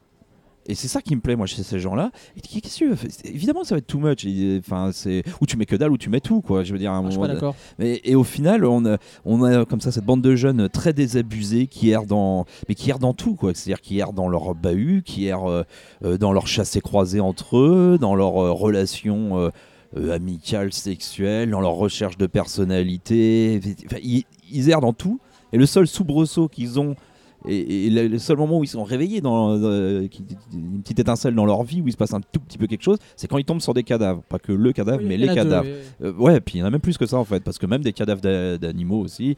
Et c'est ça qui me plaît, moi, chez ces gens-là. Et qu'est-ce que tu Évidemment, ça va être too much. Enfin, c'est ou tu mets que dalle ou tu mets tout, quoi. Je veux dire, à un Ah, je suis moment pas et, et au final, on a, on a comme ça cette bande de jeunes très désabusés qui errent dans, mais qui errent dans tout, quoi. C'est-à-dire qui errent dans leur bahut, qui errent euh, euh, dans leur chassé croisé entre eux, dans leurs euh, relations euh, euh, amicales, sexuelles, dans leur recherche de personnalité. Enfin, ils, ils errent dans tout. Et le seul soubresaut qu'ils ont, et, et le, seul moment où ils sont réveillés, dans, euh, une petite étincelle dans leur vie, où il se passe un tout petit peu quelque chose, c'est quand ils tombent sur des cadavres. Pas que le cadavre, Oui, mais les deux, cadavres. oui. Euh, ouais, puis il y en a même plus que ça en fait, parce que même des cadavres d'a- d'animaux aussi,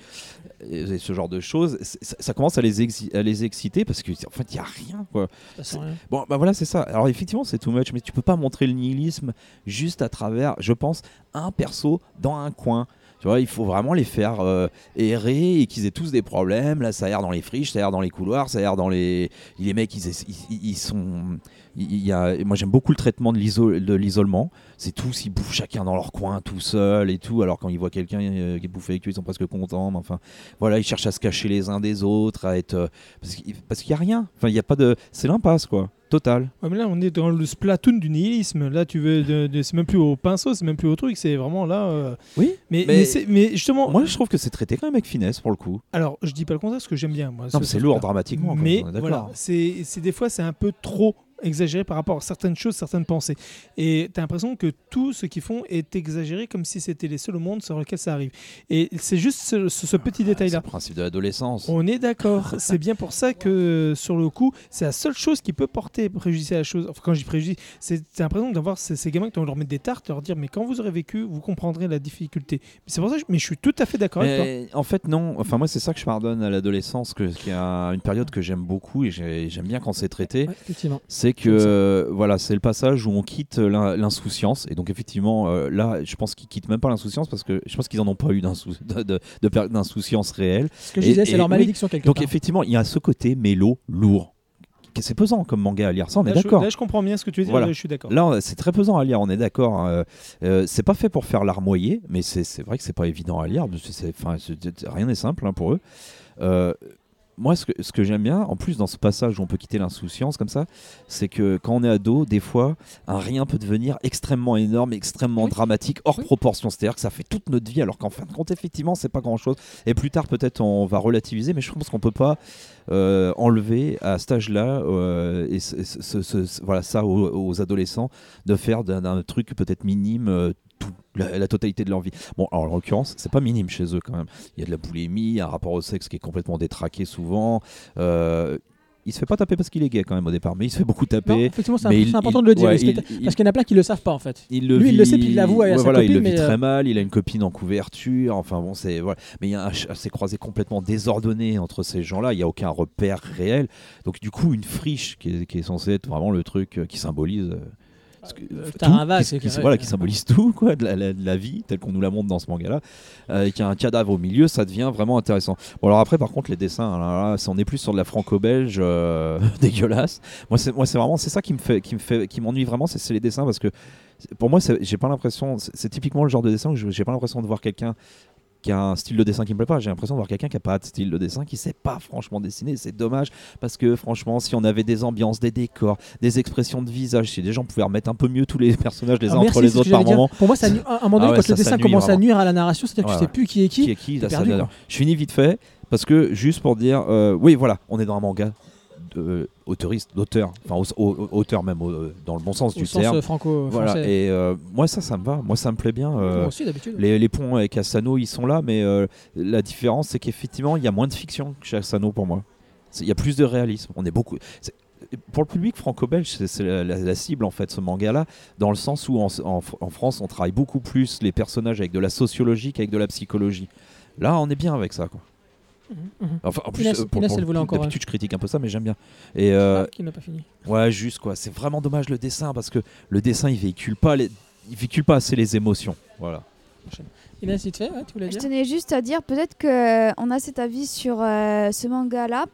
et, et ce genre de choses, ça, ça commence à les, exi- à les exciter parce qu'en fait il y a rien quoi. Rien. Bon, bah voilà, c'est ça. Alors effectivement, c'est too much, mais tu peux pas montrer le nihilisme juste à travers, je pense, un perso dans un coin. Tu vois, il faut vraiment les faire euh, errer et qu'ils aient tous des problèmes. Là, ça erre dans les friches, ça erre dans les couloirs, ça erre dans les. Les mecs, ils, ils- ils sont. Il y a... Moi, j'aime beaucoup le traitement de l'iso- de l'isolement. C'est tous, ils bouffent chacun dans leur coin, tout seul et tout. Alors, quand ils voient quelqu'un euh, qui est bouffé avec eux, ils sont presque contents. Mais enfin, voilà, ils cherchent à se cacher les uns des autres, à être. euh, Parce qu'il parce qu'il y a rien. Enfin, il y a pas de. C'est l'impasse, quoi. Total. Ouais, mais là, on est dans le splatoon du nihilisme. Là, tu veux, de- de- c'est même plus au pinceau, c'est même plus au truc, c'est vraiment là. euh, Oui. Mais, Mais- mais, c'est- mais justement, Moi, je trouve que c'est traité quand même avec finesse pour le coup. alors je dis pas le contraire, parce que j'aime bien. Moi, Non, c'est ce lourd dramatiquement. Mais voilà, c'est- des fois c'est un peu trop exagéré par rapport à certaines choses, certaines pensées. Et tu as l'impression que tout ce qu'ils font est exagéré comme si c'était les seuls au monde sur lesquels ça arrive. Et c'est juste ce, ce- ce petit C'est détail-là. le principe de l'adolescence. On est d'accord. c'est bien pour ça que sur le coup, c'est la seule chose qui peut porter préjudice à la chose. Enfin, quand je dis préjudice, c'est l'impression d'avoir ces, ces gamins qui doivent leur mettre des tartes, leur dire mais quand vous aurez vécu, vous comprendrez la difficulté. Mais c'est pour ça. Que je, mais je suis tout à fait d'accord avec toi. En fait, non. Enfin, moi, c'est ça que je pardonne à l'adolescence, qui est un- une période que j'aime beaucoup et j'ai- j'aime bien quand c'est traité. Ouais, effectivement. C'est que Comme ça. euh, voilà, c'est le passage où on quitte l'in- l'insouciance et donc effectivement euh, là, je pense qu'ils quittent même pas l'insouciance parce que je pense qu'ils en ont pas eu d'insou- de, de- de per- d'insouciance réelle. Ce que je Et- disais, c'est leur oui. malédiction quelque Donc part. effectivement, il y a ce côté mélo lourd. que C'est pesant comme manga à lire, ça on est Là, d'accord. là, je comprends bien ce que tu veux dire. Voilà. là, je suis d'accord. Là, c'est très pesant à lire, on est d'accord. hein. Euh, euh, c'est pas fait pour faire larmoyer, mais c'est c'est vrai que c'est pas évident à lire. parce que c'est- enfin, c'est- rien n'est simple hein, pour eux. Euh, moi, ce que, ce que j'aime bien, en plus dans ce passage où on peut quitter l'insouciance comme ça, c'est que quand on est ado, des fois, un rien peut devenir extrêmement énorme, extrêmement Oui. dramatique, hors Oui. proportion. C'est-à-dire que ça fait toute notre vie, alors qu'en fin de compte, effectivement, c'est pas grand-chose. Et plus tard, peut-être, on va relativiser, mais je pense qu'on peut pas euh, enlever à cet âge-là, euh, et voilà, ça aux, adolescents, de faire d'un- truc peut-être minime. euh, la, totalité de leur vie. Bon, alors en l'occurrence, c'est pas minime chez eux quand même. Il y a de la boulimie, un rapport au sexe qui est complètement détraqué souvent. Il se fait pas taper parce qu'il est gay quand même au départ, mais il se fait beaucoup Non, taper. effectivement, c'est il- important il- de le dire. ouais, il il- il- Parce qu'il y en a plein qui le savent pas en fait. Il le Lui, il vit- le sait, puis il l'avoue à sa voilà, il copine, le vit euh, très mal. Il a une copine en couverture. Enfin bon, c'est voilà. Mais il y a un croisé complètement désordonné entre ces gens-là. Il y a aucun repère réel. Donc du coup, une friche qui est, qui est censée être vraiment le truc euh, qui symbolise. euh, Que, Euh, qui, qui- que- voilà, qui symbolise tout, quoi, de la, la- de la vie telle qu'on nous la montre dans ce manga-là, euh, avec un cadavre au milieu, ça devient vraiment intéressant. Bon, alors après, par contre, les dessins, alors là, ça, on est plus sur de la franco-belge euh, dégueulasse. Moi, c'est moi, c'est vraiment, c'est ça qui me fait, qui me fait, qui m'ennuie vraiment, c'est les dessins parce que pour moi, j'ai pas l'impression, c'est typiquement le genre de dessin où je- j'ai pas l'impression de voir quelqu'un qui a un style de dessin qui me plaît pas. J'ai l'impression de voir quelqu'un qui a pas de style de dessin, qui sait pas franchement dessiner. C'est dommage parce que franchement, si on avait des ambiances, des décors, des expressions de visage, si les gens pouvaient remettre un peu mieux tous les personnages les uns Ah, entre les autres par moment. Pour moi, ça, à un moment donné, Ah ouais, quand ça, le dessin commence à nuire à la narration, c'est-à-dire que tu sais plus qui est qui. qui est qui là, perdu. Je finis vite fait parce que juste pour dire, euh, oui, voilà, on est dans un manga de auteuriste, d'auteur, enfin au- au- auteur même au- dans le bon sens du sens terme. euh, franco-français. Voilà, et euh, moi ça, ça me va, moi ça me plaît bien. euh, Moi aussi, d'habitude. les, les ponts avec Asano, ils sont là, mais euh, la différence, c'est qu'effectivement, il y a moins de fiction que chez Asano pour moi. Il y a plus de réalisme. On est beaucoup. Pour le public franco-belge, c'est c'est la, la- la cible en fait, ce manga-là, dans le sens où en, en- en France, on travaille beaucoup plus les personnages avec de la sociologie qu'avec de la psychologie. Là, on est bien avec ça, quoi. Mhm. Enfin, en plus, Inès- euh, pour, Inès, pour- elle voulait encore, d'habitude, je critique un peu ça, mais j'aime bien. Et euh, Ah, qui n'a pas fini. ouais, juste quoi. C'est vraiment dommage le dessin parce que le dessin, il véhicule pas les, il véhicule pas assez les émotions. Voilà. Inès, vite fait, ouais, tu voulais Je dire tenais juste à dire peut-être que on a cet avis sur euh, ce manga-là.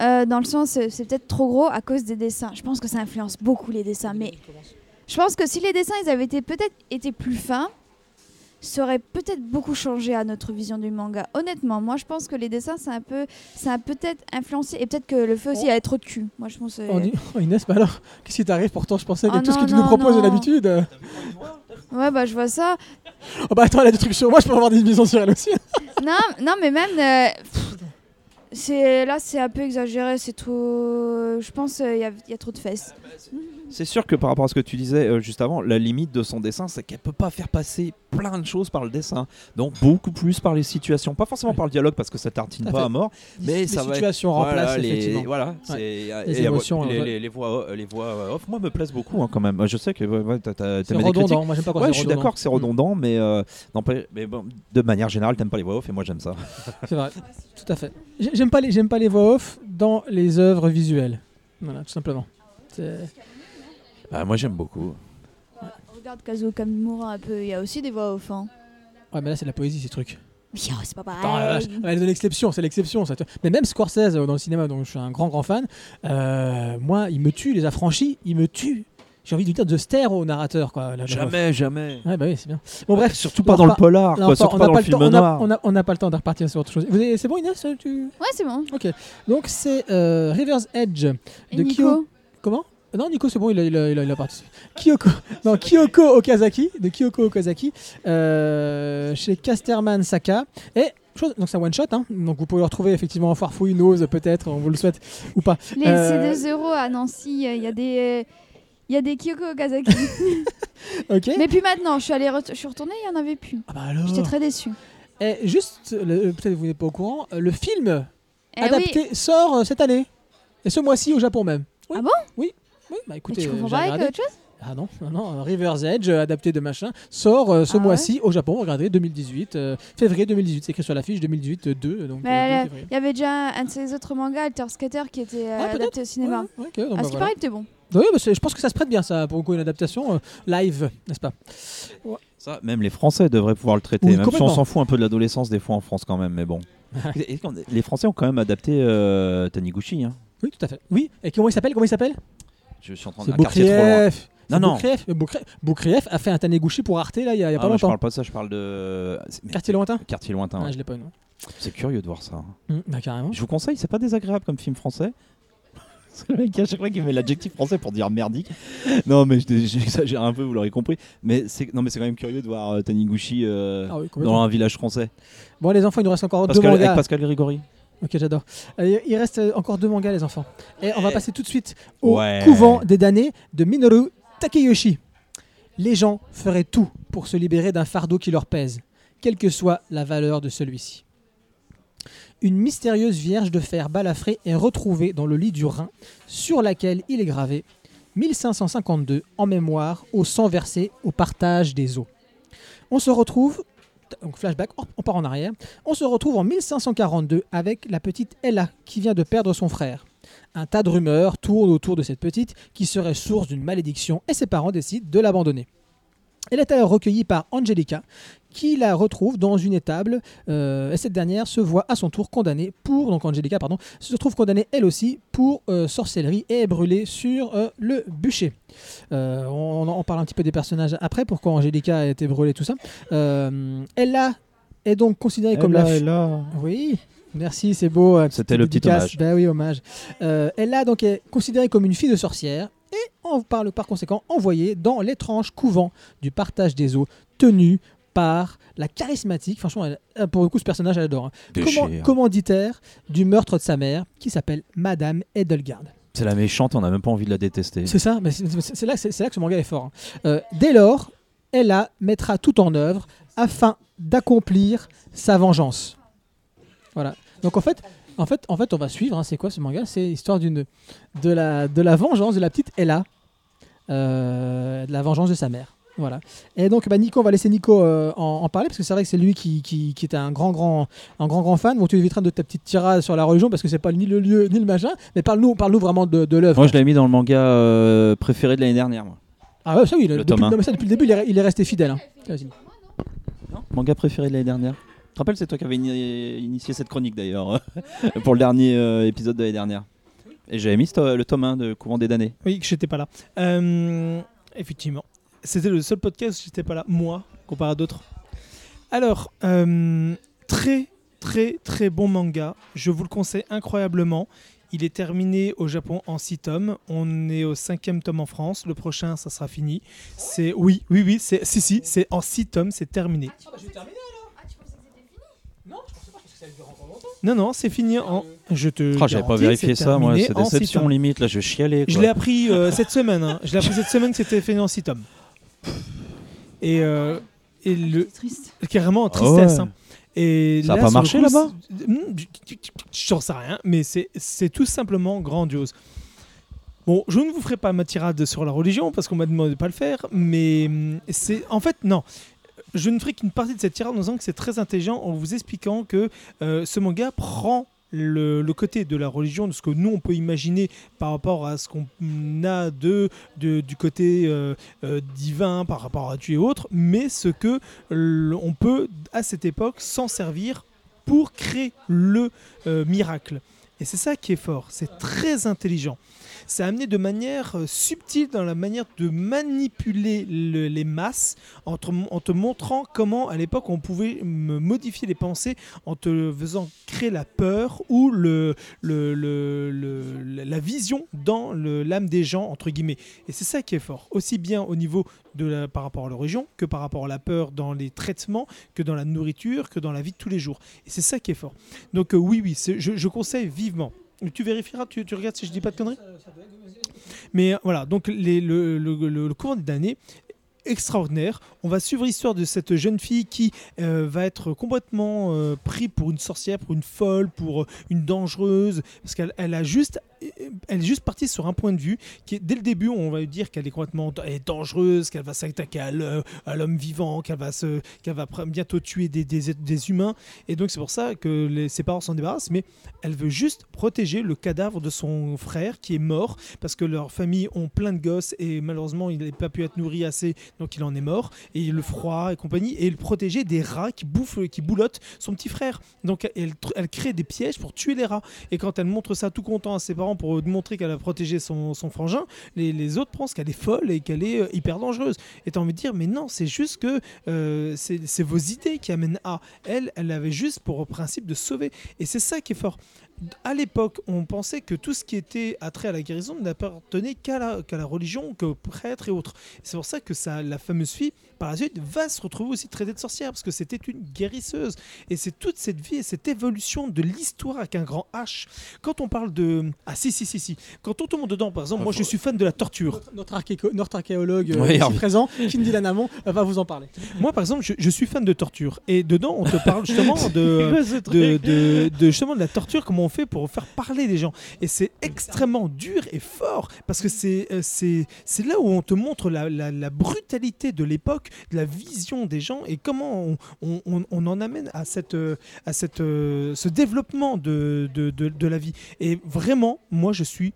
euh, dans le sens, euh, c'est peut-être trop gros à cause des dessins. Je pense que ça influence beaucoup les dessins. Mais je pense que si les dessins ils avaient été peut-être été plus fins, ça aurait peut-être beaucoup changé à notre vision du manga. Honnêtement, moi je pense que les dessins, c'est un peu, ça a peut-être influencé et peut-être que le fait aussi à être trop de cul. Moi je pense. euh, Oh, oh, Inès, bah alors, qu'est-ce qui t'arrive Pourtant, je pensais que Oh tout ce que tu nous proposes d'habitude. Ouais, bah je vois ça. Oh bah attends, elle a des trucs sur moi, je peux avoir des visions sur elle aussi. non, non, mais même. euh, pff, c'est là, c'est un peu exagéré. C'est trop. Je pense il y, a- y a trop de fesses. C'est sûr que par rapport à ce que tu disais euh, juste avant, la limite de son dessin, c'est qu'elle peut pas faire passer plein de choses par le dessin. Donc beaucoup plus par les situations, pas forcément par le dialogue parce que ça tartine pas fait. à mort, mais les ça va. être- situations voilà, remplacent les, effectivement. Voilà, c'est- Les et, émotions, les, euh, les- les voix, euh, les voix euh, off, moi me plaisent beaucoup hein, quand même. Je sais que ouais, t'aimais les critiques. redondant. Moi, j'aime pas quand Ouais, je suis redondant. d'accord que c'est redondant, mais, euh, non, pas- mais bon, de manière générale, t'aimes pas les voix off et moi j'aime ça. C'est vrai, tout à fait. J'ai- J'aime pas les, j'aime pas les voix off dans les œuvres visuelles. Voilà, tout simplement. C'est- Ah, moi j'aime beaucoup. Regarde Kazuo Kamimura un peu. Il y a aussi des voix off. hein. Ouais, mais là, c'est de la poésie, ces trucs. Oh, c'est pas Attends, pareil. euh, ouais, c'est l'exception, c'est l'exception. ça Mais même Scorsese euh, dans le cinéma, dont je suis un grand grand fan, euh, moi, il me tue, les affranchis, il me tue. J'ai envie de dire de se taire au narrateur, quoi. Jamais, jamais. Ouais, bah oui, c'est bien. Bon, bref. surtout pas dans le polar, on surtout on pas n'a dans pas le temps- film on a- noir. on a- on n'a pas le temps de repartir sur autre chose. Vous avez- C'est bon, Inès tu... Ouais, c'est bon. Donc, c'est euh, River's Edge Et de Nico Kyo. Comment? Non, Nico, c'est bon, il a, il a, il a, il a participé. Kyoko, non, Kyoko Okazaki, de Kyoko Okazaki, euh, chez Casterman Saka. Et, chose, donc c'est un one-shot, hein, donc vous pouvez le retrouver effectivement en Farfouille, Nose, peut-être, on vous le souhaite, ou pas. Les Euh, c'est 2 euros à Nancy. Il y a des. Il y a des Kyoko Okazaki. Ok. mais puis maintenant, je suis, allée re- je suis retournée, il n'y en avait plus. Ah bah alors. J'étais très déçue. Et juste, le- peut-être vous n'êtes pas au courant, euh, le film Eh adapté sort euh, cette année. Et ce mois-ci au Japon même. Oui. Ah bon? Oui. Oui, bah Mais écoutez, tu euh, comprends j'ai pas avec regardé. autre chose? Ah non, non, non, River's Edge, euh, adapté de machin, sort euh, ce Ah ouais mois-ci au Japon. Regardez, 2018, euh, février 2018, c'est écrit sur l'affiche 2018 euh, 2, donc Mais euh, 2 euh, février. Il y avait déjà un de ces autres mangas, Alter Skater, qui était euh, Ah, adapté au cinéma. Ouais, ok, donc, À bah, ce qui voilà. paraît, il était bon. Oui, bah, je pense que ça se prête bien, ça, pour une adaptation euh, live, n'est-ce pas? Ça, même les Français devraient pouvoir le traiter. Oui, même si on s'en fout un peu de l'adolescence des fois en France quand même, mais bon. Les Français ont quand même adapté euh, Taniguchi. Hein. Oui, tout à fait. Oui, et comment il s'appelle Comment il s'appelle? Je suis en train de un quartier trop loin. Non, non. Boukrieff. Boukrieff a fait un Taniguchi pour Arte, là, il y a, y a Ah, pas moi, je longtemps. parle pas de ça, je parle de mais- Quartier lointain quartier lointain. Ah, ouais. je l'ai pas non. C'est curieux de voir ça. hein. Hum, bah, carrément. Je vous conseille, c'est pas désagréable comme film français. C'est le mec à chaque fois qui met l'adjectif français pour dire merdique. Non, mais je- j'exagère un peu, vous l'aurez compris. Mais c'est quand même curieux de voir euh, Taniguchi euh, Ah oui, dans un village français. Bon, les enfants, il nous reste encore deux Pascal, avec mangas. Pascal Grigori. Ok, j'adore. Euh, il reste euh, encore deux mangas, les enfants. Et on va passer tout de suite au Ouais. couvent des damnés de Minoru Takeyoshi. Les gens feraient tout pour se libérer d'un fardeau qui leur pèse, quelle que soit la valeur de celui-ci. Une mystérieuse vierge de fer balafré est retrouvée dans le lit du Rhin, sur laquelle il est gravé 1552 en mémoire au sang versé au partage des eaux. On se retrouve, flashback, on part en arrière, on se retrouve en 1542 avec la petite Ella qui vient de perdre son frère. Un tas de rumeurs tournent autour de cette petite qui serait source d'une malédiction et ses parents décident de l'abandonner. Elle est alors recueillie par Angelica, qui la retrouve dans une étable, euh, et cette dernière se voit à son tour condamnée pour, donc Angelica, pardon, se trouve condamnée elle aussi pour euh, sorcellerie et est brûlée sur euh, le bûcher. On, on parle un petit peu des personnages après, pourquoi Angelica a été brûlée, tout ça. Ella est donc considérée comme la... Oui, merci, c'est beau. euh, C'était le petit hommage. Ben oui, hommage. Euh, Ella donc est considérée comme une fille de sorcière et en, par, le- par conséquent envoyée dans l'étrange couvent du partage des eaux tenu par la charismatique, franchement, elle- euh, pour le coup, ce personnage, elle adore. hein. Comment, commanditaire du meurtre de sa mère, qui s'appelle Madame Edelgard. C'est la méchante, on n'a même pas envie de la détester. C'est ça, mais c'est là, là que ce manga est fort. hein. Euh, dès lors, Ella mettra tout en œuvre afin d'accomplir sa vengeance. Voilà. Donc en fait, en fait, en fait, on va suivre. hein, c'est quoi ce manga? C'est l'histoire d'une de la de la vengeance de la petite Ella, euh, de la vengeance de sa mère. Voilà. Et donc, bah, Nico, on va laisser Nico euh, en, en parler parce que c'est vrai que c'est lui qui, qui, qui était un grand, grand, un grand, grand fan. Bon, tu éviteras de ta petite tirade sur la religion parce que c'est pas ni le lieu ni le machin. Mais parle-nous, parle-nous vraiment de, de l'œuvre. Moi, je l'avais mis dans le manga euh, préféré de l'année dernière. Moi. Ah ouais, ça oui, le- Le depuis, non, mais ça, depuis le début, il est, il est resté fidèle. hein. Vas-y. Manga préféré de l'année dernière. Tu te rappelles, c'est toi qui avais ini- initié cette chronique d'ailleurs, pour le dernier euh, épisode de l'année dernière. Et j'avais mis le tome 1 de Courant des damnés. Oui, que j'étais pas là. Euh, effectivement. C'était le seul podcast où j'étais pas là, moi, comparé à d'autres. Alors, euh, très, très, très bon manga. Je vous le conseille incroyablement. Il est terminé au Japon en 6 tomes. On est au cinquième tome en France. Le prochain, ça sera fini. C'est oui, oui, oui. C'est si, si. C'est en 6 tomes. C'est terminé. Non, non, c'est fini en. Je te. Oh, j'avais pas vérifié ça, moi. C'est déception limite. Là, je chialais. Je quoi. l'ai appris euh, cette semaine. hein. Je l'ai appris cette semaine que c'était fini en 6 tomes. Et, euh, et le, triste. carrément en tristesse. ouais. hein. Et Ça a là, pas marché, là-bas Hmm, J'en sais rien, mais c'est c'est tout simplement grandiose. Bon, je ne vous ferai pas ma tirade sur la religion parce qu'on m'a demandé de pas le faire, mais hum, c'est en fait non. Je ne ferai qu'une partie de cette tirade en disant que c'est très intelligent en vous expliquant que euh, ce manga prend le, côté de la religion, de ce que nous on peut imaginer par rapport à ce qu'on a de, du côté euh, euh, divin par rapport à Dieu et autres, mais ce que on peut à cette époque s'en servir pour créer le miracle. Et c'est ça qui est fort, c'est très intelligent. C'est amené de manière euh, subtile dans la manière de manipuler le- les masses en te, montrant comment à l'époque on pouvait modifier les pensées en te faisant créer la peur ou le, la vision dans l'âme des gens entre guillemets. Et c'est ça qui est fort, aussi bien au niveau par rapport à la religion que par rapport à la peur dans les traitements, que dans la nourriture, que dans la vie de tous les jours. Et c'est ça qui est fort. Donc euh, oui, oui, je conseille vivement. Tu vérifieras, tu, regardes si je dis pas de conneries Mais euh, voilà, donc le, le, le- le extraordinaire. On va suivre l'histoire de cette jeune fille qui euh, va être complètement euh, pris pour une sorcière, pour une folle, pour euh, une dangereuse, parce qu'elle elle a juste, elle est juste partie sur un point de vue qui dès le début on va lui dire qu'elle est complètement est dangereuse, qu'elle va s'attaquer à l'homme vivant, qu'elle va se, qu'elle va bientôt tuer des, humains, et donc c'est pour ça que ses parents s'en débarrassent, mais elle veut juste protéger le cadavre de son frère qui est mort parce que leur famille ont plein de gosses et malheureusement il n'a pas pu être nourri assez donc il en est mort. Et le froid et compagnie et le protéger des rats qui bouffent qui boulottent son petit frère. Donc elle, elle crée des pièges pour tuer les rats. Et quand elle montre ça tout content à ses parents pour montrer qu'elle a protégé son, son frangin. Les, les autres pensent qu'elle est folle et qu'elle est euh, hyper dangereuse. Et t'as envie de dire mais non c'est juste que euh, c'est vos idées qui amènent à. Elle elle avait juste pour principe de sauver. Et c'est ça qui est fort à l'époque, on pensait que tout ce qui était attrait à la guérison n'appartenait qu'à la, religion, qu'aux prêtres et autres. C'est pour ça que ça, la fameuse fille, par la suite, va se retrouver aussi traitée de sorcière, parce que c'était une guérisseuse. Et c'est toute cette vie et cette évolution de l'histoire avec un grand H. Quand on parle de... Ah si, si, si, si. Quand on tombe dedans, par exemple, moi je suis fan de la torture. Notre, notre archéco- notre archéologue euh, Oui, ici présent, Kindy Lanamon, euh, va vous en parler. Moi, par exemple, je, je suis fan de torture. Et dedans, on te parle justement de... de, de, de- justement de la torture, comment comment on fait pour faire parler les gens. Et c'est extrêmement dur et fort parce que c'est euh, c'est c'est là où on te montre la, la- la brutalité de l'époque, de la vision des gens et comment on, on- on- on en amène à cette euh, à cette euh, ce développement de, de, de, de la vie. Et vraiment, moi, je suis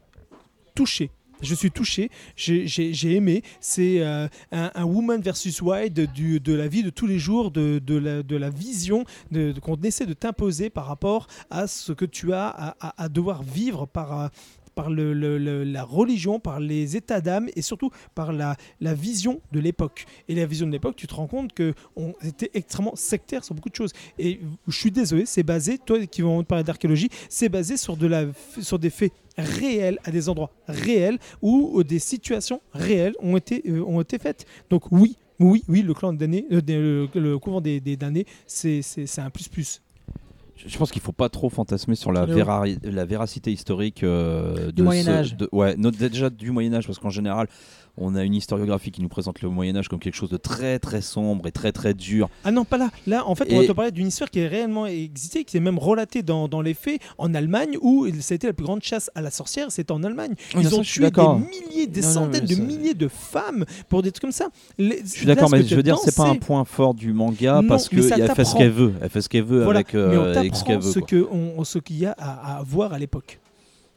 touché. Je suis touché, j'ai- aimé. C'est euh, un, woman versus wild du, de la vie de tous les jours, de, la, vision qu'on essaie de t'imposer par rapport à ce que tu as à devoir vivre par, euh, par la religion, par les états d'âme et surtout par la, vision de l'époque. Et la vision de l'époque, tu te rends compte qu'on était extrêmement sectaire sur beaucoup de choses. Et je suis désolé, c'est basé, toi qui vas parler d'archéologie, c'est basé sur, de la, sur des faits réels, à des endroits réels, où euh, des situations réelles ont été, euh, ont été faites. Donc oui, oui, oui, le clan damné, euh, le, couvent des, des damnés, c'est un plus-plus. Je je pense qu'il faut pas trop fantasmer sur la, Léo. véra- la véracité historique euh, de Moyen ce- Âge. de- ouais, déjà du Moyen Âge, parce qu'en général, on a une historiographie qui nous présente le Moyen Âge comme quelque chose de très très sombre et très très dur. Ah non, pas là. Là, en fait, on Et- va te parler d'une histoire qui est réellement existée, qui est même relatée dans, dans les faits en Allemagne, où ça a été la plus grande chasse à la sorcière, c'était en Allemagne. Oui, Ils ont tué des milliers, des Non, non, centaines de milliers de femmes pour des trucs comme ça. Les- Je suis d'accord, mais je veux dire, c'est pas un point fort du manga Non, parce qu'elle fait ce qu'elle veut. Elle fait ce qu'elle veut Voilà, avec, mais euh, on avec ce qu'elle veut. ce quoi. qu'il y a à, à voir à l'époque.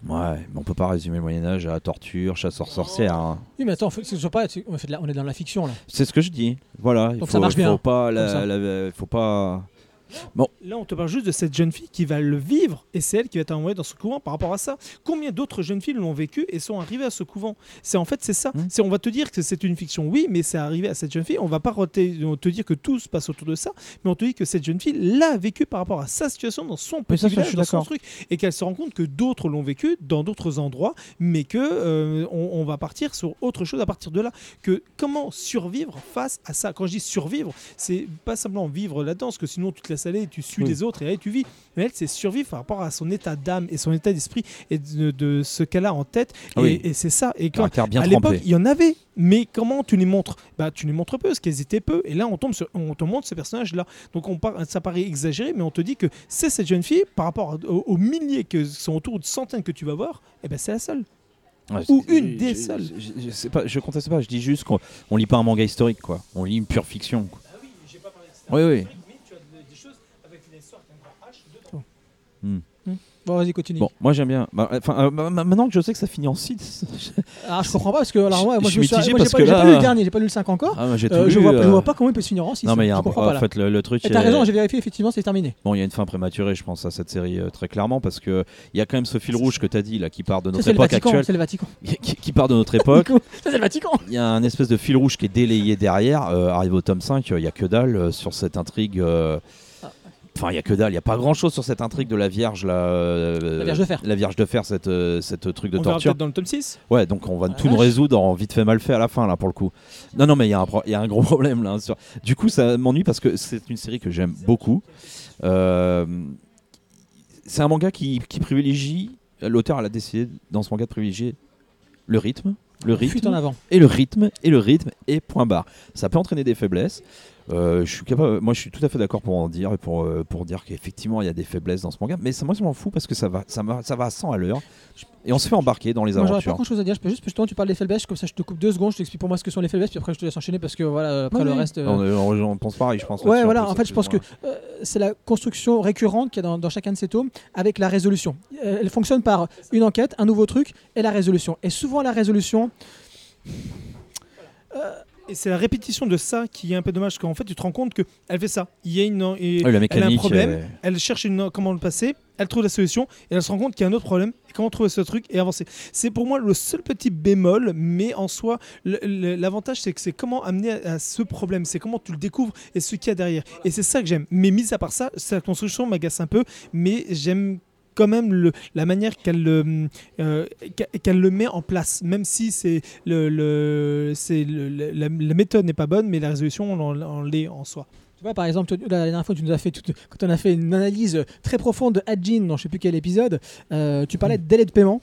Ouais, mais on peut pas résumer le Moyen Âge à torture, chasseur, sorcière. hein. Oui, mais attends, faut- pas, on, est dans la fiction là. C'est ce que je dis. Voilà. il faut, ça marche bien, Faut pas, la, la- faut pas. Là, on te parle juste de cette jeune fille qui va le vivre et c'est elle qui va être envoyée dans ce couvent par rapport à ça. Combien d'autres jeunes filles l'ont vécu et sont arrivées à ce couvent? C'est en fait c'est ça. Mm. C'est on va te dire que c'est une fiction, oui, mais c'est arrivé à cette jeune fille. On va pas te dire que tout se passe autour de ça, mais on te dit que cette jeune fille l'a vécu par rapport à sa situation dans son petit ça, village, dans son truc, et qu'elle se rend compte que d'autres l'ont vécu dans d'autres endroits, mais que euh, on, on va partir sur autre chose à partir de là. Que comment survivre face à ça? Quand je dis survivre, c'est pas simplement vivre là-dedans, parce que sinon tu te aller, tu suis Oui. les autres et allez, tu vis. Mais elle, c'est survivre par rapport à son état d'âme et son état d'esprit et de, de ce qu'elle a en tête. Ah et et c'est ça. Et quand, à l'époque, il y en avait, mais comment tu les montres? Bah, tu les montres peu, parce qu'elles étaient peu. Et là, on tombe sur, on te montre ces personnages-là. Donc, on ça paraît exagéré, mais on te dit que c'est cette jeune fille par rapport aux, aux milliers que sont autour de centaines que tu vas voir. Et ben, c'est la seule. Ouais, Ou une je- des je- seules. Je, je sais pas, je conteste pas, je dis juste qu'on on lit pas un manga historique, quoi. On lit une pure fiction. quoi. Oui, oui choses avec une histoire qui est un H Bon, vas-y, continue. Bon, moi j'aime bien. Bah, Enfin, euh, ma- ma- maintenant que je sais que ça finit en 6. Ah, je comprends pas parce que alors moi, Je- moi je je, me suis mitigé moi, j'ai parce pas, que j'ai là- pas lu le dernier, j'ai pas lu le 5 encore. Ah, j'ai Euh, je, vois, euh, je vois pas comment il peut se finir en 6. Non, mais il y a un comprends en fait le, le truc. Et t'as raison, j'ai vérifié, effectivement, c'est terminé. Bon, il y a une fin prématurée, je pense, à cette série euh, très clairement parce que il y a quand même ce fil rouge que tu as dit là qui part de notre époque Vatican. actuelle, C'est le Vatican. qui, qui part de notre époque. C'est le Vatican. Il y a un espèce de fil rouge qui est délayé derrière. Euh, arrive au tome 5, il y a que dalle euh, sur cette intrigue. Enfin, il y a que dalle, il y a pas grand chose sur cette intrigue de la Vierge là. euh, La Vierge de fer. La Vierge de fer, cette, euh, cette truc de On torture. peut-être dans le tome 6. Ouais, donc on va Ah, tout nous résoudre en vite fait mal fait à la fin là pour le coup. Non non mais il y, a un pro- il y a un gros problème là. sur- Du coup ça m'ennuie parce que c'est une série que j'aime beaucoup. Euh, C'est un manga qui, qui privilégie, l'auteur elle a décidé dans ce manga de privilégier le rythme, le Fuite en rythme avant. et le rythme et le rythme et point barre. Ça peut entraîner des faiblesses. Euh, je suis capable, moi je suis tout à fait d'accord pour en dire et pour, euh, pour dire qu'effectivement il y a des faiblesses dans ce manga, mais ça, moi je m'en fous parce que ça va, ça, va, ça va à 100 à l'heure et on se fait embarquer dans les Moi, j'aurais pas aventures. grand chose à dire. Je peux juste, justement, tu parles des faiblesses, comme ça je te coupe deux secondes, je t'explique pour moi ce que sont les faiblesses, puis après je te laisse enchaîner parce que voilà, après Ouais, le reste. euh, On, on- on pense pareil, je pense. Ouais, voilà. En fait, je pense que euh, c'est la construction récurrente qu'il y a dans, dans chacun de ces tomes avec la résolution. Elle fonctionne par une enquête, un nouveau truc et la résolution. Et souvent, la résolution, Et c'est la répétition de ça qui est un peu dommage, parce qu'en fait, tu te rends compte qu'elle fait ça. Il y a une, et. Ouais, la elle a un problème, euh, elle cherche une, comment le passer, elle trouve la solution, et elle se rend compte qu'il y a un autre problème, et comment trouver ce truc et avancer. C'est pour moi le seul petit bémol, mais en soi, l'avantage, c'est que c'est comment amener à, à ce problème, c'est comment tu le découvres et ce qu'il y a derrière. Et c'est ça que j'aime. Mais mis à part ça, sa construction m'agace un peu, mais j'aime quand même le, la manière qu'elle le, euh, qu'elle le met en place, même si c'est le, le, c'est le- la, la méthode n'est pas bonne, mais la résolution on, on l'est en soi. tu vois, par exemple, la dernière fois, tu nous as fait toute- quand on a fait une analyse très profonde de Hadjin dans je sais plus quel épisode, euh, tu parlais de délai de paiement.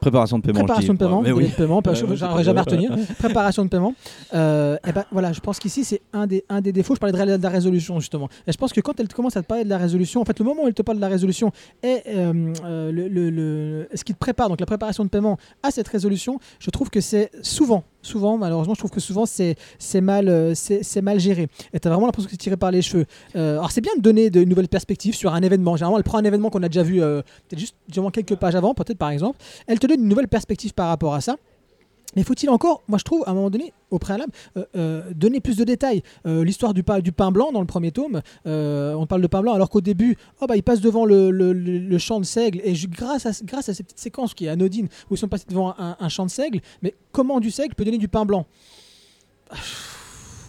Préparation de paiement. Préparation de paiement, Ouais, mais délai oui. de paiement, j'arriverai jamais retenir. Préparation de paiement. Euh, et ben voilà, je pense qu'ici c'est un des, un des défauts. Je parlais de, la résolution justement. Et je pense que quand elle commence à te parler de la résolution, en fait, le moment où elle te parle de la résolution et euh, euh, le, le- le- ce qui te prépare, donc la préparation de paiement à cette résolution, je trouve que c'est souvent, souvent, malheureusement, je trouve que souvent c'est mal, euh, c'est mal géré. Et t'as vraiment l'impression que c'est tiré par les cheveux. Euh, alors c'est bien de donner de nouvelles perspectives sur un événement. Généralement, elle prend un événement qu'on a déjà vu euh, peut-être juste quelques pages avant, peut-être par exemple. Elle te donne une nouvelle perspective par rapport à ça. Mais faut-il encore, moi je trouve, à un moment donné, au préalable, euh, euh, donner plus de détails Euh, L'histoire du, pain- blanc dans le premier tome, on parle de pain blanc alors qu'au début, oh, bah, il passe devant le, champ de seigle et grâce à, ces petites séquences qui est anodine où ils sont passés devant un, champ de seigle, mais comment du seigle peut donner du pain blanc?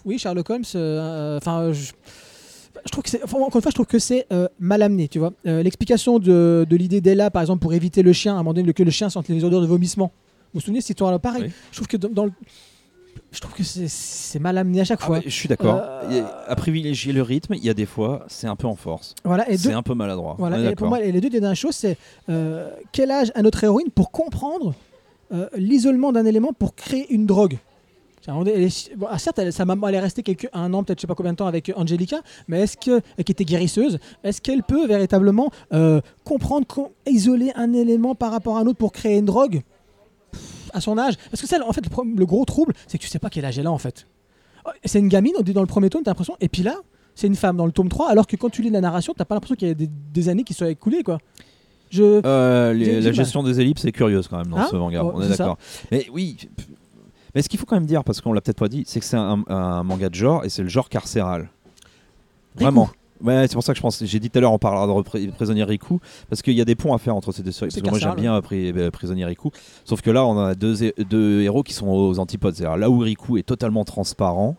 Oui, Sherlock Holmes, enfin. je- trouve que c'est, encore une fois, je trouve que c'est mal amené, tu vois. L'explication de, de l'idée d'Ella, par exemple, pour éviter le chien, à un moment donné, que le chien sente les odeurs de vomissement. Vous vous souvenez, cette histoire-là, pareil. Oui. Je trouve que dans, dans le, je trouve que c'est, mal amené à chaque Ah, fois. je suis d'accord. Euh, À privilégier le rythme, il y a des fois, c'est un peu en force. Voilà. C'est deux- un peu maladroit. voilà, et pour moi, les deux dernières choses, c'est euh, quel âge a notre héroïne pour comprendre euh, l'isolement d'un élément pour créer une drogue? Elle est- bon, ah, certes, elle, sa maman, elle est restée quelques, un an, peut-être je sais pas combien de temps avec Angelica, mais est-ce que, qui était guérisseuse, est-ce qu'elle peut véritablement comprendre, co- isoler un élément par rapport à un autre pour créer une drogue? À son âge Parce que ça, en fait, le, le gros trouble, c'est que tu sais pas quel âge elle a en fait. Oh, C'est une gamine, on dit dans le premier tome, t'as l'impression, et puis là, c'est une femme dans le tome 3, alors que quand tu lis la narration, t'as pas l'impression qu'il y a des, des années qui soient écoulées, quoi. Je... Euh, les- la gestion des ellipses est curieuse quand même dans Hein ce manga. On est d'accord. Mais oui. Mais ce qu'il faut quand même dire, parce qu'on l'a peut-être pas dit, c'est que c'est un, un manga de genre et c'est le genre carcéral. Vraiment. Ouais, c'est pour ça que je pense. J'ai dit tout à l'heure, on parlera de prisonnier Riku, parce qu'il y a des ponts à faire entre ces deux séries. Parce que moi, j'aime bien euh, euh, prisonnier Riku. Sauf que là, on a deux, deux héros qui sont aux antipodes. C'est-à-dire là où Riku est totalement transparent,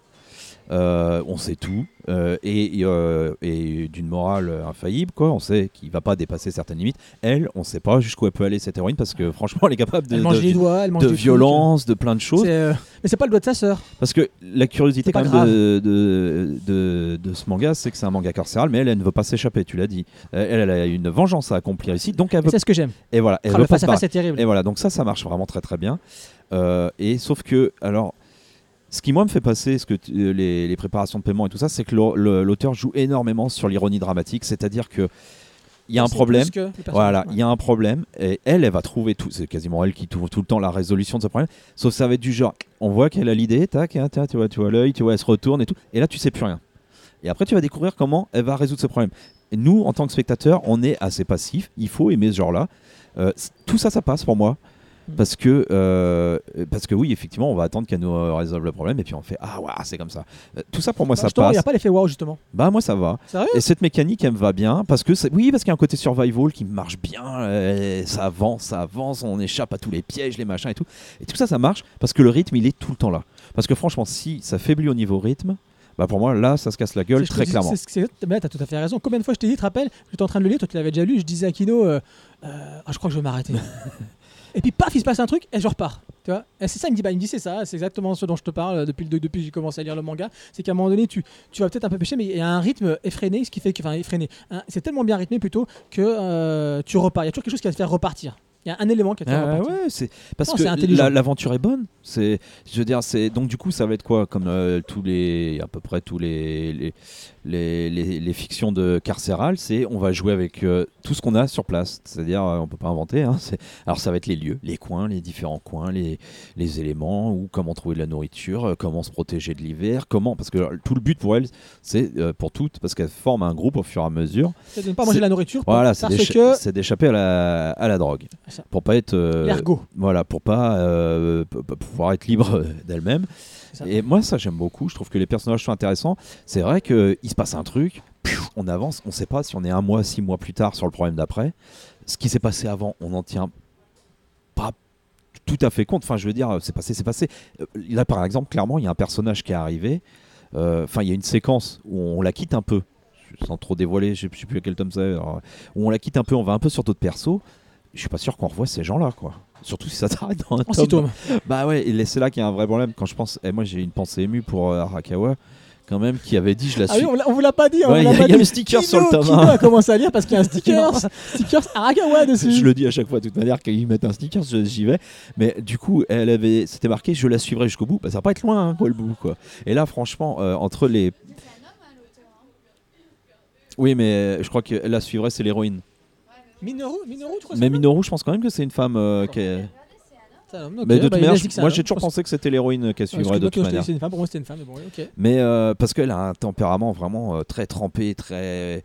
euh, on sait tout, euh, et, euh, et d'une morale infaillible, quoi. On sait qu'il va pas dépasser certaines limites. Elle, on sait pas jusqu'où elle peut aller cette héroïne, parce que franchement, elle est capable de, elle mange de- les doigts, elle mange de des trucs. violence, de plein de choses. Mais c'est pas le doigt de sa sœur. Parce que la curiosité quand même de, de, de- ce manga, c'est que c'est un manga carcéral, mais elle, elle ne veut pas s'échapper, tu l'as dit. Elle, elle a une vengeance à accomplir ici, donc veut... c'est ce que j'aime. Et voilà, elle Ah, veut le pas face se à face, barrer. c'est terrible. Et voilà, donc ça, ça marche vraiment très très bien. Et sauf que, alors, ce qui moi me fait passer, ce que tu- euh, les, les préparations de paiement et tout ça, c'est que l'auteur joue énormément sur l'ironie dramatique, c'est-à-dire que il y a un problème. Voilà, il Ouais. y a un problème et elle, elle va trouver tout. C'est quasiment elle qui trouve tout le temps la résolution de ce problème. Sauf que ça va être du genre, on voit qu'elle a l'idée, tac, hein, tiens, tu vois, tu vois l'œil, tu vois, elle se retourne et tout. Et là, tu sais plus rien. Et après, tu vas découvrir comment elle va résoudre ce problème. Et nous, en tant que spectateurs, on est assez passif. Il faut aimer ce genre-là. Euh, tout ça, ça passe pour moi. Parce que, euh, parce que oui, effectivement, on va attendre qu'elle nous euh, résolve le problème et puis on fait Ah, ouais, c'est comme ça. Euh, tout ça pour moi, Bah, ça justement, Il passe. n'y a pas l'effet wow, justement. Bah, moi, ça va. Sérieux? Et cette mécanique, elle me va bien parce que oui, parce qu'il y a un côté survival qui marche bien. ça avance, ça avance, on échappe à tous les pièges, les machins et tout. Et tout ça, ça marche parce que le rythme, il est tout le temps là. Parce que franchement, si ça faiblit au niveau rythme, bah pour moi, là, ça se casse la gueule très dis- clairement. c'est- Mais là, t'as tout à fait raison. Combien de fois je t'ai dit, tu te rappelles? J'étais en train de le lire, toi tu l'avais déjà lu, je disais à Kino, euh, euh, ah, je crois que je vais m'arrêter. et puis paf, il se passe un truc et je repars. Tu vois c'est ça, il me dit, bah, il me dit c'est ça, c'est exactement ce dont je te parle euh, depuis, le- depuis que j'ai commencé à lire le manga. C'est qu'à un moment donné, tu, tu vas peut-être un peu pêcher, mais il y a un rythme effréné, ce qui fait que, effréné. hein, c'est tellement bien rythmé plutôt que euh, tu repars. Il y a toujours quelque chose qui va te faire repartir. Il y a un élément qui te faire Ah ouais, c'est parce Non, que l'aventure est bonne. C'est, je veux dire, c'est donc du coup, ça va être quoi comme euh, tous les, à peu près tous les les, les, les- les fictions de carcéral, c'est on va jouer avec euh, tout ce qu'on a sur place. C'est-à-dire, euh, on peut pas inventer. hein, alors ça va être les lieux, les coins, les différents coins, les les éléments, ou comment trouver de la nourriture, comment se protéger de l'hiver, comment, parce que tout le but pour elle, c'est euh, pour toutes, parce qu'elles forment un groupe au fur et à mesure. C'est de ne pas manger la nourriture Voilà, c'est d'échapper à la, à la drogue. Ça. Pour pas être. euh, voilà, pour pas euh, pouvoir être libre euh, d'elle-même. Et moi, ça, j'aime beaucoup. Je trouve que les personnages sont intéressants. C'est vrai qu'il se passe un truc, on avance, on sait pas si on est un mois, six mois plus tard sur le problème d'après. Ce qui s'est passé avant, on n'en tient pas tout à fait compte. Enfin, je veux dire, c'est passé, c'est passé. Là, par exemple, clairement, il y a un personnage qui est arrivé. Euh, Enfin, il y a une séquence où on la quitte un peu, sans trop dévoiler, je sais plus à quel tome c'est, où on la quitte un peu, on va un peu sur d'autres persos. Je suis pas sûr qu'on revoit ces gens-là, quoi. Surtout si ça s'arrête dans un En six tome. tomes. Bah ouais, et c'est là qu'il y a un vrai problème. Quand je pense, et moi j'ai une pensée émue pour euh, Arakawa, quand même qui avait dit je la Ah suis. oui, on, on vous l'a pas dit. on Ouais, vous il y il y a le sticker Kino- sur le tome Kino un. a commencé à lire parce qu'il y a un sticker. sticker Arakawa dessus. je le dis à chaque fois de toute manière qu'ils mettent un sticker, je- j'y vais. Mais du coup, elle avait, c'était marqué, je la suivrai jusqu'au bout. Bah, ça va pas être loin, hein, quoi, le bout, quoi. Et là, franchement, euh, entre les, oui, mais je crois que la suivrait, c'est l'héroïne. Minoru, Minoru, tu crois Mais Minoru, je pense quand même que c'est une femme. euh, qui est- mais de toute bah, manière, que c'est moi j'ai toujours pensé que c'était l'héroïne qu'elle Ouais, suivrait de toute manière. une femme, pour moi c'était une femme, mais bon, ok. Mais euh, parce qu'elle a un tempérament vraiment euh, très trempé, très.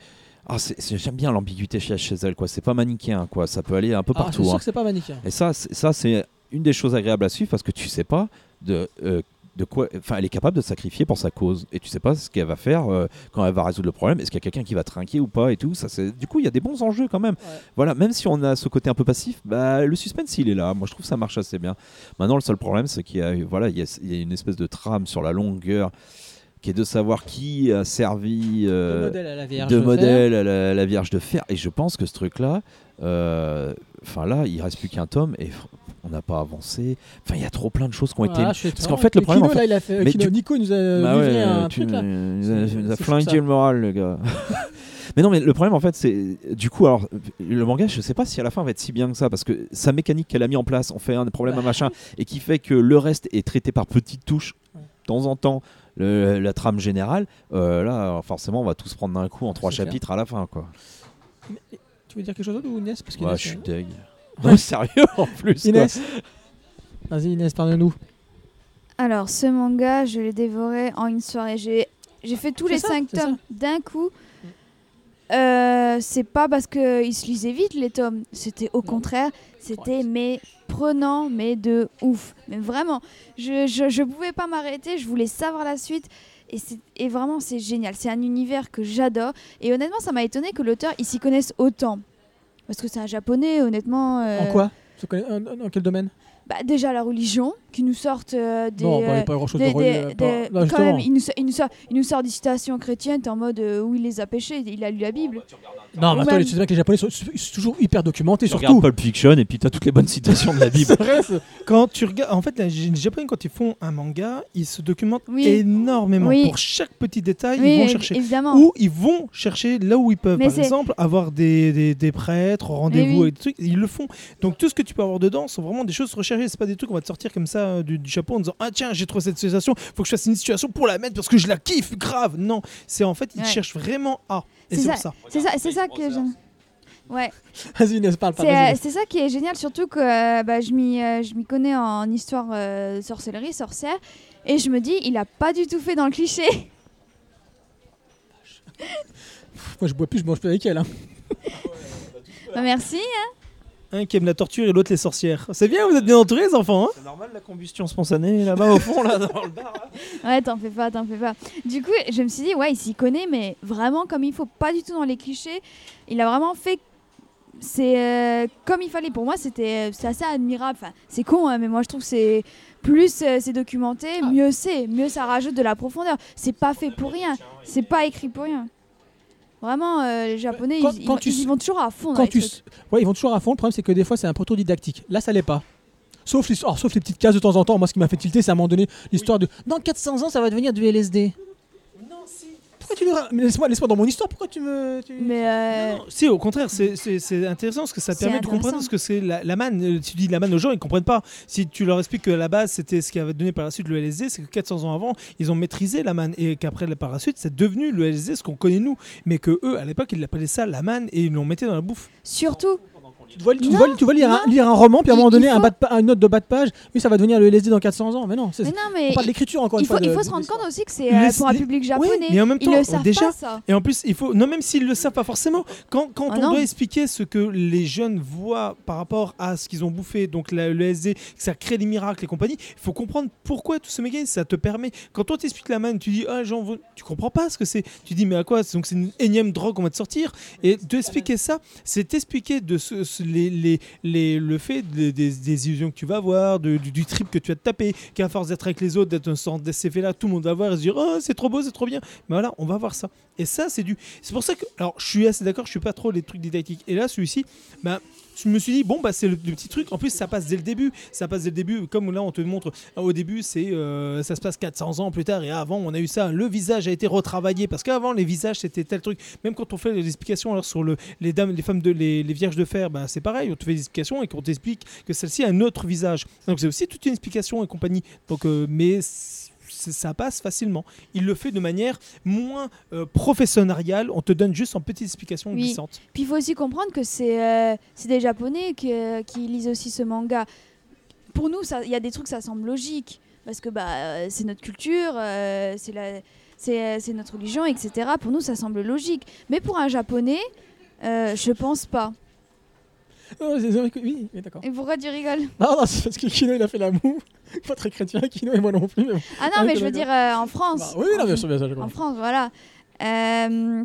Ah, j'aime bien l'ambiguïté chez, chez elle, quoi. C'est pas manichéen, quoi. Ça peut aller un peu Ah, c'est partout. sûr hein. que c'est pas manichéen. Et ça, c'est- ça c'est une des choses agréables à suivre parce que tu sais pas de, euh, de quoi. Enfin, elle est capable de sacrifier pour sa cause et tu sais pas ce qu'elle va faire euh, quand elle va résoudre le problème. Est-ce qu'il y a quelqu'un qui va trinquer ou pas et tout? Ça, c'est du coup, il y a des bons enjeux quand même. Ouais. Voilà, même si on a ce côté un peu passif, bah, le suspense il est là. Moi, je trouve que ça marche assez bien. Maintenant, le seul problème, c'est qu'il y a, voilà, il y a, il y a une espèce de trame sur la longueur qui est de savoir qui a servi. euh, de modèle à la Vierge. de fer. modèle à la, la Vierge de Fer. Et je pense que ce truc-là, euh, enfin là, il reste plus qu'un tome et on n'a pas avancé. Enfin, il y a trop plein de choses qui ont été. Parce qu'en fait, le problème, Kino, en fait- là, il a fait. Mais Kino- du- Nico nous a Bah ouais, un tu truc là. nous a- a flingué le moral, le gars. mais non, mais le problème, en fait, c'est. Du coup, alors, le manga, je sais pas si à la fin va être si bien que ça, parce que sa mécanique qu'elle a mis en place, on fait un problème, Bah. un machin, et qui fait que le reste est traité par petites touches, de temps en temps, le- la trame générale. euh, là, forcément, on va tous prendre d'un coup en trois clair. chapitres à la fin, quoi. Tu veux dire quelque chose d'autre ou Inès Parce Ouais, qu'Inès, je suis euh, deg. Ouais, sérieux, en plus. Inès Vas-y Inès, parle-nous. Alors, ce manga, je l'ai dévoré en une soirée. J'ai j'ai fait tous C'est les ça, tomes d'un coup. Euh, c'est pas parce qu'ils se lisaient vite les tomes, c'était au contraire, c'était mais prenant, mais de ouf. Mais vraiment, je, je, je pouvais pas m'arrêter, je voulais savoir la suite. Et, c'est- et vraiment, c'est génial. C'est un univers que j'adore. Et honnêtement, ça m'a étonné que l'auteur, il s'y connaisse autant. Parce que c'est un japonais, honnêtement. euh, En quoi? Euh, Dans quel domaine? bah, Déjà la religion, qui nous sortent euh, des. Non, bah, il n'y a pas grand-chose des- de des- religieux. des- pas- non, quand même, il nous, sort- il, nous sort, il nous sort des citations chrétiennes, t'es en mode euh, où il les a pêchées, il a lu la Bible. Non, mais attends, même- tu sais bien que les Japonais sont, sont toujours hyper documentés, Tu surtout. regardes Pulp Fiction et puis t'as toutes les bonnes citations de la Bible. Vrai, Quand tu regardes, en fait, les les Japonais, quand ils font un manga, ils se documentent Oui. énormément. Oui. Pour chaque petit détail, oui, ils vont chercher. évidemment. Ou ils vont chercher là où ils peuvent. Mais Par exemple, avoir des, des, des prêtres, rendez-vous oui. avec des trucs, ils le font. Donc tout ce que tu peux avoir dedans sont vraiment des choses recherchées. C'est pas des trucs qu'on va te sortir comme ça euh, du, du chapeau en disant Ah tiens, j'ai trouvé cette situation, faut que je fasse une situation pour la mettre parce que je la kiffe grave. Non, c'est en fait, ils Ouais. cherchent vraiment à. Et C'est ça. C'est ça, c'est ça que j'aime. Ouais, Vas-y Inès, parle, c'est vas-y, euh, c'est ça qui est génial, surtout que euh, bah, je m'y euh, je m'y connais en histoire euh, sorcellerie, sorcière, et je me dis, il a pas du tout fait dans le cliché. Moi je bois plus, je mange plus avec elle. hein. Bah, merci. Un qui aime la torture et l'autre les sorcières. C'est bien, vous êtes bien entourés, les enfants. hein C'est normal la combustion spontanée là-bas au fond, là, dans le bar. Ouais, t'en fais pas, t'en fais pas. Du coup, je me suis dit, ouais, il s'y connaît, mais vraiment comme il faut, pas du tout dans les clichés. Il a vraiment fait. C'est euh, comme il fallait. Pour moi, c'était euh, c'est assez admirable. Enfin, c'est con, hein, mais moi je trouve que c'est plus euh, c'est documenté, mieux c'est, mieux ça rajoute de la profondeur. C'est pas fait pour rien, c'est pas écrit pour rien. Vraiment, euh, les Japonais, Quand- ils, quand ils- tu ils s- vont toujours à fond. Quand tu... Ouais, ils vont toujours à fond. Le problème, c'est que des fois, c'est un peu trop didactique. Là, ça l'est pas. Sauf les... alors, sauf les petites cases de temps en temps. Moi, ce qui m'a fait tilter, c'est à un moment donné l'histoire de dans 400 ans, ça va devenir du LSD. Pourquoi tu Mais laisse-moi laisse dans mon histoire. Pourquoi tu me. tu- Mais euh, Non, Si, au contraire, c'est- intéressant parce que ça permet de comprendre ce que c'est la, la manne. Euh, Tu dis la manne aux gens, ils comprennent pas. Si tu leur expliques que à la base, c'était ce qui avait donné par la suite le LSD, c'est que 400 ans avant, ils ont maîtrisé la manne et qu'après, par la suite, c'est devenu le LSD, ce qu'on connaît nous. Mais que eux, à l'époque, ils l'appelaient ça la manne et ils l'ont mettait dans la bouffe. surtout, Tu dois, tu Non, dois- tu dois lire, un, non. lire un roman, puis à un moment donné, un bas de une note de bas de page. Oui, ça va devenir le LSD dans 400 ans. Mais non, c'est parle il, d'écriture encore il une faut, fois. il de- faut de se rendre compte aussi que c'est euh, pour un public Oui, japonais. mais en même ils temps, le savent déjà, pas ça. Et en plus, il faut. Non, même s'ils le savent pas forcément, quand, quand Ah on non. doit expliquer ce que les jeunes voient par rapport à ce qu'ils ont bouffé, donc la- le LSD, que ça crée des miracles et compagnie, il faut comprendre pourquoi tout ce mécanisme, ça te permet. Quand on t'explique la manne, tu dis, ah, j'en veux. Tu comprends pas ce que c'est. Tu dis, mais à quoi Donc, c'est une énième drogue qu'on va te sortir. Et d'expliquer ça, c'est t'expliquer de ce- les, les, le fait de- des, illusions que tu vas avoir, du, trip que tu vas te taper, qu'à force d'être avec les autres, d'être un de ces faits-là, tout le monde va voir et se dire, oh, c'est trop beau, c'est trop bien. Mais voilà, on va voir ça. Et ça, c'est du. C'est pour ça que. Alors, je suis assez d'accord, je suis pas trop les trucs didactiques. Et là, celui-ci, bah, je me suis dit, bon, bah, c'est le, petit truc. En plus, ça passe dès le début. Ça passe dès le début. Comme là, on te montre, euh, au début, c'est euh, ça se passe 400 ans plus tard. Et avant, on a eu ça. Le visage a été retravaillé. Parce qu'avant, les visages, c'était tel truc. Même quand on fait les explications sur le, les dames, les femmes, de, les, vierges de fer, bah, c'est pareil. On te fait des explications et qu'on t'explique que celle-ci a un autre visage. Donc, c'est aussi toute une explication et compagnie. Donc, euh, mais ça passe facilement. Il le fait de manière moins euh, professionnariale. On te donne juste en petites explications Oui. glissantes. Puis il faut aussi comprendre que c'est euh, des Japonais qui, euh, qui lisent aussi ce manga. Pour nous, il y a des trucs, ça semble logique. Parce que bah, euh, c'est notre culture, c'est la- c'est euh, c'est notre religion, etc. Pour nous, ça semble logique. Mais pour un Japonais, euh, je pense pas. C'est vrai que- oui, d'accord. Et pourquoi tu rigoles? Non, non, c'est parce que Kino il a fait la moue. Pas très chrétien, Kino et moi non plus. Mais bon. Ah non, Ah, mais je veux dire euh, en France. Bah, oui, non, bien sûr, bien sûr, En. France, voilà. Euh,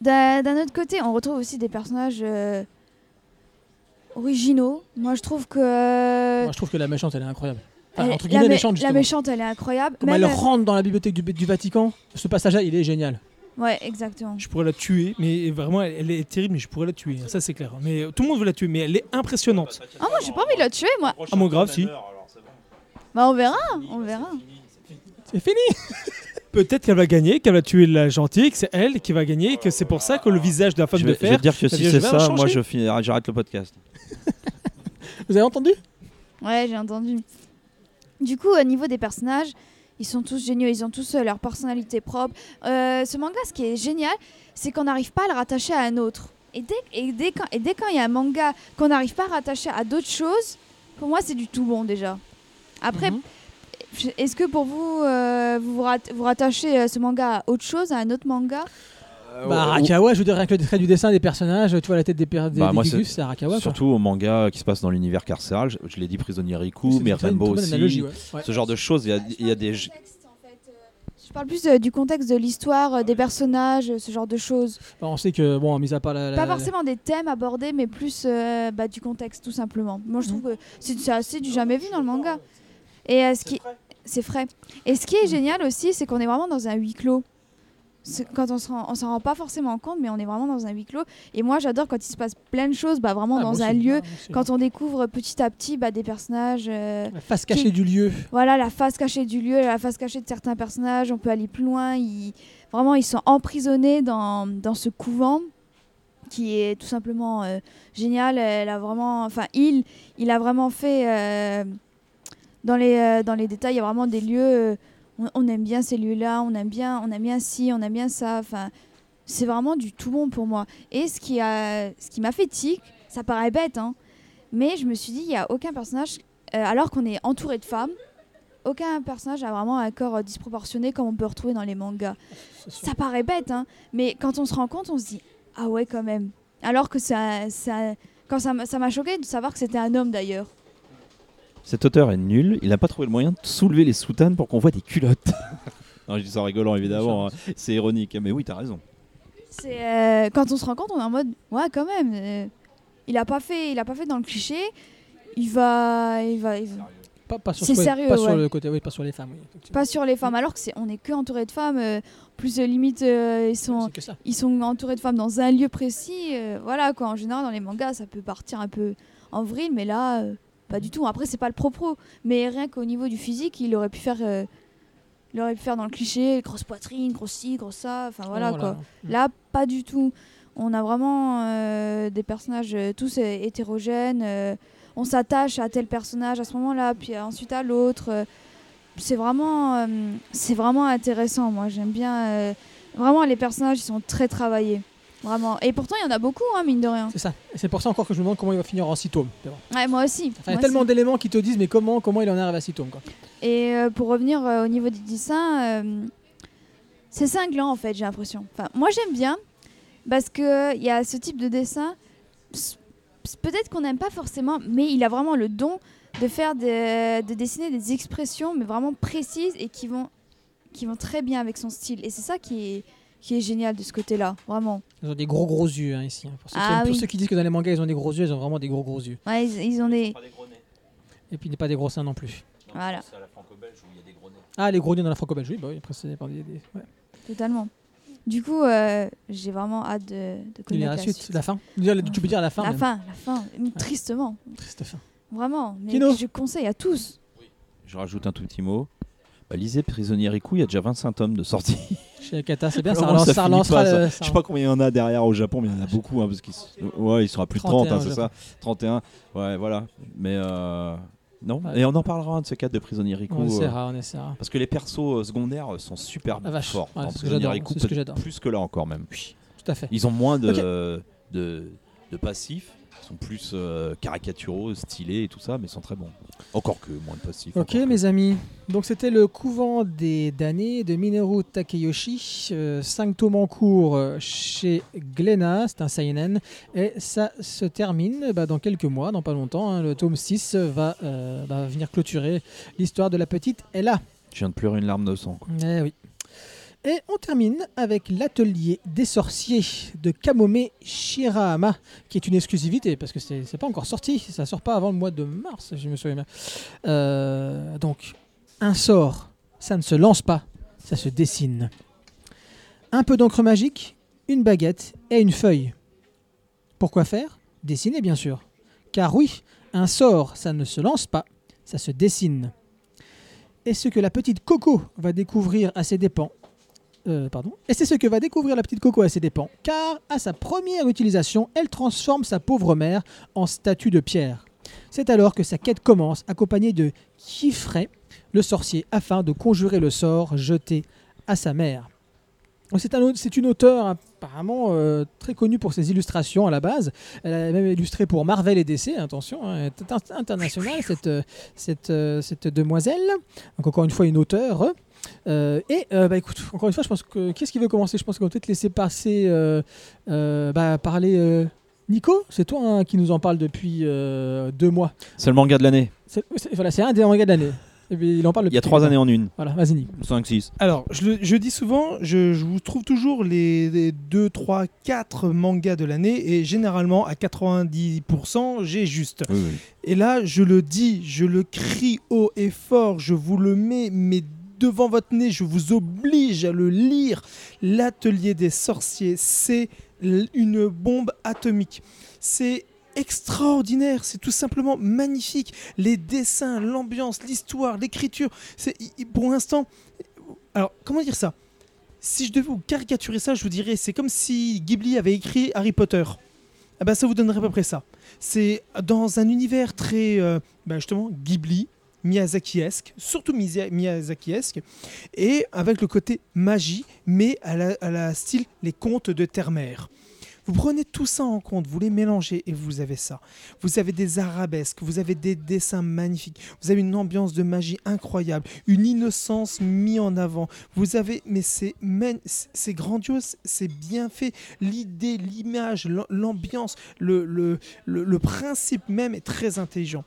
D'un autre côté, on retrouve aussi des personnages euh, originaux. Moi, je trouve que Moi, je trouve que la méchante, elle est incroyable. Enfin, entre la, guillemets, mé- méchante, la méchante, elle est incroyable. Comme Même- elle rentre dans la bibliothèque du, du Vatican, ce passage-là, il est génial. Ouais, exactement. Je pourrais la tuer, mais vraiment, elle, elle est terrible, mais je pourrais la tuer. Ça, c'est clair. Mais euh, tout le monde veut la tuer, mais elle est impressionnante. Ah, moi, j'ai pas envie de la tuer, moi. Ah, mon grave, si. Bah, on verra, on verra. C'est fini Peut-être qu'elle va gagner, qu'elle va tuer la gentille, que c'est elle qui va gagner, que c'est pour ça que le visage de la femme Je de vais, je vais fer. te dire que si c'est ça, moi je finis- j'arrête le podcast. Vous avez entendu? Ouais, j'ai entendu. Du coup, au niveau des personnages, ils sont tous géniaux, ils ont tous euh, leur personnalité propre. Euh, ce manga, ce qui est génial, c'est qu'on n'arrive pas à le rattacher à un autre. Et dès, et dès quand et dès quand il y a un manga qu'on n'arrive pas à rattacher à d'autres choses, pour moi, c'est du tout bon déjà. Après, Mhm. est-ce que pour vous, euh, vous, vous, rat- vous rattachez ce manga à autre chose, à un autre manga? Bah, Arakawa, je veux dire, rien que le trait du dessin des personnages, tu vois la tête des, per- des, Bah, des moi, Gugus, c'est- c'est Arakawa. quoi. Surtout au manga qui se passe dans l'univers carcéral, je, je l'ai dit prisonnier Riku, C'est mais une Rainbow aussi. analogie, ouais. Ouais. Ce genre de choses, il y a, il y a des. Je parle plus euh, du contexte de l'histoire, euh, des personnages, euh, ce genre de choses. Bah, on sait que, bon, mis à part la. la- Pas forcément des thèmes abordés, mais plus euh, bah, du contexte, tout simplement. Moi, je trouve que c'est c'est assez du jamais vu dans le manga. Et euh, ce qui c'est frais. Et ce qui est génial aussi, c'est qu'on est vraiment dans un huis clos. Quand on s'en s'en rend pas forcément compte, mais on est vraiment dans un huis clos. Et moi, j'adore quand il se passe plein de choses, bah, vraiment Ah, dans un lieu. Ah. Quand on découvre petit à petit bah, des personnages. euh, La face cachée du lieu. voilà, la face cachée du lieu, la face cachée de certains personnages. On peut aller plus loin. Ils, vraiment, ils sont emprisonnés dans, dans ce couvent qui est tout simplement euh, génial. Elle a vraiment, enfin, il, il a vraiment fait euh, dans les dans les détails. Il y a vraiment des lieux. On, on aime bien ces lieux-là. On aime bien, on aime bien ci, on aime bien ça. Enfin, c'est vraiment du tout bon pour moi. Et ce qui a, ce qui m'a fait tic, ça paraît bête, hein, mais je me suis dit, il y a aucun personnage, euh, alors qu'on est entouré de femmes. Aucun personnage a vraiment un corps euh, disproportionné comme on peut retrouver dans les mangas. Ça paraît bête, hein, mais quand on se rend compte, on se dit ah ouais quand même. Alors que ça, ça quand ça m'a choqué de savoir que c'était un homme d'ailleurs. Cet auteur est nul, il n'a pas trouvé le moyen de soulever les soutanes pour qu'on voit des culottes. non, je dis ça en rigolant évidemment, hein. c'est ironique, mais oui, t'as raison. C'est euh, quand on se rend compte, on est en mode ouais quand même. euh, il a pas fait, il a pas fait dans le cliché. Il va, il va, il va- Pas, pas sur, C'est sérieux, pas sur ouais. le côté, oui, pas sur les femmes. Oui, effectivement. pas sur les femmes. Alors que c'est, on est que entouré de femmes. euh, plus euh, limite, euh, ils sont, C'est que ça. ils sont entourés de femmes dans un lieu précis. euh, voilà quoi. En général, dans les mangas, ça peut partir un peu en vrille, mais là, euh, pas du tout. Après, c'est pas le propos, mais rien qu'au niveau du physique, il aurait pu faire, euh, il aurait pu faire dans le cliché, grosse poitrine, grosse ci, grosse ça. Enfin voilà Oh, quoi. Mm. Là, pas du tout. On a vraiment euh, des personnages euh, tous hétérogènes. euh, on s'attache à tel personnage à ce moment-là, puis ensuite à l'autre. c'est vraiment, c'est vraiment intéressant. Moi, j'aime bien. vraiment, les personnages, ils sont très travaillés. Vraiment. Et pourtant, il y en a beaucoup, hein, mine de rien. C'est ça. Et c'est pour ça encore que je me demande comment il va finir en 6 tomes. Ouais, moi aussi. Il y a tellement d'éléments qui te disent, mais comment, comment il en arrive à 6 tomes quoi. Et euh, pour revenir euh, au niveau du dessin, euh, c'est cinglant en fait, j'ai l'impression. Enfin, moi j'aime bien parce que il y a ce type de dessin. Peut-être qu'on n'aime pas forcément, mais il a vraiment le don de faire des- de dessiner des expressions, mais vraiment précises et qui vont, qui vont très bien avec son style. Et c'est ça qui est, qui est génial de ce côté-là, vraiment. Ils ont des gros gros yeux hein, ici. hein. Pour, ceux qui, Ah pour oui. ceux qui disent que dans les mangas ils ont des gros yeux, ils ont vraiment des gros gros yeux. Ouais, ils, ils ont des, Et puis pas des gros seins non plus. voilà, Ah, les gros yeux dans la franco-belge, oui, bah oui, après c'est des. des- ouais. totalement. Du coup, euh, j'ai vraiment hâte de, de Il y a connaître la la suite, suite. la fin? Tu peux dire la fin. La même. fin, la fin, tristement, Triste fin. vraiment. Mais Kino. je conseille à tous. Je rajoute un tout petit mot. Bah, lisez Prisonnier Riku, il y a déjà 25 tomes de sortie. Chez Kata, c'est bien, ça, relance- ça relancera pas, ça. le- Je sais pas combien il y en a derrière au Japon, mais il y en a beaucoup. hein, parce s- ouais, ils sont à plus de 30, 31 hein, au c'est ça 31. Ouais, voilà. Mais euh, non. Ouais. Et on en parlera un de ces quatre de Prisonnier Riku. On euh, essaiera, on essaiera. parce que les persos euh, secondaires sont super Ah, vache. forts. Ouais, dans c'est ce que Prisonnier j'adore, Riku, c'est ce que peut-être j'adore. plus que là encore même. Tout à fait. Ils ont moins de, de passifs. Sont plus euh, caricaturaux, stylés et tout ça, mais sont très bons. Encore que moins de passifs. Ok, que. mes amis. Donc, c'était le couvent des damnés de Minoru Takeyoshi. 5 tomes en cours euh, chez Glénat. C'est un seinen. Et ça se termine bah, dans quelques mois, dans pas longtemps. hein. Le tome 6 va, euh, va venir clôturer l'histoire de la petite Ella. Je viens de pleurer une larme de sang. quoi. Eh oui. Et on termine avec l'atelier des sorciers de Kamome Shirahama, qui est une exclusivité parce que c'est pas encore sorti, ça sort pas avant le mois de mars, je me souviens bien. Euh, donc, un sort, ça ne se lance pas, ça se dessine. Un peu d'encre magique, une baguette et une feuille. Pourquoi faire? Dessiner, bien sûr. Car oui, un sort, ça ne se lance pas, ça se dessine. Et ce que la petite Coco va découvrir à ses dépens. Euh, pardon. Et c'est ce que va découvrir la petite Coco à ses dépens, car à sa première utilisation, elle transforme sa pauvre mère en statue de pierre. C'est alors que sa quête commence, accompagnée de Kifray, le sorcier, afin de conjurer le sort jeté à sa mère. C'est un une auteure apparemment euh, très connue pour ses illustrations à la base. Elle a même illustré pour Marvel et DC, attention, hein, internationale cette, euh, cette, cette demoiselle. Donc encore une fois une auteure. Euh, et euh, bah écoute, encore une fois, je pense que qu'est-ce qui veut commencer? Je pense qu'on va peut-être laisser passer euh, euh, bah, parler euh, Nico. C'est toi hein, qui nous en parle depuis euh, deux mois. C'est le manga de l'année. C'est, c'est- voilà, c'est un des mangas de l'année. Il en parle Il y a trois années en une. Voilà, vas-y Nico. 5, 6. Alors, je, le- je dis souvent, je, je vous trouve toujours les, 2, 3, 4 mangas de l'année et généralement à 90%, j'ai juste. Oui, oui. Et là, je le dis, je le crie haut et fort, je vous le mets, mais devant votre nez, je vous oblige à le lire. L'atelier des sorciers, c'est une bombe atomique. C'est extraordinaire, c'est tout simplement magnifique. Les dessins, l'ambiance, l'histoire, l'écriture, c'est pour l'instant. Alors, comment dire ça? Si je devais vous caricaturer ça, je vous dirais, c'est comme si Ghibli avait écrit Harry Potter. Ah ben, ça vous donnerait à peu près ça. C'est dans un univers très, euh, ben justement, Ghibli, Miyazaki-esque, surtout Miya- Miyazaki-esque, et avec le côté magie, mais à la, style les contes de terre-mère. Vous prenez tout ça en compte, vous les mélangez et vous avez ça. Vous avez des arabesques, vous avez des dessins magnifiques, vous avez une ambiance de magie incroyable, une innocence mise en avant. Vous avez, mais c'est grandiose, c'est bien fait. L'idée, l'image, l'am- l'ambiance, le principe même est très intelligent.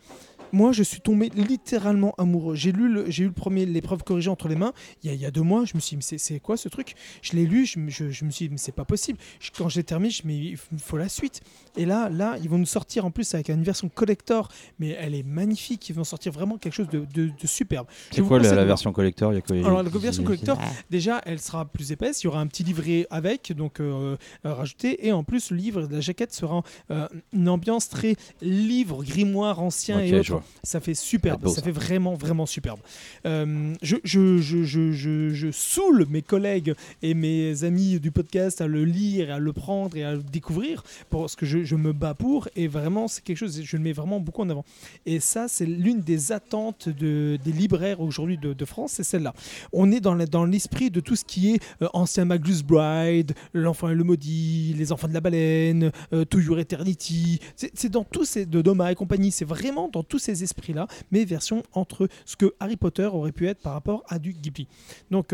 Moi, je suis tombé littéralement amoureux. J'ai lu, le- j'ai eu le premier l'épreuve corrigée entre les mains. Il y, a, deux mois, je me suis dit, mais c'est- quoi ce truc? Je l'ai lu, je, me- suis dit, mais c'est pas possible. Quand je l'ai terminé, je me suis dit, il faut la suite. Et là, là, ils vont nous sortir en plus avec une version collector, mais elle est magnifique. Ils vont sortir vraiment quelque chose de, de- de superbe. C'est quoi la, la version collector? Il y a quoi? Alors, la version collector, déjà, elle sera plus épaisse. Il y aura un petit livret avec, donc euh, rajouté. Et en plus, le livre, la jaquette sera euh, une ambiance très livre, grimoire ancien Ok, et je autres. vois. Ça fait superbe. Beau, ça, ça. fait vraiment, vraiment superbe. Euh, je, je, je, je, je, je saoule mes collègues et mes amis du podcast à le lire, à le prendre et à le découvrir parce que je, je me bats pour. Et vraiment, c'est quelque chose, je le mets vraiment beaucoup en avant. Et ça, c'est l'une des attentes de, des libraires aujourd'hui de, France, c'est celle-là. On est dans dans l'esprit de tout ce qui est euh, ancien Magnus Bride, L'Enfant et le Maudit, Les Enfants de la Baleine, euh, To Your Eternity. C'est c'est dans tous ces. de Doma et compagnie, c'est vraiment dans tous ces esprits-là, mais version entre ce que Harry Potter aurait pu être par rapport à du Ghibli. Donc.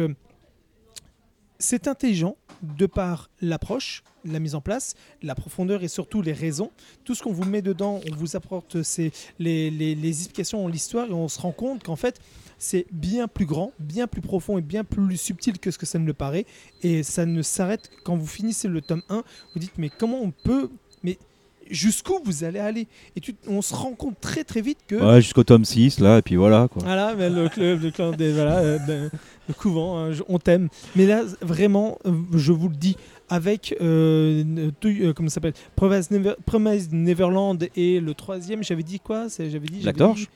C'est intelligent de par l'approche, la mise en place, la profondeur et surtout les raisons. Tout ce qu'on vous met dedans, on vous apporte les explications, l'histoire, et on se rend compte qu'en fait, c'est bien plus grand, bien plus profond et bien plus subtil que ce que ça ne le paraît. Et ça ne s'arrête quand vous finissez le tome 1, vous dites mais comment on peut... Jusqu'où vous allez aller. Et tu- on se rend compte très très vite que Ouais, jusqu'au tome 6, là, et puis voilà, quoi. voilà, mais le club, le clan des voilà, euh, ben, le couvent, hein, je- on t'aime. Mais là, vraiment, euh, je vous le dis, avec euh, euh, comment ça s'appelle, Promise, Never- Promise Neverland et le troisième, j'avais dit quoi J'avais dit Black j'avais Torch dit-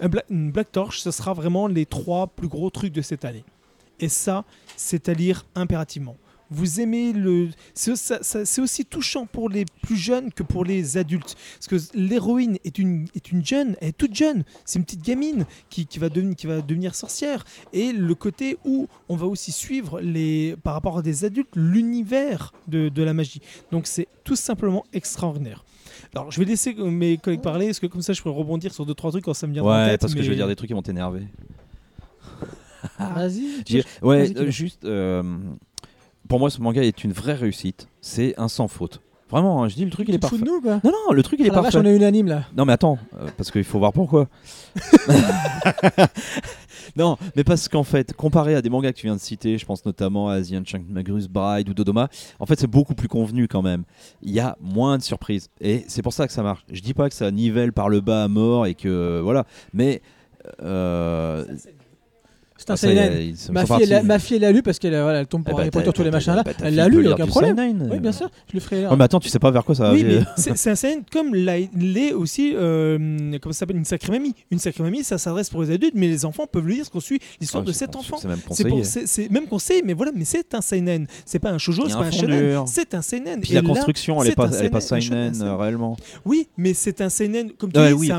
un Bla- une Black Torch, ce sera vraiment les trois plus gros trucs de cette année. Et ça, c'est à lire impérativement. Vous aimez le. C'est aussi touchant pour les plus jeunes que pour les adultes. Parce que l'héroïne est une, est une jeune, elle est toute jeune. C'est une petite gamine qui, qui va devenir, qui va devenir sorcière. Et le côté où on va aussi suivre, les, par rapport à des adultes, l'univers de, de la magie. Donc c'est tout simplement extraordinaire. Alors je vais laisser euh, mes collègues parler, parce que comme ça je pourrais rebondir sur deux, trois trucs quand ça me vient en Ouais, tête. parce que je vais dire des trucs qui vont t'énerver. Vas-y. Ouais, euh, juste. euh, pour moi, ce manga est une vraie réussite. C'est un sans faute. Vraiment, hein, je dis le truc, il est Tu te fous parfait. de nous, quoi Non, non, le truc, il est Ah la vache, parfait. on est unanime là. Non, mais attends, euh, parce qu'il faut voir pourquoi. non, mais parce qu'en fait, comparé à des mangas que tu viens de citer, je pense notamment à The Ancient Magus Bride ou Dodoma, en fait, c'est beaucoup plus convenu quand même. Il y a moins de surprises. Et c'est pour ça que ça marche. Je dis pas que ça nivelle par le bas à mort et que. Voilà. Mais. euh, C'est un est, seinen. Ma fille, l'a- ma fille, elle l'a lu parce qu'elle euh, voilà, elle tombe pour bah, Harry Potter, tous les machins là. bah, Elle l'a lu, il lire aucun du problème. seinen. Oui, bien sûr, je le ferai. Oh, mais attends, tu sais pas vers quoi ça va. Oui, j'ai- mais c'est un scène comme l'est aussi, euh, comment ça s'appelle, une sacrée mamie. Une sacrée mamie, ça s'adresse pour les adultes, mais les enfants peuvent lire parce qu'on suit l'histoire Ouais, de cet enfant. C'est même conseillé. mais voilà, mais c'est un seinen. C'est pas un shoujo, a c'est un pas un shonen. C'est un seinen. Puis Et la construction, elle est c'est pas, seinen, seinen euh, réellement. Oui, mais c'est un seinen, comme tu dis,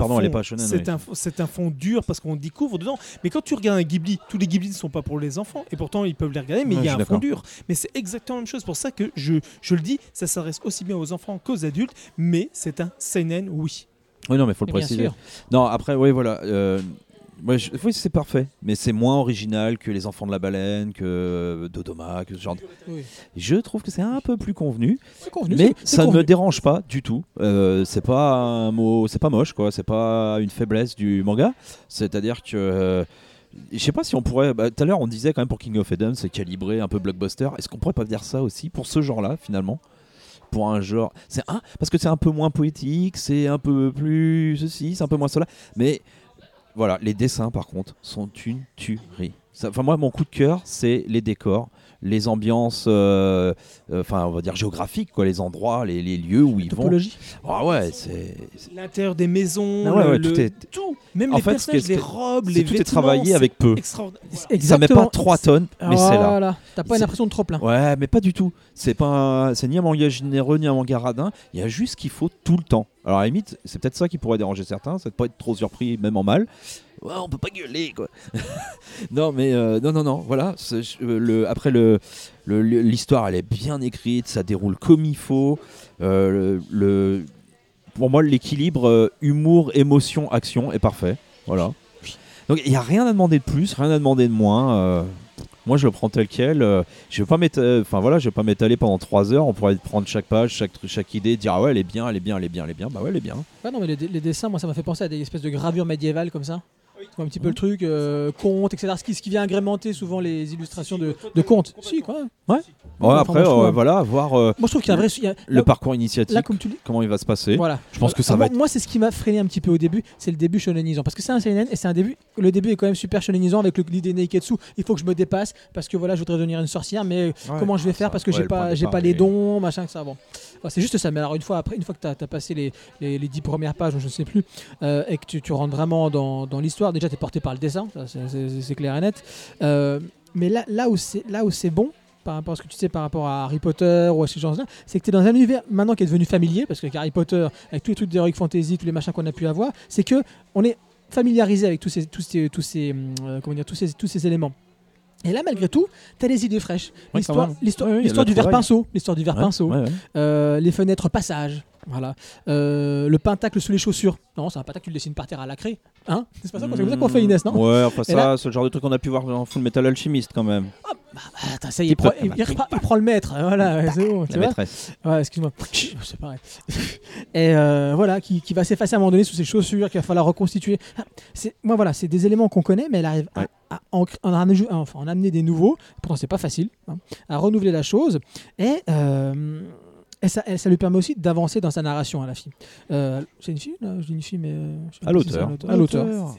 c'est un fond dur parce qu'on découvre dedans. Mais quand tu regardes un Ghibli, tous les Ghibli ne sont pas pour les enfants et pourtant ils peuvent les regarder, mais Ouais, il y a un fond dur. Mais c'est exactement la même chose. C'est pour ça que je, je le dis, ça s'adresse aussi bien aux enfants qu'aux adultes, mais c'est un seinen, oui. Oui, non, mais faut le Mais préciser. Non, après, oui, voilà. euh, ouais, je- oui, c'est parfait, mais c'est moins original que Les Enfants de la Baleine, que euh, Dodoma, que ce genre. de- Oui. Je trouve que c'est un peu plus convenu, mais ça ne me dérange pas du tout. Euh, c'est pas un mot, c'est pas moche, quoi. C'est pas une faiblesse du manga. C'est-à-dire que. Je sais pas si on pourrait. bah, Tout à l'heure, on disait quand même pour King of Eden, c'est calibré un peu blockbuster. Est-ce qu'on pourrait pas dire ça aussi pour ce genre-là, finalement? Pour un genre. C'est un. Parce que c'est un peu moins poétique, c'est un peu plus ceci, c'est un peu moins cela. Mais voilà, les dessins, par contre, sont une tuerie. Enfin, moi, mon coup de cœur, c'est les décors, les ambiances, euh, euh, enfin, on va dire géographiques, quoi, les endroits, les, les lieux où ils vont. Ah ouais, c'est. L'intérieur des maisons, Ah ouais, le- ouais, le- tout est- tout. Même En les fait, personnages, est- les robes, les tout est vêtements, travaillé c'est avec peu. extraordinaire. Ça met pas 3 tonnes, mais c'est là. Voilà. T'as pas une impression de trop plein. Ouais, mais pas du tout. C'est pas, un- c'est ni un manga généreux ni un manga radin. Il y a juste ce qu'il faut tout le temps. Alors à la limite, c'est peut-être ça qui pourrait déranger certains, c'est de pas être trop surpris, même en mal. Ouais, on peut pas gueuler quoi. non mais euh, non non non, voilà. euh, après l'histoire elle est bien écrite, ça déroule comme il faut. Euh, pour moi l'équilibre humour émotion action est parfait. Voilà. Donc il y a rien à demander de plus, rien à demander de moins. moi, je le prends tel quel. je vais pas vais pas m'étaler pendant 3 heures. On pourrait prendre chaque page, chaque, idée, dire ah ouais, elle est bien, elle est bien, elle est bien, elle est bien. Bah ouais, elle est bien. Non, mais les, les dessins, moi, ça m'a fait penser à des espèces de gravures médiévales comme ça. Tu vois un petit peu le truc, euh, contes, etc. Ce qui, ce qui vient agrémenter souvent les illustrations de, de contes. Si, quoi. Ouais, enfin, après, moi, euh, voilà, voir euh, Moi, je trouve qu'il y a un vrai. il y a- le là, parcours initiatique, là, comme tu dis. comment il va se passer. Voilà. Je pense que ça Ah, va moi, être. moi, c'est ce qui m'a freiné un petit peu au début, c'est le début shonenisant. Parce que c'est un seinen et c'est un début. Le début est quand même super shonenisant avec le- l'idée Neiketsu. Il faut que je me dépasse parce que voilà, je voudrais devenir une sorcière, mais comment je vais faire ça, parce que ouais, j'ai pas, j'ai pas les dons, machin, que ça. Bon, C'est juste ça. Mais alors une fois après, une fois que tu as, passé les, les, premières pages, je ne sais plus, euh, et que tu, rentres vraiment dans, dans l'histoire, déjà tu es porté par le dessin, c'est- clair et net. Euh, mais là, là où c'est bon. Par rapport à ce que tu sais par rapport à Harry Potter ou à ces gens-là, c'est que tu es dans un univers maintenant qui est devenu familier, parce qu'avec Harry Potter, avec tous les trucs d'Heroic Fantasy, tous les machins qu'on a pu avoir, c'est que on est familiarisé avec tous ces, tous ces, euh, comment dire, tous ces, tous ces éléments. Et là, malgré tout, tu as des idées fraîches. Ouais, L'histoire l'histoire- Ouais, du verre pinceau, l'histoire du verre pinceau, euh, les fenêtres passage, voilà, Euh, le pentacle sous les chaussures. Non, c'est un pentacle que tu le dessines par terre à la craie, hein? C'est pas ça, c'est comme ça qu'on fait Inès, non? Ouais, enfin ça, là- c'est le genre de truc qu'on a pu voir dans Full Metal Alchemist quand même. Ah, Attends, ça y est, il, prend, il- il il prend le maître, voilà, c'est bon, tu La vois maîtresse. Ouais, excuse-moi. C'est pareil. Et euh, voilà, qui, qui va s'effacer à un moment donné sous ses chaussures, qu'il va falloir reconstituer. Ah, c'est, moi, voilà, c'est des éléments qu'on connaît, mais elle arrive à- Ouais. à, en, en rajou- enfin, en amener des nouveaux. Pourtant, c'est pas facile. hein, à renouveler la chose. Et euh, Et ça, et ça lui permet aussi d'avancer dans sa narration à la fille. Euh, c'est une fille là? Je dis une fille, mais. euh, À l'auteur. À l'auteur.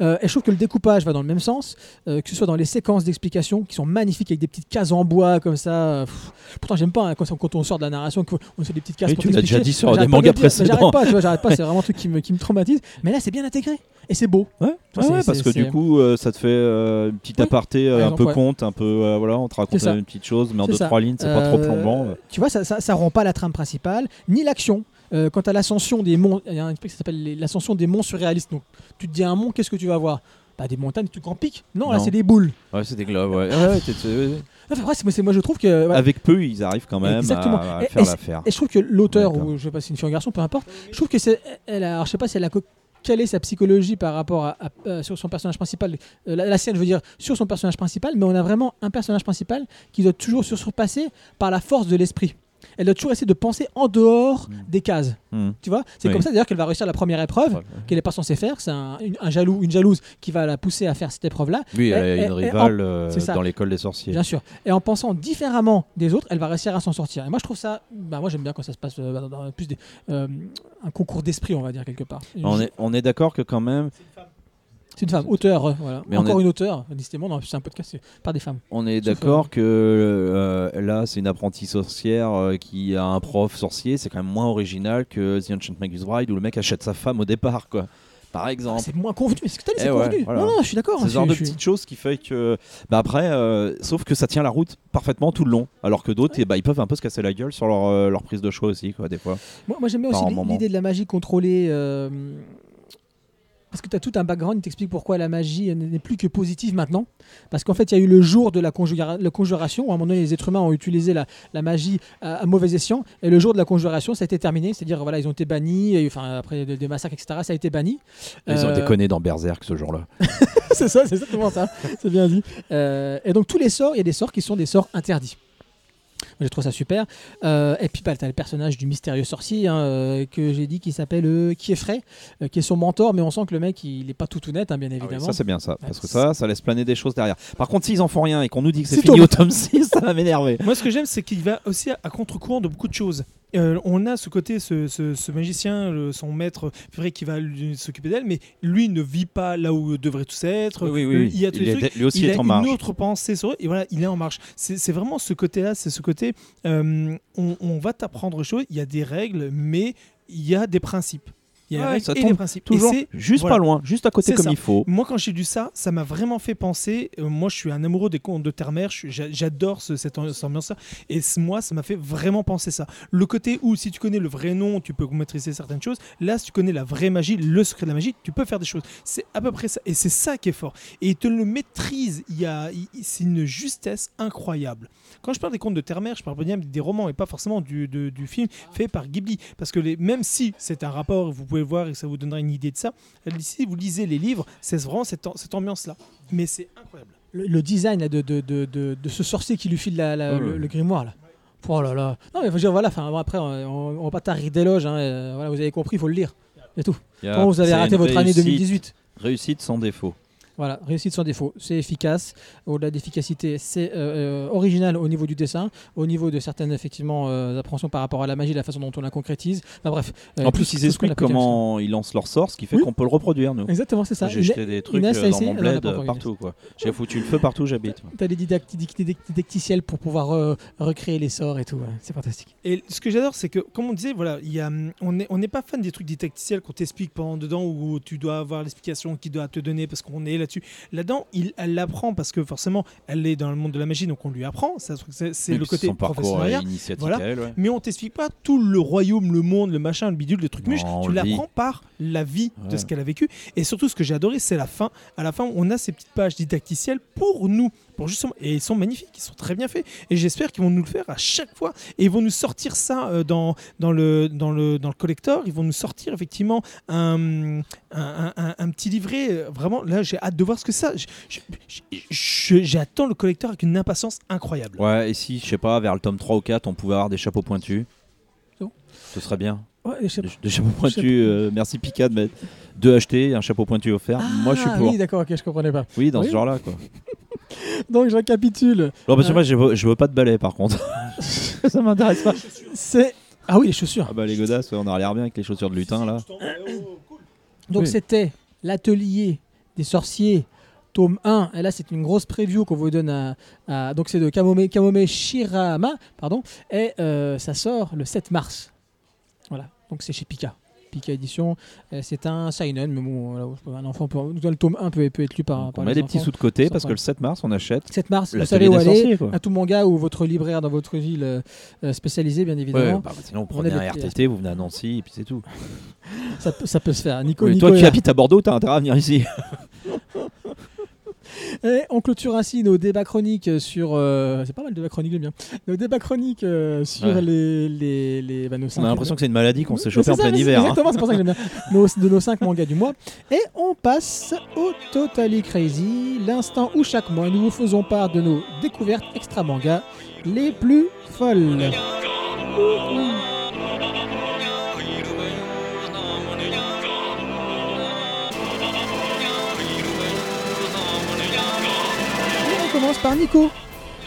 Euh, et je trouve que le découpage va dans le même sens, euh, que ce soit dans les séquences d'explication qui sont magnifiques avec des petites cases en bois comme ça. euh, pff. pourtant, j'aime pas hein, quand, quand on sort de la narration, qu'on fait des petites cases Oui, pour tu l'as déjà dit sur des de mangas précédents. J'arrête pas, tu vois, j'arrête pas. C'est vraiment un truc qui me, qui me traumatise. Mais là, c'est bien intégré et c'est beau. Ouais, c'est- parce que du coup, euh, ça te fait euh, une petite Oui, aparté euh, par un peu ouais. conte, un peu voilà, on te raconte une petite chose, mais en deux ça. trois lignes, c'est pas trop plombant. Tu vois, ça, ça, ça rend pas la trame principale, ni l'action. Euh, quant à l'ascension des monts, il y a un truc qui s'appelle l'ascension des monts surréalistes. Donc, tu te dis un mont, qu'est-ce que tu vas voir? Bah, des montagnes, des trucs en pic. Non, là, c'est des boules. Ouais, c'est des globes. Ouais. Ouais, ouais, Enfin, bref, c'est- moi, je trouve que. Avec peu, ils arrivent quand même Exactement. à, à Et- faire l'affaire. Et je trouve que l'auteur, ou je sais pas si c'est une fille ou un garçon, peu importe, je trouve que c'est. Elle a, alors, je sais pas si elle a quelle est sa psychologie par rapport à, à- euh, sur son personnage principal, Euh, la, la sienne, je veux dire, sur son personnage principal, mais on a vraiment un personnage principal qui doit toujours se surpasser par la force de l'esprit. Elle doit toujours essayer de penser en dehors Mm. des cases. Hmm. Tu vois C'est Oui. comme ça d'ailleurs qu'elle va réussir la première épreuve Ouais. qu'elle n'est pas censée faire. C'est un, jaloux, une jalouse qui va la pousser à faire cette épreuve-là. Oui, elle a une rivale euh, dans l'école des sorciers. Bien sûr. Et en pensant différemment des autres, elle va réussir à s'en sortir. Et moi, je trouve ça. Bah, moi, j'aime bien quand ça se passe euh, dans, dans plus des, euh, un concours d'esprit, on va dire quelque part. On est, on est d'accord que quand même, C'est une femme, auteur. euh, voilà. Mais Encore est- une auteure. Décidément, c'est un podcast c'est par des femmes. on est d'accord que euh, là, c'est une apprentie sorcière euh, qui a un prof sorcier. C'est quand même moins original que The Ancient Magus Bride où le mec achète sa femme au départ, quoi. Par Ah, exemple. c'est moins convenu. Mais c'est que t'as dit, Eh c'est ouais, convenu. voilà. Non, non, je suis d'accord. C'est hein, ce genre je- de suis- petites choses qui fait que. Bah après, euh, sauf que ça tient la route parfaitement tout le long. Alors que d'autres, eh bah, ils peuvent un peu se casser la gueule sur leur, euh, leur prise de choix aussi, quoi, des fois. Moi, moi, j'aime bien Par aussi l'idée de la magie contrôlée. Parce que tu as tout un background, il t'explique pourquoi la magie n'est plus que positive maintenant. Parce qu'en fait, il y a eu le jour de la, conjuration, où à un moment donné, les êtres humains ont utilisé la, la magie à, à mauvais escient. Et le jour de la conjuration, ça a été terminé. C'est-à-dire, voilà, ils ont été bannis, et, enfin, après des, des massacres, etc., ça a été banni. Ils ont Euh, déconné dans Berserk ce jour-là. c'est ça, c'est exactement ça. C'est bien dit. Euh, et donc tous les sorts, il y a des sorts qui sont des sorts interdits. Je trouve ça super. Euh, et puis, bah, tu as le personnage du mystérieux sorcier hein, euh, que j'ai dit qui s'appelle euh, Kiefrey, euh, qui est son mentor, mais on sent que le mec, il n'est pas tout tout net, hein, bien Ah oui, évidemment. ça c'est bien ça, parce que ça, ça laisse planer des choses derrière. Par contre, s'ils en font rien et qu'on nous dit que c'est fini au tome 6, ça va m'énerver. Moi, ce que j'aime, c'est qu'il va aussi à, à contre-courant de beaucoup de choses. Euh, on a ce côté, ce, ce- ce magicien, le- son maître, c'est vrai qui va s'occuper d'elle, mais lui ne vit pas là où devrait tout être. Oui, oui, oui, oui. Il y a tous Il les est- trucs. lui aussi il est a en marche. une autre pensée sur eux, et voilà, il est en marche. C'est c'est vraiment ce côté-là, c'est ce côté, euh, on, on va t'apprendre des choses, il y a des règles, mais il y a des principes. Il y a Ouais, ça et tombe des principes. Toujours Et juste voilà. pas loin, juste à côté comme ça. il faut. moi, quand j'ai lu ça, ça m'a vraiment fait penser. euh, moi, je suis un amoureux des contes de j'a- J'adore ce- cette, am- cette ambiance-là. Et moi, ça m'a fait vraiment penser ça. Le côté où, si tu connais le vrai nom, tu peux maîtriser certaines choses. Là, si tu connais la vraie magie, le secret de la magie, tu peux faire des choses. C'est à peu près ça. Et c'est ça qui est fort. Et il te le maîtrise. Il y a, c'est une justesse incroyable. Quand je parle des contes de terre-mer, je parle bien des romans et pas forcément du, de- du film fait par Ghibli. Parce que les, même si c'est un rapport, vous pouvez voir et ça vous donnera une idée de ça, si vous lisez les livres, c'est vraiment cette, cette ambiance-là. Mais c'est incroyable. Le, le design là, de, de, de, de, de ce sorcier qui lui file la- la- Ouais, le, grimoire. Là. Oh là là. Non, mais faut dire, voilà, enfin, après, on, on, va pas tarir d'éloges. Hein, euh, voilà, vous avez compris, il faut le lire. C'est tout. Comment vous avez raté votre année réussite- 2018 Réussite sans défaut. Voilà, réussite sans défaut. C'est efficace. Au-delà d'efficacité, c'est euh, euh, original au niveau du dessin, au niveau de certaines effectivement euh, appréhensions par rapport à la magie, la façon dont on la concrétise. Enfin bref. euh, en plus, ils tout expliquent comment ils lancent leur sort, ce qui fait Oui. qu'on peut le reproduire, nous. Exactement, c'est ça. J'ai jeté des trucs Inès dans essayé, mon bled partout. quoi. J'ai foutu le feu partout où j'habite. T'as des didacticiels pour pouvoir euh, recréer les sorts et tout. ouais. C'est fantastique. Et ce que j'adore, c'est que, comme on disait, voilà, il y a, hum, on n'est on pas fan des trucs didacticiels qu'on t'explique pendant dedans où tu dois avoir l'explication qu'il doit te donner parce qu'on est là-dessus. Là-dedans, il, elle l'apprend parce que forcément, elle est dans le monde de la magie, donc on lui apprend. C'est le côté son parcours professionnel. initiatique Voilà. à elle, ouais. Mais on t'explique pas tout le royaume, le monde, le machin, le bidule, le truc muche. Tu l'apprends par la vie de ce qu'elle a vécu. Et surtout, ce que j'ai adoré, c'est la fin. À la fin, on a ces petites pages didacticielles pour nous. Pour justement, et ils sont magnifiques, ils sont très bien faits. Et j'espère qu'ils vont nous le faire à chaque fois. Et ils vont nous sortir ça euh, dans, dans, le, dans, le, dans le collector. Ils vont nous sortir effectivement un, un, un- un- un petit livret. Vraiment, là, j'ai hâte de voir ce que ça. J'attends le collector avec une impatience incroyable. Ouais, et si, je sais pas, vers le tome 3 ou 4, on pouvait avoir des chapeaux pointus. Bon. Ce serait bien. Ouais, Des, chapeaux pointus, euh, merci Pika de achetés et un chapeau pointu offert. Moi je suis Ah, pour. Oui, d'accord, ok, je comprenais pas. Oui, dans Oui. ce genre-là quoi. Donc je récapitule. Non, parce que Euh. moi je veux, je veux pas de balai par contre. ça m'intéresse pas. C'est ah oui les chaussures. Ah bah les godasses, on a l'air bien avec les chaussures de lutin là. Donc Oui. c'était l'atelier des sorciers, tome 1. Et là, c'est une grosse preview qu'on vous donne à. à- donc c'est de Kamome, Kamome Shirama, pardon. Et euh, ça sort le 7 mars. Voilà. Donc c'est chez Pika. Pika Édition. Euh, c'est un seinen, mais bon, un enfant peut, le tome 1 peut, peut être lu par, on par met les des petits sous de côté parce que le 7 mars on achète 7 mars, vous savez où aller. À tout manga ou votre libraire dans votre ville euh, spécialisée, bien Ouais, évidemment. bah, sinon vous On prenez un RTT, vous venez à Nancy et puis c'est tout. Ça, peut- ça peut se faire. Nico, Nico toi qui habites à Bordeaux, t'as intérêt à venir ici. Et on clôture ainsi nos débats chroniques sur. euh, c'est pas mal de débats chroniques, j'aime bien. Nos débats chroniques euh, sur Ouais. les, les, les bah, nos On a l'impression que c'est une maladie qu'on s'est chopé en ça, plein hiver. hein. Exactement, c'est pour ça que j'aime bien. Nos, de nos 5 mangas du mois. Et on passe au Totally Crazy, l'instant où chaque mois nous vous faisons part de nos découvertes extra mangas les plus folles. Par Nico.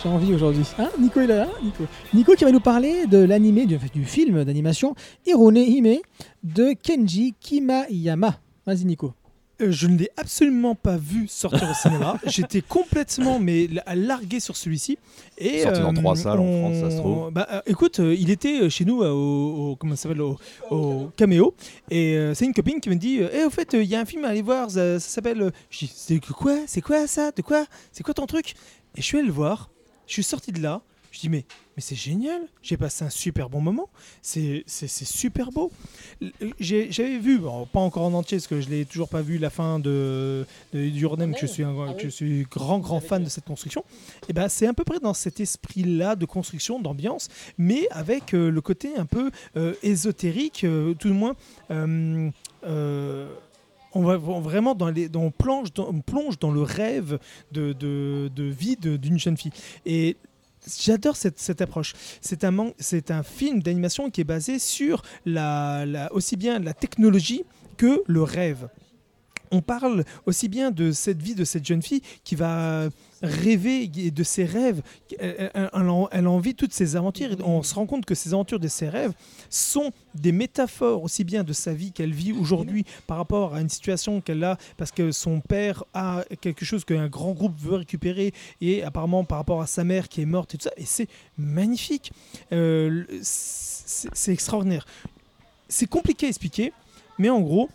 J'ai envie aujourd'hui. Hein Nico est là Nico. Nico qui va nous parler de l'animé, du, du film d'animation Hirone Hime de Kenji Kimayama. Vas-y Nico. Euh, je ne l'ai absolument pas vu sortir au cinéma. J'étais complètement mais la- largué sur celui-ci. Et Sorti dans trois salles en France, ça se trouve. Bah, euh, écoute, euh, il était euh, chez nous euh, au, au- comment ça s'appelle au, au caméo et euh, c'est une copine qui me dit euh, Eh, au fait, euh, il y a un film à aller voir, ça, ça s'appelle. euh, Je dis C'est quoi? C'est quoi ça? De quoi? C'est quoi ton truc? Et je suis allé le voir. Je suis sorti de là. Je dis mais mais c'est génial. J'ai passé un super bon moment. C'est super beau. J'avais vu, bon, pas encore en entier parce que je l'ai toujours pas vu la fin de, de Yurnem, que je suis un, que je suis grand grand fan de cette construction. Et ben c'est à peu près dans cet esprit-là de construction, d'ambiance, mais avec euh, le côté un peu euh, ésotérique, euh, tout du moins. euh, on va vraiment dans les, dans- on plonge dans, on plonge dans le rêve de, de, de vie d'une jeune fille. Et J'adore cette, cette approche. C'est un, film d'animation qui est basé sur la- aussi bien la technologie que le rêve. On parle aussi bien de cette vie de cette jeune fille qui va rêver de ses rêves. Elle, elle- elle en- elle en vit toutes ses aventures. Et On se rend compte que ces aventures de ses rêves sont des métaphores aussi bien de sa vie qu'elle vit aujourd'hui par rapport à une situation qu'elle a parce que son père a quelque chose qu'un grand groupe veut récupérer et apparemment par rapport à sa mère qui est morte et tout ça. Et c'est magnifique. Euh, c'est extraordinaire. C'est compliqué à expliquer, mais en gros,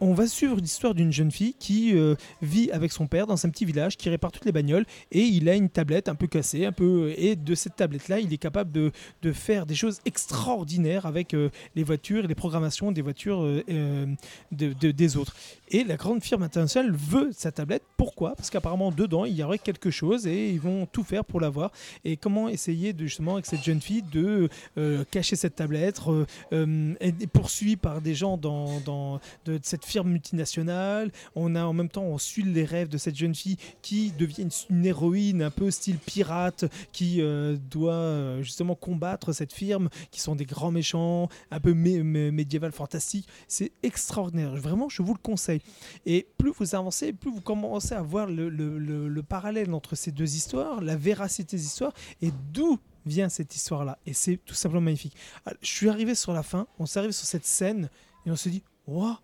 on va suivre l'histoire d'une jeune fille qui euh, vit avec son père dans un petit village, qui répare toutes les bagnoles, et il a une tablette un peu cassée, un peu, et de cette tablette-là, il est capable de, de faire des choses extraordinaires avec euh, les voitures et les programmations des voitures euh, euh, de- de- des autres. Et la grande firme internationale veut sa tablette. Pourquoi? Parce qu'apparemment dedans il y aurait quelque chose et ils vont tout faire pour l'avoir. Et comment essayer justement avec cette jeune fille de euh, cacher cette tablette, euh, euh, être poursuivie par des gens dans, dans de cette firme multinationale. On a en même temps on suit les rêves de cette jeune fille qui devient une, héroïne un peu style pirate qui euh, doit euh, justement combattre cette firme qui sont des grands méchants un peu mé- mé- médiéval fantastique. C'est extraordinaire. Vraiment je vous le conseille. Et plus vous avancez, plus vous commencez à voir le, le- le- le parallèle entre ces deux histoires, la véracité des histoires, et d'où vient cette histoire-là. Et c'est tout simplement magnifique. Je suis arrivé sur la fin, on s'est arrivé sur cette scène, et on se dit, waouh,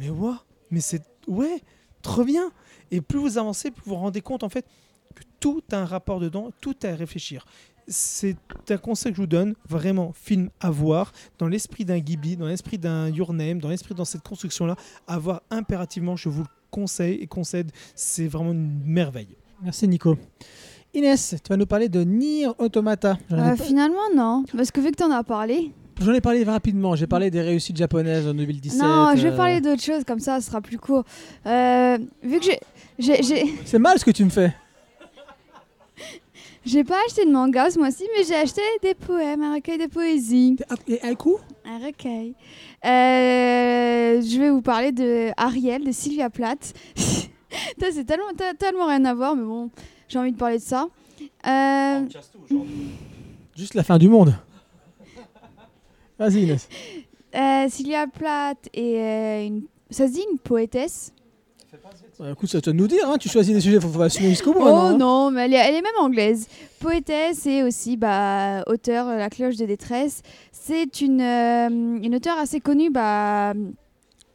mais waouh, mais c'est, ouais, trop bien. Et plus vous avancez, plus vous vous rendez compte, en fait, que tout a un rapport dedans, tout a à réfléchir. C'est un conseil que je vous donne, vraiment, film à voir, dans l'esprit d'un Ghibli, dans l'esprit d'un Your Name, dans l'esprit dans cette construction-là, à voir impérativement, je vous le conseille et concède, c'est vraiment une merveille. Merci Nico. Inès, tu vas nous parler de Nier Automata. Euh, pas- finalement, non. Parce que vu que tu en as parlé. J'en ai parlé rapidement. J'ai parlé des réussites japonaises en 2017. non, je vais euh, parler d'autre chose, comme ça, ce sera plus court. Euh, vu que j'ai- j'ai- j'ai. C'est mal ce que tu me fais. J'ai pas acheté de manga ce mois-ci, mais j'ai acheté des poèmes, un recueil de poésie. Et Haiku Un recueil. Euh, je vais vous parler de Ariel, de Sylvia Plath. C'est tellement, te- tellement rien à voir, mais bon, j'ai envie de parler de ça. Euh, Juste la fin du monde. Vas-y Inès. euh, Sylvia Plath est euh, une. Ça se dit une poétesse? Bah, écoute, ça te nous dire, hein, tu choisis des sujets, faut, faut assumer jusqu'au bout. Oh hein. non, mais elle est, elle est même anglaise. Poétesse et aussi bah, auteur euh, La cloche de détresse. C'est une, euh, une auteure assez connue bah,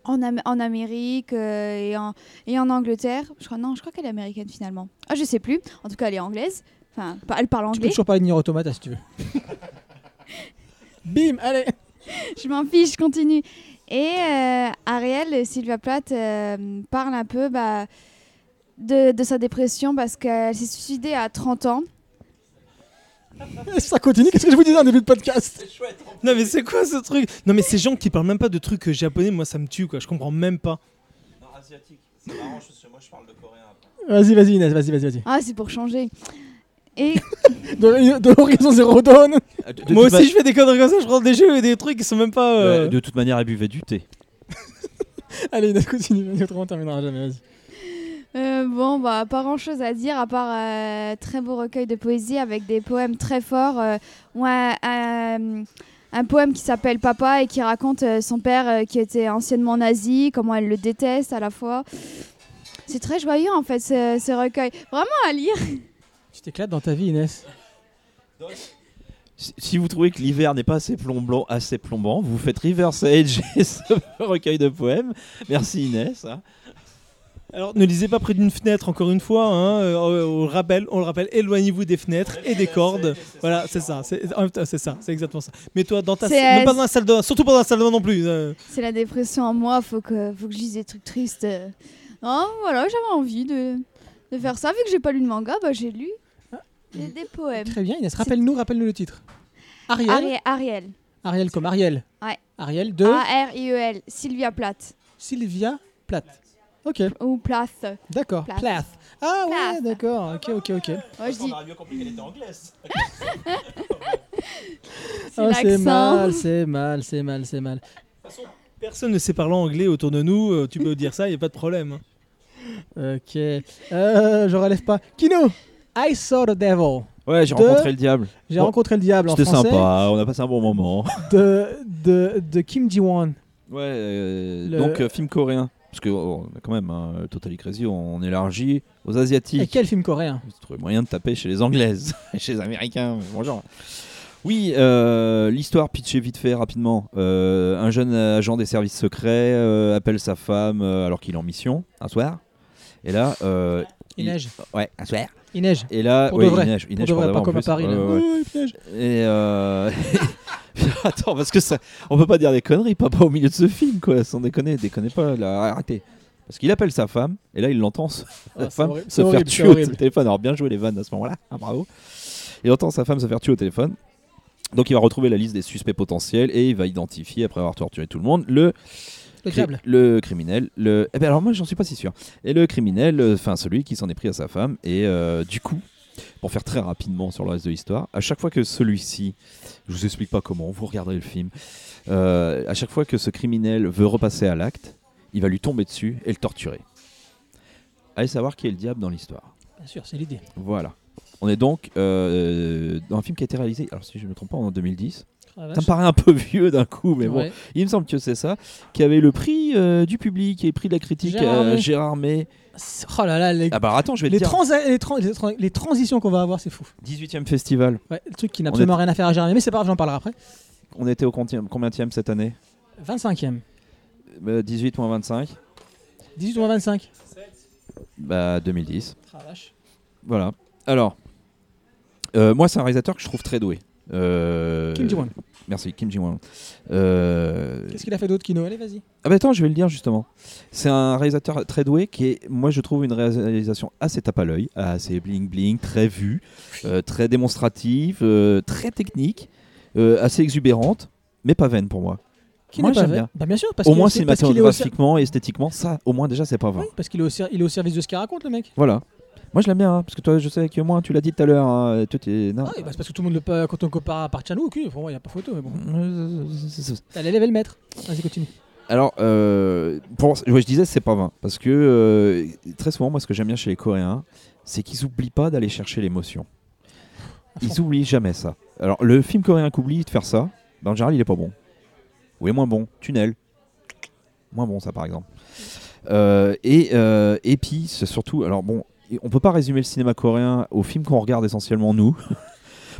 en, Am- en Amérique euh, et, en, et en Angleterre. Je crois, non, je crois qu'elle est américaine finalement. Ah, je sais plus. En tout cas, elle est anglaise. Enfin, elle parle Tu peux anglais. toujours parler de Nier Automata si tu veux. Bim, allez je m'en fiche, je continue. Et euh, Ariel, Sylvia Plath, euh, parle un peu bah, de, de sa dépression parce qu'elle s'est suicidée à 30 ans. Ça continue, qu'est-ce que je vous disais en début de podcast? Non mais c'est quoi ce truc? Non mais ces gens qui parlent même pas de trucs japonais, moi ça me tue quoi, je comprends même pas. Non, asiatique. C'est marrant, moi je parle de coréen Vas-y, vas-y Inès, vas-y, vas-y, vas-y. Ah, c'est pour changer. Et De, de Horizon Zero Dawn moi aussi je fais des conneries comme ça, je prends des jeux et des trucs qui sont même pas... euh, de toute manière, elle buvait du thé. Allez Inès, continue, autrement on terminera jamais, vas-y. euh, bon, bah, pas grand chose à dire à part euh, très beau recueil de poésie avec des poèmes très forts. euh, ou un, poème qui s'appelle Papa et qui raconte euh, son père euh, qui était anciennement nazi, comment elle le déteste à la fois. C'est très joyeux en fait ce, ce recueil. Vraiment à lire. T'éclates dans ta vie Inès. Si- vous trouvez que l'hiver n'est pas assez plombant, assez plombant, vous faites Reverse Age et ce recueil de poèmes. Merci Inès. hein. Alors ne lisez pas près d'une fenêtre encore une fois, hein, euh, on le rappelle, on le rappelle, éloignez-vous des fenêtres et des cordes. Voilà, c'est ça, c'est ça, c'est exactement ça. Mets-toi dans ta salle, euh, pas dans la salle de bain, surtout pas dans la salle de bain non plus. euh. C'est la dépression en moi, faut que, faut que je lise des trucs tristes. Non, voilà, j'avais envie de, de faire ça. Vu que j'ai pas lu de manga, bah, j'ai lu des, des poèmes. Très bien Inès, rappelle-nous, rappelle-nous le titre. Ariel Ariel. Ariel. Ariel comme Ariel. Ouais. Ariel de A-R-I-E-L. Sylvia Plath. Sylvia Plath. Ok, Ou Plath. d'accord. Plath. Plath. Ah ouais, Plath. d'accord. Ok, ok, ok. Moi, je dis, mieux compris qu'elle était anglaise. c'est c'est l'accent. mal, c'est mal, c'est mal, c'est mal. Personne ne sait parler anglais autour de nous, euh, tu peux dire ça, il y a pas de problème. hein. Ok. Euh, je relève pas. Kino I saw the devil. Ouais, j'ai De- rencontré le diable. J'ai rencontré le diable en C'était français. sympa, on a passé un bon moment. De, de, de Kim Ji-won. Ouais, euh, Le- donc euh, film coréen. Parce que oh, quand même, hein, Totally Crazy, on élargit aux Et Asiatiques. quel film coréen trouvez moyen de taper chez les Anglaises et chez les Américains. Bonjour. Oui, euh, l'histoire pitchée vite fait rapidement. Un jeune agent des services secrets appelle sa femme alors qu'il est en mission un soir. Et là, euh, Il neige. ouais, un soir. Il neige. Et là, Pour ouais, de vrai. il neige, il Pour neige de vrai, pour pas comme à. Paris. là. Ouais, ouais, ouais. Ouais, il neige. Et euh... attends, parce que ça, on peut pas dire des conneries, papa au milieu de ce film, quoi. Sans déconner, déconnez pas, là, arrêtez. Parce qu'il appelle sa femme, et là il l'entend, se- Ah, femme horrible, se faire tuer au téléphone. Alors bien joué les vannes à ce moment-là, ah, bravo. Il entend sa femme se faire tuer au téléphone. Donc il va retrouver la liste des suspects potentiels et il va identifier, après avoir torturé tout le monde, le Le criminel. Le... Eh ben alors moi j'en suis pas si sûr. Et le criminel, euh, enfin celui qui s'en est pris à sa femme. Et euh, du coup, pour faire très rapidement sur le reste de l'histoire, à chaque fois que celui-ci, je vous explique pas comment, vous regarderez le film, euh, à chaque fois que ce criminel veut repasser à l'acte, il va lui tomber dessus et le torturer. Allez savoir qui est le diable dans l'histoire. Bien sûr, c'est l'idée. Voilà. On est donc euh, dans un film qui a été réalisé, alors si je ne me trompe pas, en 2010. Ah, Ça me paraît un peu vieux d'un coup, mais bon, Ouais. il me semble que c'est ça, qui avait le prix euh, du public et le prix de la critique Gérard euh, May. Gérard May. Oh là là, les, Ah bah attends, je vais te les, dire. les, tran- les tran- les transitions qu'on va avoir, c'est fou. 18e festival. Ouais, le truc qui n'a absolument rien à faire à Jérémy, mais c'est pas grave, j'en parlerai après. On était au combienième cette année? 25e. Euh, 18 moins 25 18 ou 25 Bah 2010. Ah, vache. Voilà. Alors, euh, moi c'est un réalisateur que je trouve très doué. Euh, Kim Ji-won. Merci, Kim Ji-won. Euh, Qu'est-ce qu'il a fait d'autre, Kino? Allez, vas-y. Ah bah attends, je vais le dire justement. C'est un réalisateur très doué qui est, moi je trouve une réalisation assez tape à l'œil, assez bling bling, très vue, euh, très démonstrative, très technique, assez exubérante, mais pas vaine pour moi. Qui Moi, j'aime vrai bien. Bah, bien sûr, parce au moins cinématographiquement et esthétiquement, ça, au moins déjà c'est pas vain. Oui, parce qu'il est, au ser- il est au service de ce qu'il raconte, le mec. Voilà. Moi je l'aime bien, hein, parce que toi je sais que moi tu l'as dit tout à l'heure, hein, t'es- non. Ah, oui, bah, c'est parce que tout le monde le pa- quand on compare à Parchanou, ok, pour moi, il n'y a pas photo, mais bon. Euh, Allez, lève le maître. Vas-y, continue. Alors, euh, pour, ouais, je disais, c'est pas vain. Parce que euh, très souvent, moi, ce que j'aime bien chez les Coréens, c'est qu'ils oublient pas d'aller chercher l'émotion. Ils oublient jamais ça. Alors, le film coréen qui oublie de faire ça, ben, en général, il est pas bon. Ou est moins bon. Tunnel. Moins bon, ça, par exemple. Euh, et, euh, et puis, c'est surtout. Alors, bon, on peut pas résumer le cinéma coréen aux films qu'on regarde essentiellement nous.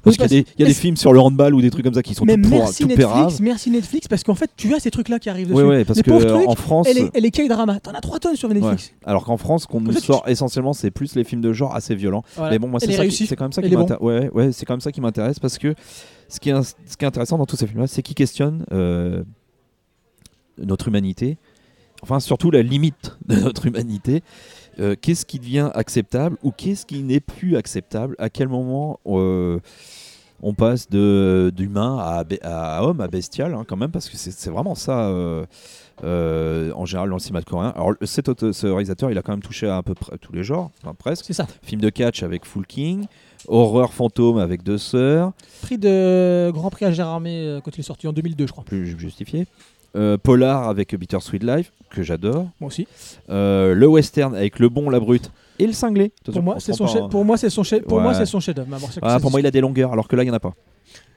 Parce Oui, qu'il y a, des, il y a mais des films sur le handball ou des trucs comme ça qui sont Mais tout, merci tout Netflix, merci Netflix, parce qu'en fait, tu as ces trucs-là qui arrivent dessus. Ouais, ouais, parce Les que pauvres euh, trucs, en France. Et les K-dramas, t'en as 3 tonnes sur Netflix. Alors qu'en France, qu'on nous tu- sort essentiellement, c'est plus les films de genre assez violents. Voilà. Mais bon, moi, c'est quand même ça qui m'intéresse. Ouais, ouais, c'est quand même ça qui m'intéresse parce que ce qui est, ins- ce qui est intéressant dans tous ces films-là, c'est qu'ils questionnent euh, notre humanité, enfin surtout la limite de notre humanité. Euh, qu'est-ce qui devient acceptable ou qu'est-ce qui n'est plus acceptable? À quel moment euh, on passe de d'humain à, homme, à bestial, hein, quand même, parce que c'est vraiment ça. euh, en général dans le cinéma coréen. Alors cet auteur- ce réalisateur, il a quand même touché à, à peu près tous les genres, enfin, presque. C'est ça. Film de catch avec Full King, horreur fantôme avec deux sœurs, Prix de Grand Prix à Gérardmer quand il est sorti en 2002, je crois. plus justifié. Euh, Polar avec Bitter Sweet Life, que j'adore. Moi aussi. Euh, le western avec Le Bon, la Brute et le cinglé. Pour moi, c'est son chef chef. Pour moi, c'est son chef. Pour Ouais. moi, c'est son Ah, c'est- pour moi, il a des longueurs, alors que là, il n'y en a pas.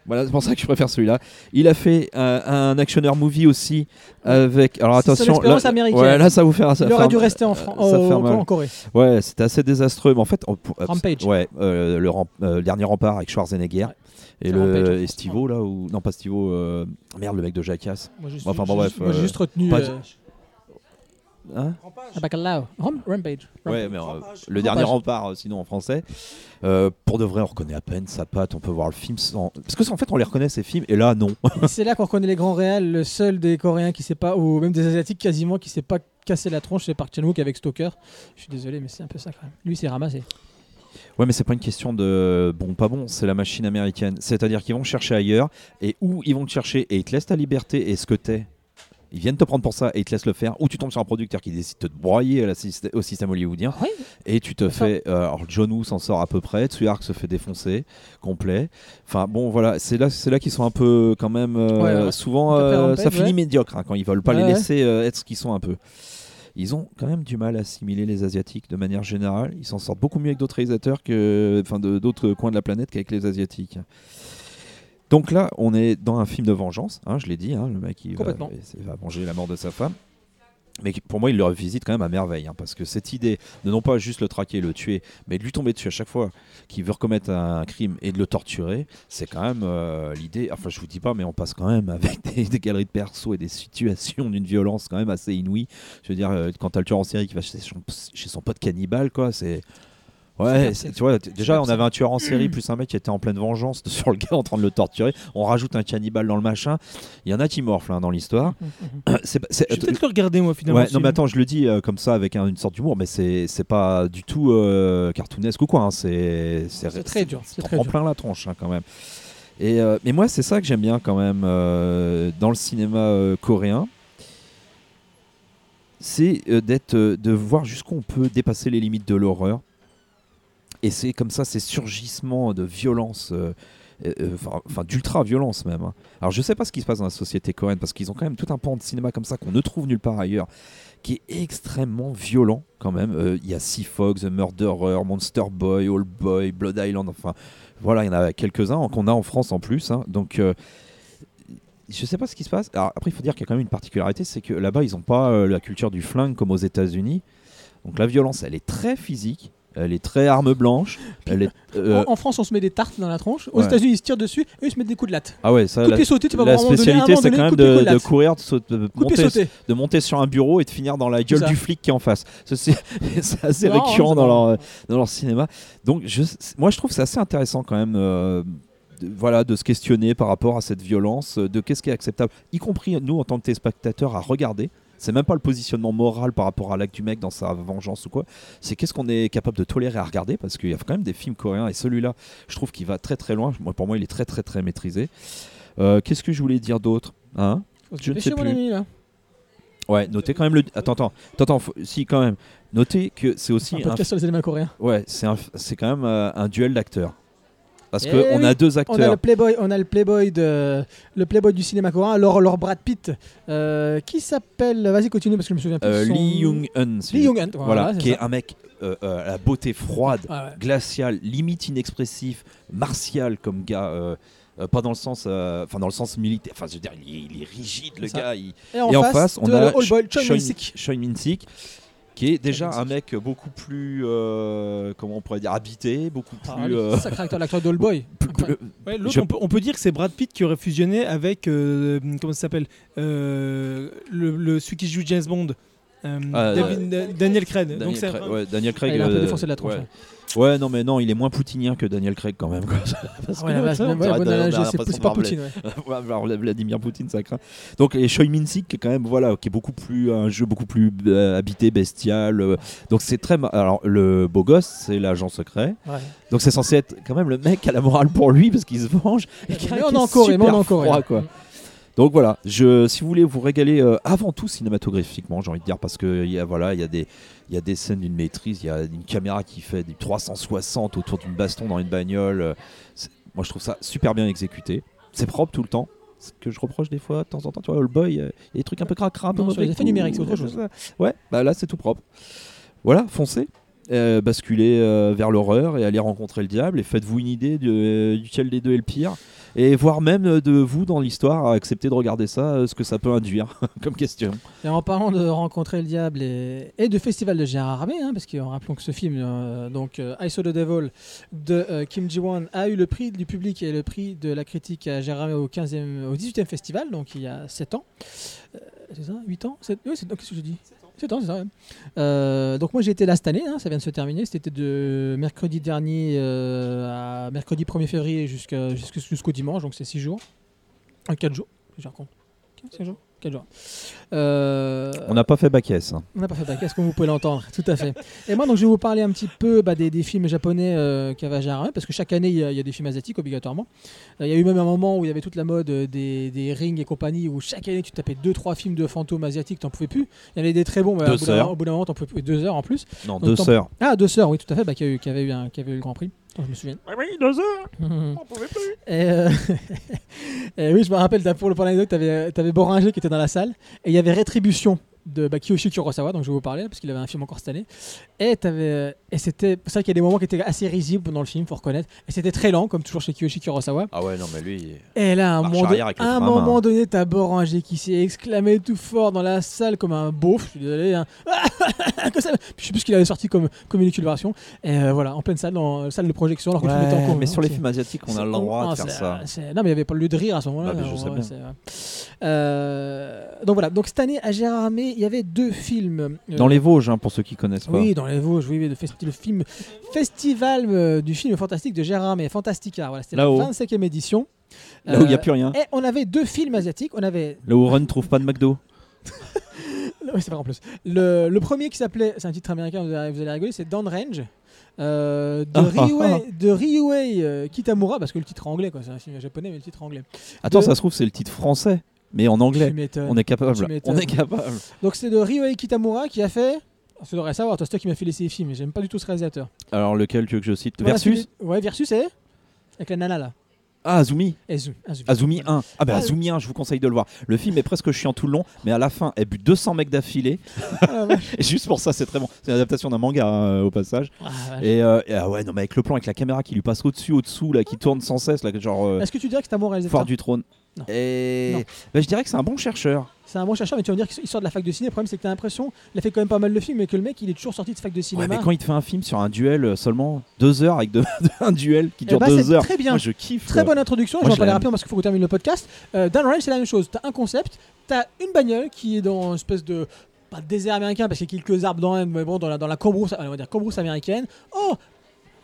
Voilà, c'est pour ça que je préfère celui-là. Il a fait un, un actionneur movie aussi avec. Alors attention, là, américaine. ouais, là, ça vous fait. Ça il aurait dû rester en, Fran- au- mal. en Corée. Ouais, c'était assez désastreux. Mais en fait, on- pour- Rampage. Ouais, euh, le, euh, dernier rempart avec Schwarzenegger Ouais. et le. Stivo là ou non pas Stivo, euh, merde le mec de Jackass. Moi, j'ai Enfin, bon, bref, juste- moi, euh, juste retenu. pas- euh, Hein ah, Bacalao. Ram- Rampage. ouais, mais euh, le dernier rempart, euh, sinon en français. Euh, pour de vrai, on reconnaît à peine sa patte. On peut voir le film sans. Parce que en fait, on les reconnaît ces films et là, non. Et c'est là qu'on reconnaît les grands réels. Le seul des Coréens qui sait pas, ou même des Asiatiques quasiment, qui sait pas casser la tronche, c'est Park Chan-wook avec Stalker. Je suis désolé, mais c'est un peu ça quand même. Lui, c'est ramassé. Ouais, mais c'est pas une question de bon, pas bon, c'est la machine américaine. C'est-à-dire qu'ils vont chercher ailleurs, et où ils vont te chercher, et ils te laissent ta liberté et ce que t'es. Ils viennent te prendre pour ça et ils te laissent le faire. Ou tu tombes sur un producteur qui décide de te broyer à la syst- au système hollywoodien Oui. et tu te fais. euh, alors John Woo s'en sort à peu près, Tsuyark se fait défoncer complet. Enfin bon, voilà, c'est là, c'est là qu'ils sont un peu quand même. euh, Ouais. Souvent, euh, ça finit ouais. médiocre hein, quand ils veulent pas Ouais, les laisser être ce qu'ils sont un peu. Ils ont quand même du mal à assimiler les Asiatiques de manière générale. Ils s'en sortent beaucoup mieux avec d'autres réalisateurs que, enfin, de- d'autres coins de la planète qu'avec les Asiatiques. Donc là, on est dans un film de vengeance, hein, je l'ai dit, hein, le mec il va, Complètement. il va venger la mort de sa femme. Mais pour moi, il le revisite quand même à merveille, hein, parce que cette idée de non pas juste le traquer, le tuer, mais de lui tomber dessus à chaque fois qu'il veut recommettre un crime et de le torturer, c'est quand même euh, l'idée. Enfin, je vous dis pas, mais on passe quand même avec des, des galeries de perso et des situations d'une violence quand même assez inouïe. Je veux dire, euh, quand t'as le tueur en série qui va chez son, chez son pote cannibale, quoi, c'est. Ouais, c'est- c'est- tu vois, déjà on avait un tueur en série plus un mec qui était en pleine vengeance sur le gars en train de le torturer. On rajoute un cannibale dans le machin. Il y en a qui morflent hein, dans l'histoire. C'est pas- c'est- Je vais peut-être le regarder moi finalement. Ouais, non mais attends, je le dis euh, comme ça avec un- une sorte d'humour, mais c'est c'est pas du tout euh, cartoonesque ou quoi. hein, C'est C'est très dur, c'est très dur. plein la tronche hein, quand même. Et euh, mais moi c'est ça que j'aime bien quand même dans le cinéma coréen, c'est d'être de voir jusqu'où on peut dépasser les limites de l'horreur. Et c'est comme ça ces surgissements de violence. euh, euh, euh, enfin enfin, d'ultra violence même. hein. Alors je sais pas ce qui se passe dans la société coréenne parce qu'ils ont quand même tout un pan de cinéma comme ça qu'on ne trouve nulle part ailleurs, qui est extrêmement violent quand même. Il y a Sea Fog, The Murderer, Monster Boy, All Boy, Blood Island, enfin voilà, il y en a quelques-uns qu'on a en France en plus. hein. Donc euh, je sais pas ce qui se passe. Alors, après il faut dire qu'il y a quand même une particularité, c'est que là-bas ils n'ont pas la culture du flingue comme aux États-Unis. Donc la violence elle est très physique. Elle est très arme blanche. Elle est, euh, En, en France, on se met des tartes dans la tronche. Aux Ouais. États-unis, ils se tirent dessus. Eux, ils se mettent des coups de latte. ah ouais, ça, Coup de la, sauté, tu vas la spécialité c'est quand même de courir, de, monter, sauté. de monter sur un bureau et de finir dans la gueule ça. du flic qui est en face. Ça, C'est assez Non, récurrent dans leur, dans leur cinéma. Donc je, moi je trouve que c'est assez intéressant quand même euh, de, voilà, de se questionner par rapport à cette violence, euh, de qu'est-ce qui est acceptable, y compris nous en tant que téléspectateurs à regarder. C'est même pas le positionnement moral par rapport à l'acte du mec dans sa vengeance ou quoi. C'est qu'est-ce qu'on est capable de tolérer à regarder parce qu'il y a quand même des films coréens et celui-là, je trouve qu'il va très très loin. Moi, pour moi, il est très très très maîtrisé. Euh, qu'est-ce que je voulais dire d'autre hein? Je ne sais plus. ami, là. Ouais, notez quand même le. Attends, attends, attends, faut- si quand même. Notez que c'est aussi Un un. podcast sur les éléments coréens. Ouais, c'est un... c'est quand même euh, un duel d'acteurs. Parce Eh qu'on oui. a deux On a acteurs. le Playboy, on a le Playboy de le Playboy du cinéma coréen, alors leur Brad Pitt, euh, qui s'appelle, vas-y continue parce que je me souviens plus. euh, son- Lee Young-un. Lee Young-un, Voilà, qui est un mec euh, euh, à la beauté froide, ouais. glaciale, limite inexpressif, martial comme gars. euh, Euh, pas dans le sens, enfin dans le sens militaire. Enfin, je veux dire, il est, il est rigide, le ça. gars. il- Et en, Et en face, on a le All Boy, Qui est déjà un mec beaucoup plus, euh, comment on pourrait dire, habité, beaucoup plus. Ah, euh, sacré acteur, l'acteur d'All Boy. plus- plus- Ouais, l'autre, Je- on, peut, on peut dire que c'est Brad Pitt qui aurait fusionné avec euh, comment ça s'appelle Euh, le, le- celui qui joue James Bond. euh, Ah, David- euh, Daniel Craig. Daniel Donc c'est Craig, ouais, Daniel Craig. Ah, il a un peu euh, défoncé de la tronche. ouais. Ouais. Non, mais non, il est moins poutinien que Daniel Craig quand même. quoi. Parce ouais, que ouais, dirait bonne de- on a analogie, c'est pas. Poutine. ouais. Ouais, alors, Vladimir Poutine, ça craint. Donc, et Choi Min-sik, qui est quand même, voilà, qui est beaucoup plus, un jeu beaucoup plus euh, habité, bestial. euh, donc, c'est très. Alors, le beau gosse, c'est l'agent secret. Ouais. Donc, c'est censé être quand même le mec qui a la morale pour lui parce qu'il se venge. Et qui on encore, mais on froid, ouais. quoi. Donc voilà, je, si vous voulez vous régaler euh, avant tout cinématographiquement, j'ai envie de dire, parce que y a, voilà, il y a des, il y a des scènes d'une maîtrise, il y a une caméra qui fait du 360 autour d'une baston dans une bagnole. euh, moi, je trouve ça super bien exécuté. C'est propre tout le temps. Ce que je reproche des fois, de temps en temps, tu vois, All Boy, euh, il y a des trucs un peu cracra, un peu Non, sur les mauvais effets goût, numériques, c'est autre chose. Ouais, bah là, c'est tout propre. Voilà, foncez. Euh, basculez euh, vers l'horreur et allez rencontrer le diable et faites-vous une idée de, duquel des deux est le pire et voire même euh, de vous dans l'histoire accepter de regarder ça, euh, ce que ça peut induire comme question. Et en parlant de rencontrer le diable et, et de festival de Gérard Armé, hein, parce que rappelons que ce film, euh, donc euh, I Saw the Devil de euh, Kim Ji-won, a eu le prix du public et le prix de la critique à Gérard Armé au 15e, au 18e festival, donc il y a 7 ans. Euh, c'est ça 8 ans? 7... Oui, c'est... qu'est-ce que je dis 7 ans, c'est ça. Euh, donc moi j'ai été là cette année, hein, ça vient de se terminer. C'était de mercredi dernier euh, à mercredi 1er février jusqu'à, jusqu'au dimanche, donc c'est 6 jours. 4 jours, si je raconte. 5 jours 4 jours. Euh, On n'a pas fait bac S. hein. on n'a pas fait est-ce que vous pouvez l'entendre Tout à fait. Et moi, donc, je vais vous parler un petit peu bah, des, des films japonais euh, qu'il y avait à Gérard Armé, parce que chaque année, il y, a, il y a des films asiatiques obligatoirement. Euh, il y a eu même un moment où il y avait toute la mode euh, des, des rings et compagnie, où chaque année, tu tapais 2-3 films de fantômes asiatiques, t'en pouvais plus. Il y en avait des très bons, mais Deux au bout d'un moment- t'en pouvais plus. Deux heures en plus. Non, Donc, deux sœurs. Ah, deux sœurs, oui, tout à fait, bah, qui, a eu- qui avait eu un, qui avait eu le Grand Prix. Oh, je me souviens. Oui, deux heures. On pouvait plus. Et, euh, et oui, je me rappelle, pour le pour l'anecdote, t'avais avais Boringer qui était dans la salle et il y avait Rétribution de bah, Kiyoshi Kurosawa, donc je vais vous parler parce qu'il avait un film encore cette année. Et euh, et c'était c'est vrai qu'il y a des moments qui étaient assez risibles dans le film, faut reconnaître. Et c'était très lent, comme toujours chez Kiyoshi Kurosawa. Ah ouais, non, mais lui. Et là, à un moment, arrière don- avec le à un moment donné, t'as qui s'est exclamé tout fort dans la salle comme un beauf. Je suis désolé. hein. Je sais plus ce qu'il avait sorti comme, comme une éculation. Et euh, voilà, en pleine salle, dans la salle de projection, alors que tout monde était en cours. mais hein, sur les films asiatiques, on a le droit ah, de faire ça. c'est- Non, mais il n'y avait pas le lieu de rire à ce moment-là. Bah, mais je Ouais, sais ouais, bien. c'est- Euh, donc voilà, donc cette année à Gérard Armé, il y avait deux films. euh, Dans les Vosges, hein, pour ceux qui connaissent pas. Oui, dans les Vosges, oui, le, film festival euh, du film fantastique de Gérard Armé, Fantastica. Voilà, c'était la Là-haut. 25e édition. Là où il n'y a Euh, plus rien. Et on avait deux films asiatiques. On avait Là où Ron trouve pas de McDo. Oui, c'est vrai en plus. Le, le premier qui s'appelait, c'est un titre américain, vous allez, vous allez rigoler, c'est Downrange. Euh, de Ah, ah, de Ryuhei euh, Kitamura, parce que le titre anglais, quoi. c'est un film japonais, mais le titre anglais. Attends, De- ça se trouve, c'est le titre français, mais en anglais. On est capable. On est capable. Donc c'est de Ryuhei Kitamura qui a fait. Tu devrais savoir, toi, c'est toi qui m'as fait laisser les films, j'aime pas du tout ce réalisateur. Alors, lequel tu veux que je cite? Voilà, Versus? celui- Ouais, Versus, c'est Avec la nana là. Ah, Azumi. Azu- Azumi. Azumi 1. Ah, bah Ah, Azumi 1, je vous conseille de le voir. Le film est presque chiant tout le long, mais à la fin, elle but 200 mecs d'affilée. Ah. Et juste pour ça, c'est très bon. C'est une adaptation d'un manga hein, au passage. Ah. Et, euh, et, ah ouais, non, mais avec le plan, avec la caméra qui lui passe au-dessus, au-dessous, là, qui tourne sans cesse, là, genre euh, Est-ce que tu dirais que c'est un bon réalisateur? Foire du trône. Non. Et Non. bah, je dirais que c'est un bon chercheur. C'est un bon chercheur, mais tu vas me dire qu'il sort de la fac de ciné. Le problème, c'est que tu as l'impression, il a fait quand même pas mal de films, mais que le mec, il est toujours sorti de fac de Ouais, cinéma. mais quand il te fait un film sur un duel euh, seulement deux heures avec un duel qui Eh dure bah, deux heures, très bien. moi je kiffe. Très quoi. bonne introduction, Moi, je vais en parler rapidement parce qu'il faut qu'on termine le podcast. Euh, Dan Range, c'est la même chose. Tu as un concept, tu as une bagnole qui est dans une espèce de. Pas de désert américain parce qu'il y a quelques arbres dans mais bon, dans la, dans la cambrousse, on va dire cambrousse américaine. Oh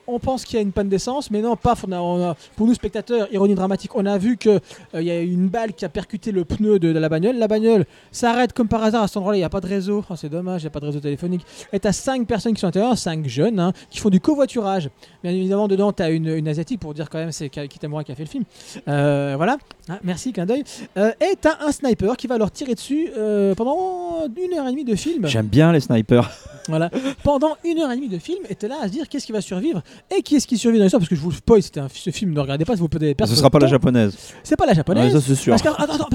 on pense qu'il y a une panne d'essence, mais non, paf, pour nous spectateurs, ironie dramatique, on a vu qu'il y a une balle qui a percuté le pneu de, la bagnole. La bagnole s'arrête comme par hasard à cet endroit-là, il n'y a pas de réseau. Oh, c'est dommage, il n'y a pas de réseau téléphonique. Et tu as 5 personnes qui sont à l'intérieur, 5 jeunes, hein, qui font du covoiturage. Bien évidemment, dedans, tu as une, asiatique pour dire quand même c'est Kitamura qui a fait le film. Euh, voilà, Ah, merci, clin d'œil. Euh, et tu as un sniper qui va leur tirer dessus euh, pendant une heure et demie de film. J'aime bien les snipers. Voilà. Pendant une heure et demie de film, et t'es là à se dire qu'est-ce qui va survivre Et qui est-ce qui survit dans l'histoire Parce que je vous le spoil, c'était un, ce film, ne regardez pas, si vous pouvez perdre Ce sera pas la japonaise. C'est pas la Ouais, japonaise. ça c'est sûr. Parce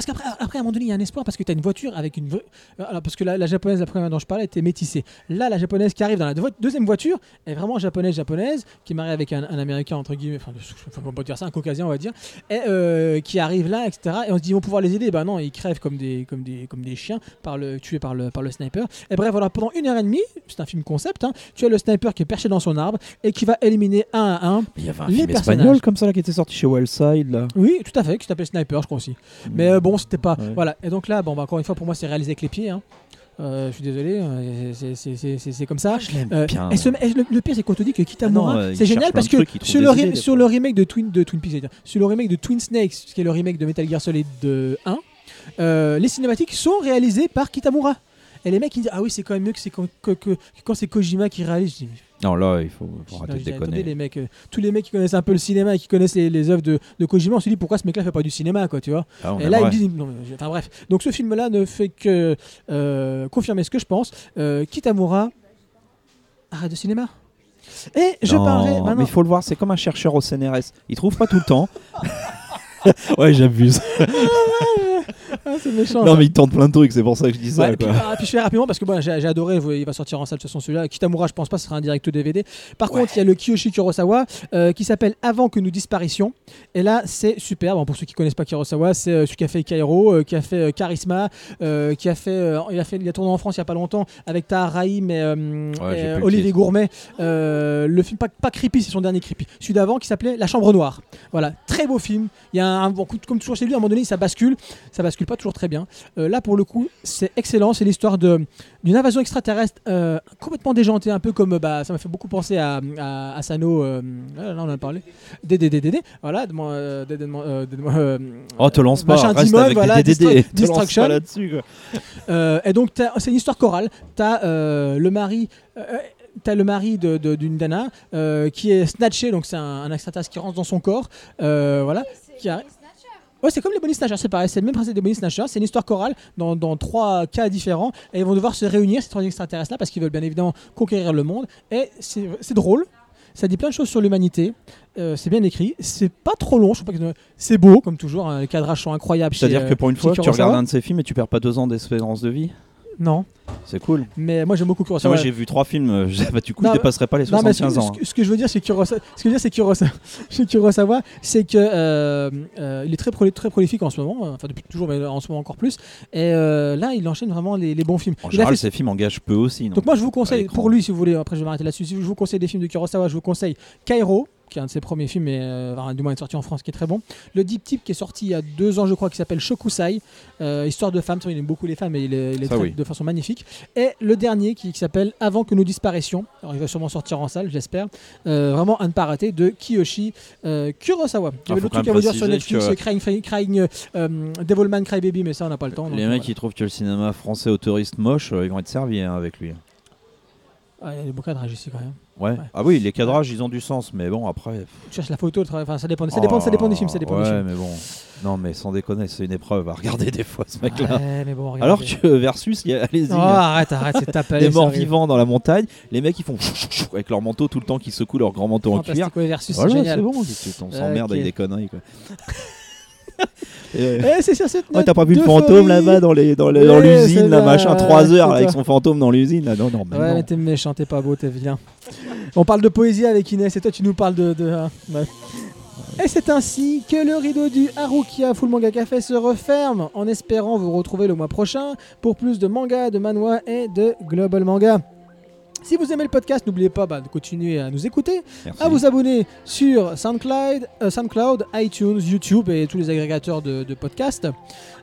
qu'après, après, à un moment donné, il y a un espoir parce que tu as une voiture avec une. euh, Alors, parce que la, la japonaise, la première dont je parlais, était métissée. Là, la japonaise qui arrive dans la deuxième voiture est vraiment japonaise-japonaise, qui est mariée avec un, un américain, entre guillemets, enfin, ne pas dire ça, un caucasien, on va dire, et euh, qui arrive là, etc. Et on se dit, ils vont pouvoir les aider. Ben non, ils crèvent comme des, comme des, comme des chiens, par le, tués par le, par le sniper. Et bref, voilà, pendant une heure et demie, c'est un film concept, hein, tu as le sniper qui est perché dans son arbre et qui va éliminer un à un Il y avait un Les film personnages. espagnol comme ça là qui était sorti chez Wellside là. Oui, tout à fait, qui s'appelle Sniper, je crois aussi. Mais euh, bon, c'était pas. Ouais. Voilà. Et donc là, bon, bah, encore une fois, pour moi, c'est réalisé avec les pieds. hein. Euh, je suis désolé, euh, c'est- comme ça. je l'aime Euh, bien. ce- le, pire, c'est qu'on te dit que Kitamura, Ah c'est génial parce que sur, le, sur remake de Twin, de Twin Peaks, sur le remake de Twin Snakes, qui est le remake de Metal Gear Solid de 1, euh, les cinématiques sont réalisées par Kitamura. Et les mecs ils disent ah oui c'est quand même mieux que c'est quand, que- quand c'est Kojima qui réalise. Je dis, Non là il faut, faut arrêter de attendez, déconner. les mecs, euh, tous les mecs qui connaissent un peu le cinéma et qui connaissent les, les œuvres de, de Kojima, on se dit pourquoi ce mec-là fait pas du cinéma quoi tu vois. Ah, Et là, ils disent. non, mais- enfin bref. Donc ce film-là ne fait que euh, confirmer ce que je pense. Euh, Kitamura, arrête de cinéma. Et je Non, parlerai mais il faut le voir, c'est comme un chercheur au CNRS. Il trouve pas tout le temps. ouais, j'abuse. Ah, c'est méchant. Non, ça. mais il tente plein de trucs, c'est pour ça que je dis ça. Ouais, puis, quoi. ah, puis je fais rapidement parce que bon, j'ai j'ai adoré, il va sortir en salle de toute façon celui-là. Kitamura, je pense pas, ce sera un direct DVD. Par contre, il y a le Kiyoshi Kurosawa euh, qui s'appelle Avant que nous disparaissions. Et là, c'est super. Bon, pour ceux qui connaissent pas Kurosawa, c'est euh, celui qui a fait Kairo, euh, qui a fait euh, Charisma, euh, qui a fait, il a fait, il a tourné en France il y a pas longtemps avec Tahar Rahim et, Ouais, Olivier. Gourmet. Le film pas, pas creepy, c'est son dernier creepy. Celui d'avant qui s'appelait La Chambre Noire. Voilà, très beau film. Il y a un, bon, comme toujours chez lui, à un moment donné, ça bascule. Ça bascule pas toujours très bien. Euh, là, pour le coup, c'est excellent. C'est l'histoire de- d'une invasion extraterrestre euh, complètement déjantée, un peu comme euh, bah, ça m'a fait beaucoup penser à, à, à Sano. euh, là, on en a parlé. DDDDD. Voilà, de moi, euh, DD, euh, de moi, euh, Oh, te lance pas, machin reste avec voilà, DDD. Distraction. là-dessus. Euh, et donc, t'as- c'est une histoire chorale. Tu as le mari. euh, T'as le mari de- de- d'une Dana euh, qui est snatché, donc c'est un, un extraterrestre qui rentre dans son corps. Euh, voilà. Qui a- Ouais, c'est comme les bonus snatchers, c'est pareil, c'est le même principe des bonus snatchers. C'est une histoire chorale dans, dans trois cas différents et ils vont devoir se réunir, ces trois extraterrestres-là, parce qu'ils veulent bien évidemment conquérir le monde. Et c'est drôle, ça dit plein de choses sur l'humanité, euh, c'est bien écrit, c'est pas trop long, je trouve pas que c'est beau, comme toujours, hein, les cadrages sont incroyables. C'est-à-dire euh, que pour une chez fois, tu regardes un de ses films et tu perds pas deux ans d'espérance de vie. Non, C'est cool. mais moi j'aime beaucoup Kurosawa. Moi, j'ai vu trois films. bah, du coup, Non, je dépasserai pas les Non, mais ce, 75 ans. ce que- ce que je veux dire, c'est Kurosawa. Ce que je veux dire, c'est Kurosawa. chez Kurosawa, c'est que euh, euh, il est très, proli- très prolifique en ce moment, euh, enfin depuis toujours, mais en ce moment encore plus. Et euh, là, il enchaîne vraiment les, les bons films. En Il général, fait- ces films engagent peu aussi. non Donc moi, je vous conseille, pour lui, si vous voulez, après je vais m'arrêter là-dessus. Si je vous conseille des films de Kurosawa, je vous conseille Kairo, qui est un de ses premiers films, et euh, du moins est sorti en France, qui est très bon. Le Deep Tip, qui est sorti il y a deux ans, je crois, qui s'appelle Shokusai, euh, histoire de femmes. Il aime beaucoup les femmes, et il Ça, traite oui. de façon magnifique. Et le dernier, qui, qui s'appelle Avant que nous disparaissions. Alors, il va sûrement sortir en salle, j'espère. Euh, vraiment à ne pas rater de Kiyoshi euh, Kurosawa. Il y avait faut le truc à vous dire sur Netflix, que- Crying, Crying, euh, Devilman Crybaby, mais ça, on n'a pas le temps. Les mecs voilà. qui trouvent que le cinéma français autoriste moche, ils vont être servis hein, avec lui. Ah, il y a des cadrages ici quand même. Ouais. Ah oui, les cadrages, ils ont du sens, mais bon, après. Tu cherches la photo, enfin, ça dépend, ça dépend, ça dépend des films, ça dépend ouais, des films. mais bon. Non, mais sans déconner, c'est une épreuve à regarder des fois, ce mec-là. Ouais, mais bon. Alors que Versus, il y a- allez-y. Oh, arrête, arrête, c'est tapé. des morts vivants dans la montagne, les mecs ils font avec leur manteau tout le temps qui secouent leur grand manteau en cuir. Versus, Voilà, c'est c'est génial. bon, tu- on s'emmerde Ok. avec des conneries quoi. Eh, c'est sur cette Ouais, note t'as pas vu le fantôme là-bas dans les dans Ouais, l'usine là là, machin ouais, 3 heures là, avec son fantôme dans l'usine là non non mais Ouais, non. mais t'es méchant, t'es pas beau, t'es vilain. On parle de poésie avec Inès et toi tu nous parles de. de ah, ouais. Et c'est ainsi que le rideau du Harukia Full Manga Café se referme en espérant vous retrouver le mois prochain pour plus de manga, de manhwa et de global manga. Si vous aimez le podcast, n'oubliez pas bah, de continuer à nous écouter. Merci. à vous abonner sur SoundCloud, euh, SoundCloud, iTunes, YouTube et tous les agrégateurs de, de podcasts.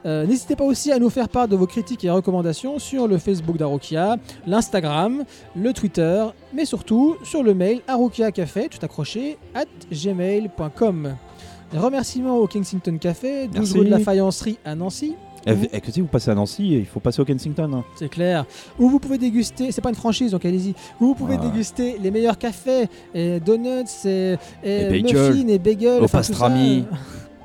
Euh, N'hésitez pas aussi à nous faire part de vos critiques et recommandations sur le Facebook d'Arokia, l'Instagram, le Twitter, mais surtout sur le mail arokiacafé, tout accroché, at gmail.com. Remerciements au Kensington Café, 12 Merci. rue de la Faïencerie à Nancy. Eh, eh, que si vous passez à Nancy, il faut passer au Kensington. hein. C'est clair. Où vous pouvez déguster, c'est pas une franchise donc allez-y, où vous pouvez Ah. déguster les meilleurs cafés, et donuts, et, et Et bagels. muffins et bagels. Au enfin, tout ça. pastrami.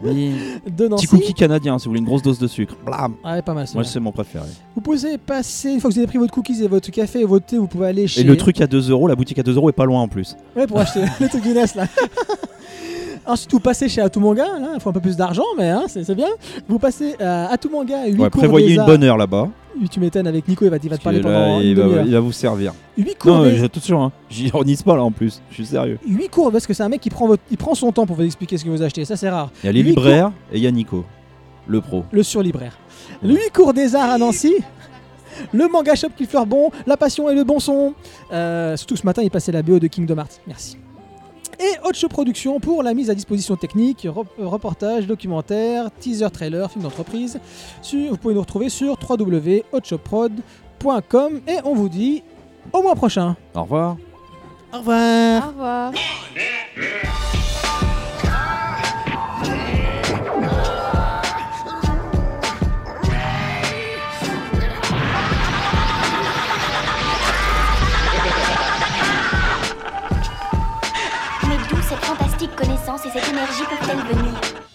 Oui. de Nancy. Petit cookie canadien, si vous voulez une grosse dose de sucre. Blam. Ah ouais, pas mal. Moi, celui-là. c'est mon préféré. Vous pouvez passer, une fois que vous avez pris votre cookies et votre café et votre thé, vous pouvez aller chez. Et le truc à 2 euros, la boutique à 2 euros est pas loin en plus. Ouais, pour acheter le truc Guinness là. Ensuite, vous passez chez Atumanga, il faut un peu plus d'argent, mais hein, c'est bien. Vous passez à Atumanga, 8 Ouais, cours prévoyez des une arts. bonne heure là-bas. Tu m'étonnes avec Nico, il va, il va te parler pendant il, une va, il va vous servir. 8 cours, Non, des... attention, hein. j'ironise pas là en plus. Je suis sérieux. 8 cours parce que c'est un mec qui prend, votre... il prend son temps pour vous expliquer ce que vous achetez, ça c'est rare. Il y a les libraires et il y a Nico, le pro. Le surlibraire. Le 8 cours des arts à Nancy. Le manga shop qui fleure bon, la passion et le bon son. Euh, surtout ce matin, il passait la BO de Kingdom Hearts. Merci. Et Hotshot Production pour la mise à disposition technique, euh, reportage, documentaire, teaser trailer, film d'entreprise. Vous pouvez nous retrouver sur www.hotshotprod.com et on vous dit au mois prochain. Au revoir. Au revoir. Au revoir. Et cette énergie peuvent-elles venir